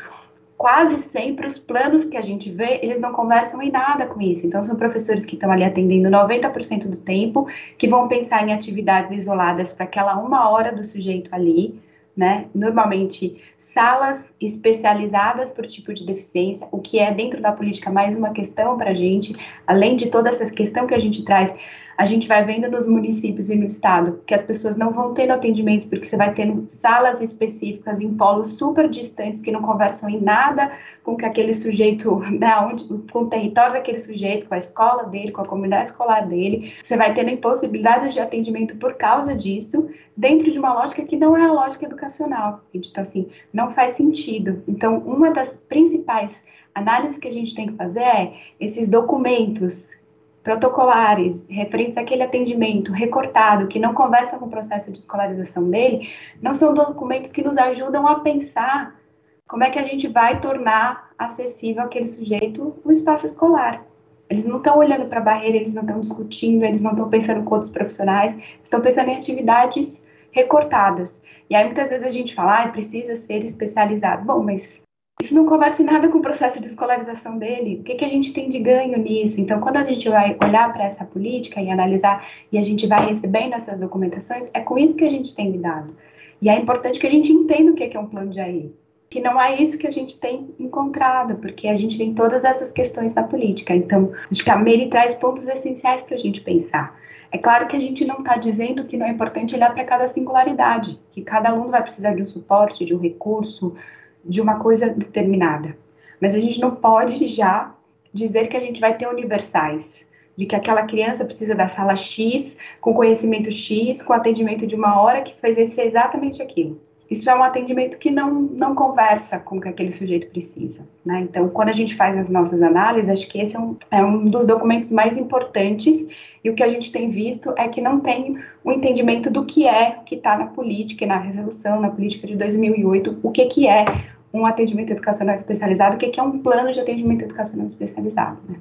quase sempre os planos que a gente vê, eles não conversam em nada com isso. Então, são professores que estão ali atendendo 90% do tempo, que vão pensar em atividades isoladas para aquela uma hora do sujeito ali, né? Normalmente, salas especializadas por tipo de deficiência, o que é dentro da política mais uma questão para a gente, além de toda essa questão que a gente traz a gente vai vendo nos municípios e no estado que as pessoas não vão tendo atendimento porque você vai tendo salas específicas em polos super distantes que não conversam em nada com que aquele sujeito, <laughs> né, onde, com o território daquele sujeito, com a escola dele, com a comunidade escolar dele. Você vai tendo impossibilidades de atendimento por causa disso, dentro de uma lógica que não é a lógica educacional. Então, assim, não faz sentido. Então, uma das principais análises que a gente tem que fazer é esses documentos protocolares referentes àquele atendimento recortado, que não conversa com o processo de escolarização dele, não são documentos que nos ajudam a pensar como é que a gente vai tornar acessível aquele sujeito o espaço escolar. Eles não estão olhando para a barreira, eles não estão discutindo, eles não estão pensando com outros profissionais, estão pensando em atividades recortadas. E aí muitas vezes a gente fala, ah, precisa ser especializado. Bom, mas isso não conversa em nada com o processo de escolarização dele. O que, que a gente tem de ganho nisso? Então, quando a gente vai olhar para essa política e analisar, e a gente vai recebendo essas documentações, é com isso que a gente tem lidado. E é importante que a gente entenda o que é um plano de AE. Que não é isso que a gente tem encontrado, porque a gente tem todas essas questões da política. Então, acho que a Mary traz pontos essenciais para a gente pensar. É claro que a gente não está dizendo que não é importante olhar para cada singularidade, que cada aluno vai precisar de um suporte, de um recurso, de uma coisa determinada. Mas a gente não pode já dizer que a gente vai ter universais, de que aquela criança precisa da sala X, com conhecimento X, com atendimento de uma hora, que ser exatamente aquilo. Isso é um atendimento que não, não conversa com o que aquele sujeito precisa. Né? Então, quando a gente faz as nossas análises, acho que esse é um, é um dos documentos mais importantes e o que a gente tem visto é que não tem o um entendimento do que é que está na política na resolução, na política de 2008, o que, que é um atendimento educacional especializado, o que, que é um plano de atendimento educacional especializado. Né?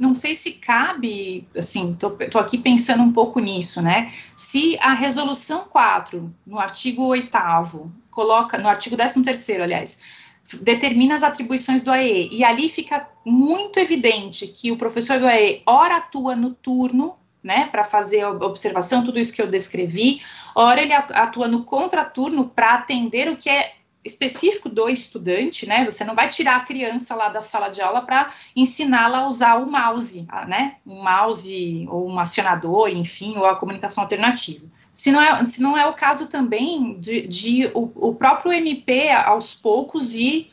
Não sei se cabe, assim, tô, aqui pensando um pouco nisso, né? Se a resolução 4, no artigo 8 coloca, no artigo 13 aliás, determina as atribuições do AE, e ali fica muito evidente que o professor do AE ora atua no turno, né, para fazer a observação, tudo isso que eu descrevi, ora ele atua no contraturno para atender o que é específico do estudante, né? Você não vai tirar a criança lá da sala de aula para ensiná-la a usar o mouse, né? Um mouse ou um acionador, enfim, ou a comunicação alternativa. Se não é, se não é o caso também de, de o, o próprio MP, aos poucos, ir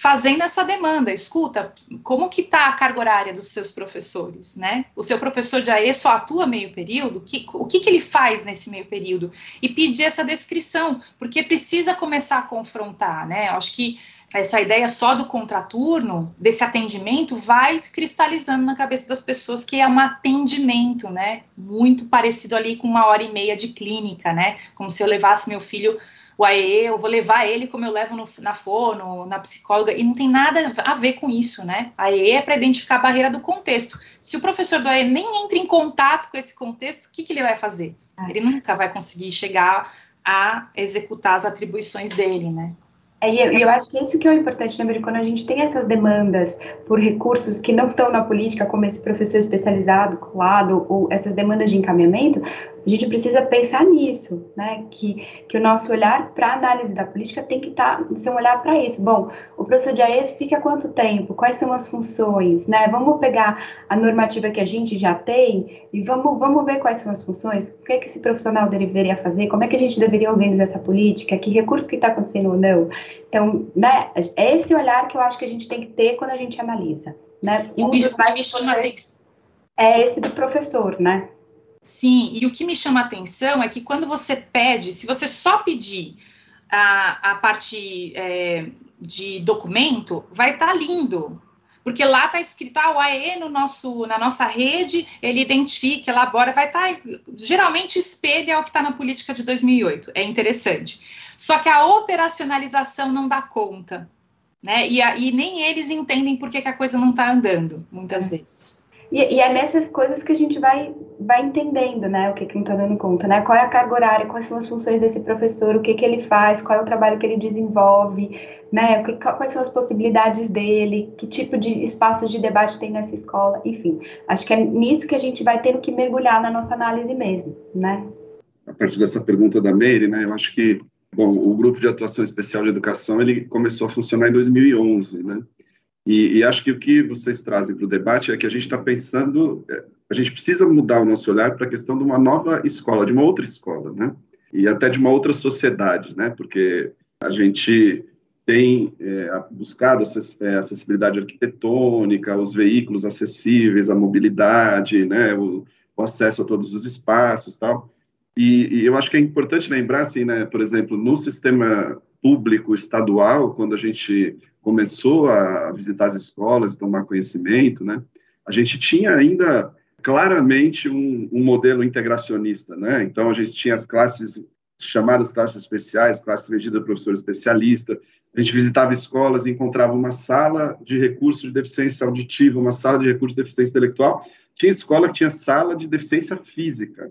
fazendo essa demanda. Escuta, como que está a carga horária dos seus professores, né? O seu professor de AE só atua meio período? Que, o que, que ele faz nesse meio período? E pedir essa descrição, porque precisa começar a confrontar, né? Acho que essa ideia só do contraturno, desse atendimento, vai cristalizando na cabeça das pessoas que é um atendimento, né? Muito parecido ali com uma hora e meia de clínica, né? Como se eu levasse meu filho o AE, eu vou levar ele como eu levo no, na fono, na psicóloga, e não tem nada a ver com isso, né? A AE é para identificar a barreira do contexto. Se o professor do AE nem entra em contato com esse contexto, o que, que ele vai fazer? É. Ele nunca vai conseguir chegar a executar as atribuições dele, né? É, e eu, eu, acho que isso que é o importante, né, quando a gente tem essas demandas por recursos que não estão na política, como esse professor especializado, colado, ou essas demandas de encaminhamento, a gente precisa pensar nisso, né? Que, que o nosso olhar para a análise da política tem que estar, tá, ser um olhar para isso. Bom, o professor de AE fica quanto tempo? Quais são as funções? Né? Vamos pegar a normativa que a gente já tem e vamos, vamos ver quais são as funções, o que, é que esse profissional deveria fazer, como é que a gente deveria organizar essa política, que recurso que está acontecendo ou não. Então, né, é esse olhar que eu acho que a gente tem que ter quando a gente analisa. Né? Um e o que me chama atenção é esse do professor, né? Sim, e o que me chama a atenção é que quando você pede, se você só pedir a, a parte é, de documento, vai estar tá lindo. Porque lá está escrito, ah, o AE no nosso, na nossa rede, ele identifica, elabora, vai estar, tá, geralmente espelha o que está na política de 2008, é interessante. Só que a operacionalização não dá conta, né, e, a, e nem eles entendem por que, que a coisa não está andando, muitas é. vezes. E, e, é nessas coisas que a gente vai, vai entendendo, né, o que, que não está dando conta, né? Qual é a carga horária, quais são as funções desse professor, o que, que ele faz, qual é o trabalho que ele desenvolve, né? Que, quais são as possibilidades dele, que tipo de espaços de debate tem nessa escola, enfim. Acho que é nisso que a gente vai tendo que mergulhar na nossa análise mesmo, né? A partir dessa pergunta da Meire, né, eu acho que, bom, o Grupo de Atuação Especial de Educação, ele começou a funcionar em 2011, né? E, e, acho que o que vocês trazem para o debate é que a gente está pensando, é, a gente precisa mudar o nosso olhar para a questão de uma nova escola, de uma outra escola, né? E até de uma outra sociedade, né? Porque a gente tem é, buscado é, acessibilidade arquitetônica, os veículos acessíveis, a mobilidade, né? O, o acesso a todos os espaços, tal. E, e, eu acho que é importante lembrar, assim, né? Por exemplo, no sistema público estadual, quando a gente começou a visitar as escolas e tomar conhecimento, né, a gente tinha ainda claramente um, um, modelo integracionista, né? Então a gente tinha as classes chamadas classes especiais, classes regidas professor especialista. A gente visitava escolas e encontrava uma sala de recursos de deficiência auditiva, uma sala de recursos de deficiência intelectual. Tinha escola que tinha sala de deficiência física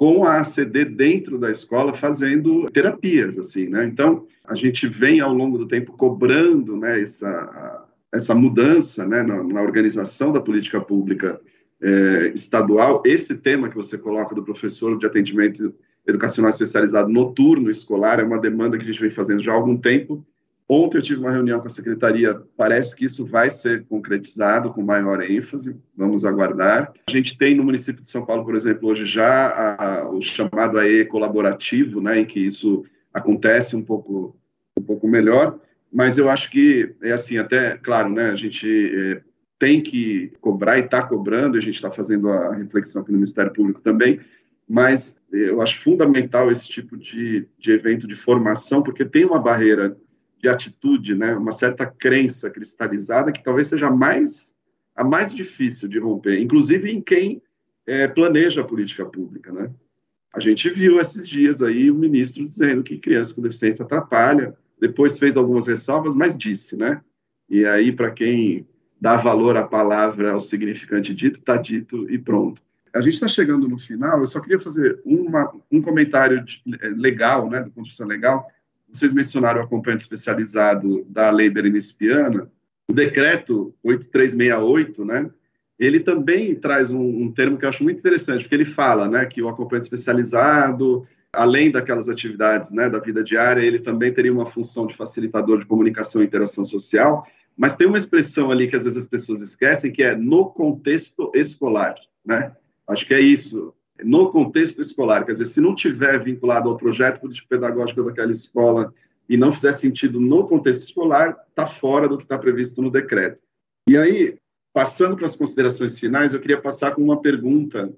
com a ACD dentro da escola fazendo terapias, assim, né? Então, a gente vem ao longo do tempo cobrando, né, essa, essa mudança, né, na, na organização da política pública é, estadual. Esse tema que você coloca do professor de atendimento educacional especializado noturno escolar é uma demanda que a gente vem fazendo já há algum tempo Ontem eu tive uma reunião com a secretaria, parece que isso vai ser concretizado com maior ênfase, vamos aguardar. A gente tem no município de São Paulo, por exemplo, hoje já a, o chamado AE colaborativo, né, em que isso acontece um pouco, um pouco melhor, mas eu acho que é assim, até, claro, né, a gente é, tem que cobrar e está cobrando, a gente está fazendo a reflexão aqui no Ministério Público também, mas eu acho fundamental esse tipo de, de evento de formação, porque tem uma barreira de atitude, né, uma certa crença cristalizada que talvez seja mais a mais difícil de romper, inclusive em quem é, planeja a política pública, né? A gente viu esses dias aí o ministro dizendo que criança com deficiência atrapalha, depois fez algumas ressalvas, mas disse, né? E aí, para quem dá valor à palavra, ao significante dito, está dito e pronto. A gente está chegando no final, eu só queria fazer uma, um comentário de, legal, né, do ponto de vista legal, vocês mencionaram o acompanhante especializado da lei Berenice Piana, o decreto 8368, né, ele também traz um, um, termo que eu acho muito interessante, porque ele fala, né, que o acompanhante especializado, além daquelas atividades, né, da vida diária, ele também teria uma função de facilitador de comunicação e interação social, mas tem uma expressão ali que às vezes as pessoas esquecem, que é no contexto escolar, né? Acho que é isso no contexto escolar. Quer dizer, se não tiver vinculado ao projeto político-pedagógico daquela escola e não fizer sentido no contexto escolar, está fora do que está previsto no decreto. E aí, passando para as considerações finais, eu queria passar com uma pergunta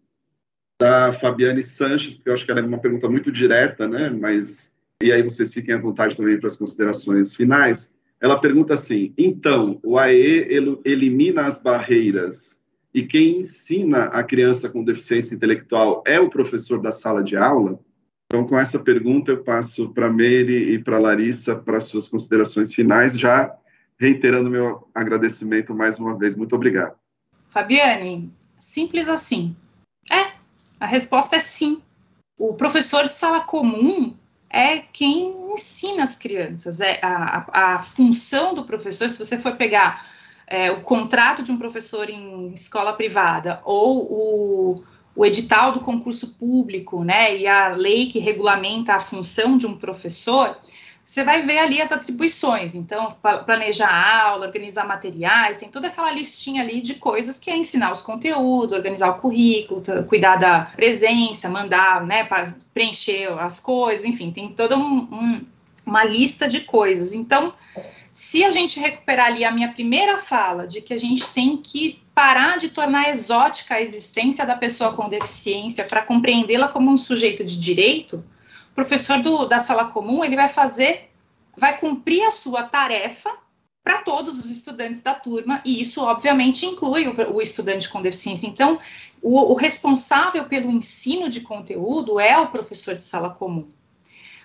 da Fabiane Sanches, porque eu acho que ela é uma pergunta muito direta, né? Mas e aí vocês fiquem à vontade também para as considerações finais. ela pergunta assim: então, o AE elimina as barreiras e quem ensina a criança com deficiência intelectual é o professor da sala de aula? Então, com essa pergunta, eu passo para a Meire e para a Larissa para suas considerações finais, já reiterando meu agradecimento mais uma vez. Muito obrigado. Fabiane, simples assim. É, a resposta é sim. O professor de sala comum é quem ensina as crianças. É a, a, a função do professor, se você for pegar é, o contrato de um professor em escola privada ou o, o edital do concurso público, né, e a lei que regulamenta a função de um professor, você vai ver ali as atribuições. Então, planejar aula, organizar materiais, tem toda aquela listinha ali de coisas que é ensinar os conteúdos, organizar o currículo, cuidar da presença, mandar, né, para preencher as coisas, enfim, tem toda um, um, uma lista de coisas. Então, se a gente recuperar ali a minha primeira fala de que a gente tem que parar de tornar exótica a existência da pessoa com deficiência para compreendê-la como um sujeito de direito, o professor do, da sala comum ele vai fazer, vai cumprir a sua tarefa para todos os estudantes da turma, e isso, obviamente, inclui o, o estudante com deficiência. Então, o, o, responsável pelo ensino de conteúdo é o professor de sala comum.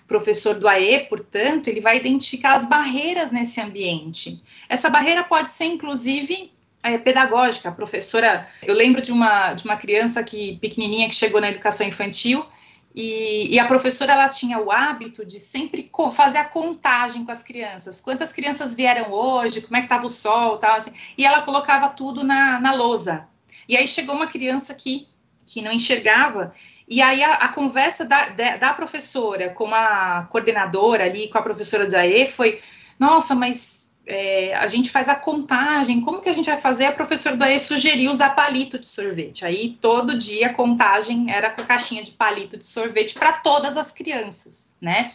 Professor do AE, portanto, ele vai identificar as barreiras nesse ambiente. Essa barreira pode ser, inclusive, é, pedagógica. A professora, eu lembro de uma, de uma criança que pequenininha que chegou na educação infantil e, e, a professora ela tinha o hábito de sempre fazer a contagem com as crianças. Quantas crianças vieram hoje? Como é que estava o sol? Tal, assim. E ela colocava tudo na, na lousa. E aí chegou uma criança que, que não enxergava. E aí a, a conversa da, da, da, professora com a coordenadora ali, com a professora do AE foi, nossa, mas é, a gente faz a contagem, como que a gente vai fazer? A professora daí sugeriu usar palito de sorvete. Aí todo dia a contagem era com caixinha de palito de sorvete para todas as crianças, né?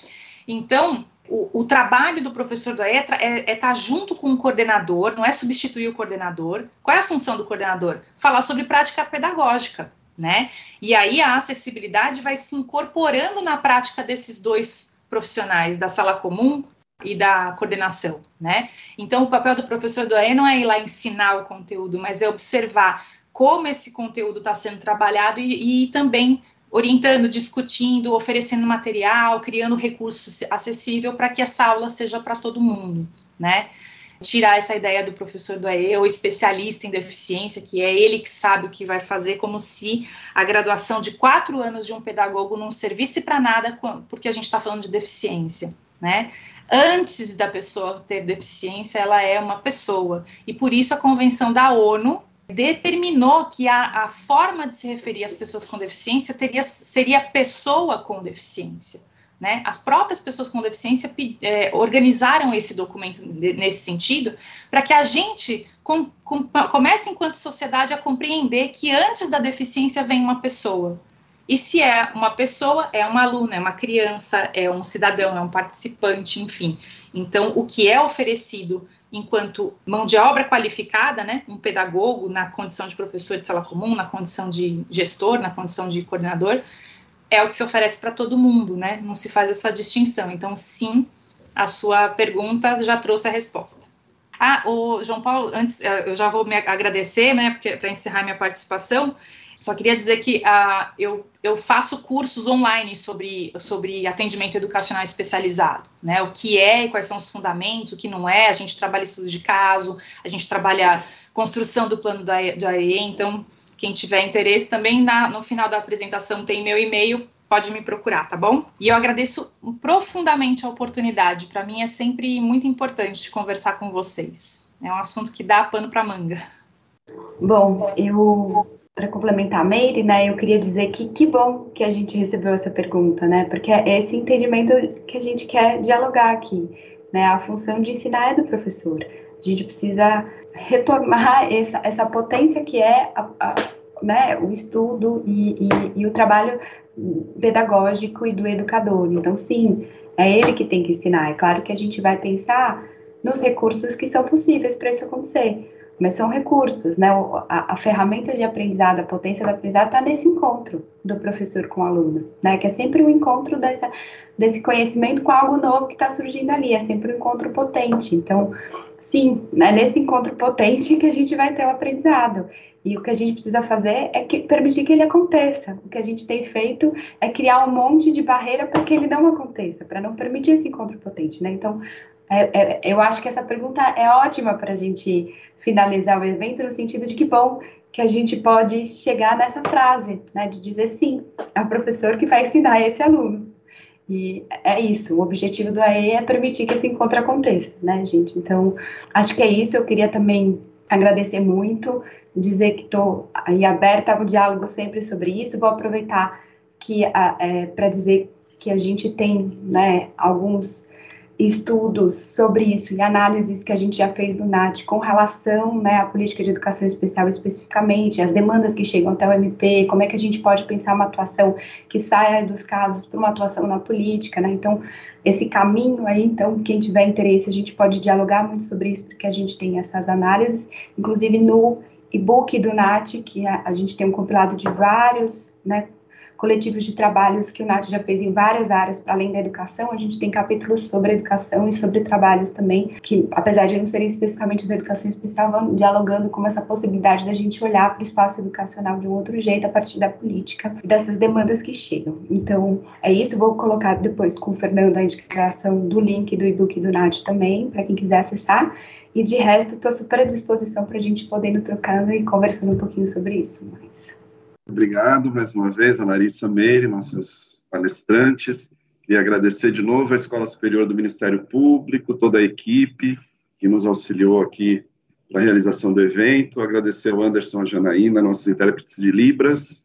Então, o, o, trabalho do professor do ETRA é estar é tá junto com o coordenador, não é substituir o coordenador. Qual é a função do coordenador? Falar sobre prática pedagógica, né? E aí a acessibilidade vai se incorporando na prática desses dois profissionais da sala comum e da coordenação, né? Então, o papel do professor do AE não é ir lá ensinar o conteúdo, mas é observar como esse conteúdo está sendo trabalhado e, e, também orientando, discutindo, oferecendo material, criando recursos acessível para que essa aula seja para todo mundo, né? Tirar essa ideia do professor do AE ou especialista em deficiência, que é ele que sabe o que vai fazer, como se a graduação de quatro anos de um pedagogo não servisse para nada, porque a gente está falando de deficiência, né? antes da pessoa ter deficiência, ela é uma pessoa. E por isso a Convenção da ONU determinou que a, a forma de se referir às pessoas com deficiência teria, seria pessoa com deficiência. Né? As próprias pessoas com deficiência é, organizaram esse documento nesse sentido, para que a gente com, com, comece, enquanto sociedade, a compreender que antes da deficiência vem uma pessoa. E se é uma pessoa, é uma aluna, é uma criança, é um cidadão, é um participante, enfim. Então, o que é oferecido enquanto mão de obra qualificada, né, um pedagogo na condição de professor de sala comum, na condição de gestor, na condição de coordenador, é o que se oferece para todo mundo, né? Não se faz essa distinção. Então, sim, a sua pergunta já trouxe a resposta. Ah, o João Paulo, antes eh, eu já vou me agradecer, né, para encerrar minha participação. Só queria dizer que uh, eu, eu faço cursos online sobre, sobre atendimento educacional especializado, né? O que é, quais são os fundamentos, o que não é. A gente trabalha estudos de caso, a gente trabalha construção do plano da, da AE. Então, quem tiver interesse também, na, no final da apresentação tem meu e-mail, pode me procurar, tá bom? E eu agradeço profundamente a oportunidade. Para mim é sempre muito importante conversar com vocês. É um assunto que dá pano para manga. Bom, eu para complementar a Meire, né, eu queria dizer que que bom que a gente recebeu essa pergunta, né, porque é esse entendimento que a gente quer dialogar aqui, né, a função de ensinar é do professor. A gente precisa retomar essa, essa potência que é a, a, né, o estudo e, e, e o trabalho pedagógico e do educador. Então, sim, é ele que tem que ensinar. É claro que a gente vai pensar nos recursos que são possíveis para isso acontecer mas são recursos, né? A, a, ferramenta de aprendizado, a potência do aprendizado está nesse encontro do professor com o aluno, né? Que é sempre o um encontro dessa, desse conhecimento com algo novo que está surgindo ali, é sempre um encontro potente. Então, sim, é nesse encontro potente que a gente vai ter o aprendizado. E o que a gente precisa fazer é que, permitir que ele aconteça. O que a gente tem feito é criar um monte de barreira para que ele não aconteça, para não permitir esse encontro potente, né? Então, é, é, eu acho que essa pergunta é ótima para a gente finalizar o evento, no sentido de que bom que a gente pode chegar nessa frase, né, de dizer sim, é o professor que vai ensinar esse aluno. E é isso, o objetivo do AE é permitir que esse encontro aconteça, né, gente? Então, acho que é isso, eu queria também agradecer muito, dizer que estou aí aberta ao diálogo sempre sobre isso, vou aproveitar que é, para dizer que a gente tem, né, alguns estudos sobre isso e análises que a gente já fez no NAT com relação né, à política de educação especial especificamente, as demandas que chegam até o MP, como é que a gente pode pensar uma atuação que saia dos casos para uma atuação na política, né? Então, esse caminho aí, então, quem tiver interesse, a gente pode dialogar muito sobre isso, porque a gente tem essas análises, inclusive no e-book do NAT, que a, a gente tem um compilado de vários, né, coletivos de trabalhos que o NAT já fez em várias áreas, para além da educação, a gente tem capítulos sobre educação e sobre trabalhos também, que apesar de não serem especificamente da educação vão dialogando com essa possibilidade da gente olhar para o espaço educacional de um outro jeito a partir da política e dessas demandas que chegam. Então, é isso, vou colocar depois com o Fernando a indicação do link do e-book do NAT também, para quem quiser acessar. E de resto, estou super à disposição para a gente poder ir trocando e conversando um pouquinho sobre isso. Mas... Obrigado mais uma vez a Larissa Meire, nossas palestrantes, e agradecer de novo à Escola Superior do Ministério Público, toda a equipe que nos auxiliou aqui na realização do evento, agradecer ao Anderson a Janaína, nossos intérpretes de Libras,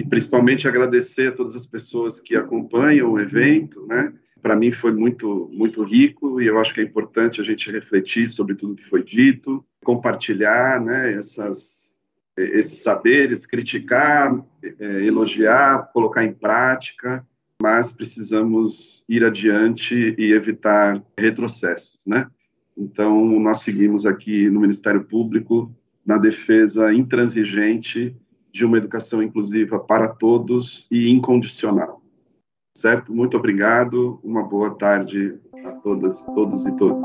e principalmente agradecer a todas as pessoas que acompanham o evento, né? Para mim foi muito, muito rico e eu acho que é importante a gente refletir sobre tudo que foi dito, compartilhar, né, essas esses saberes, criticar, é, elogiar, colocar em prática, mas precisamos ir adiante e evitar retrocessos, né? Então, nós seguimos aqui no Ministério Público na defesa intransigente de uma educação inclusiva para todos e incondicional. Certo? Muito obrigado. Uma boa tarde a todas, todos e todas.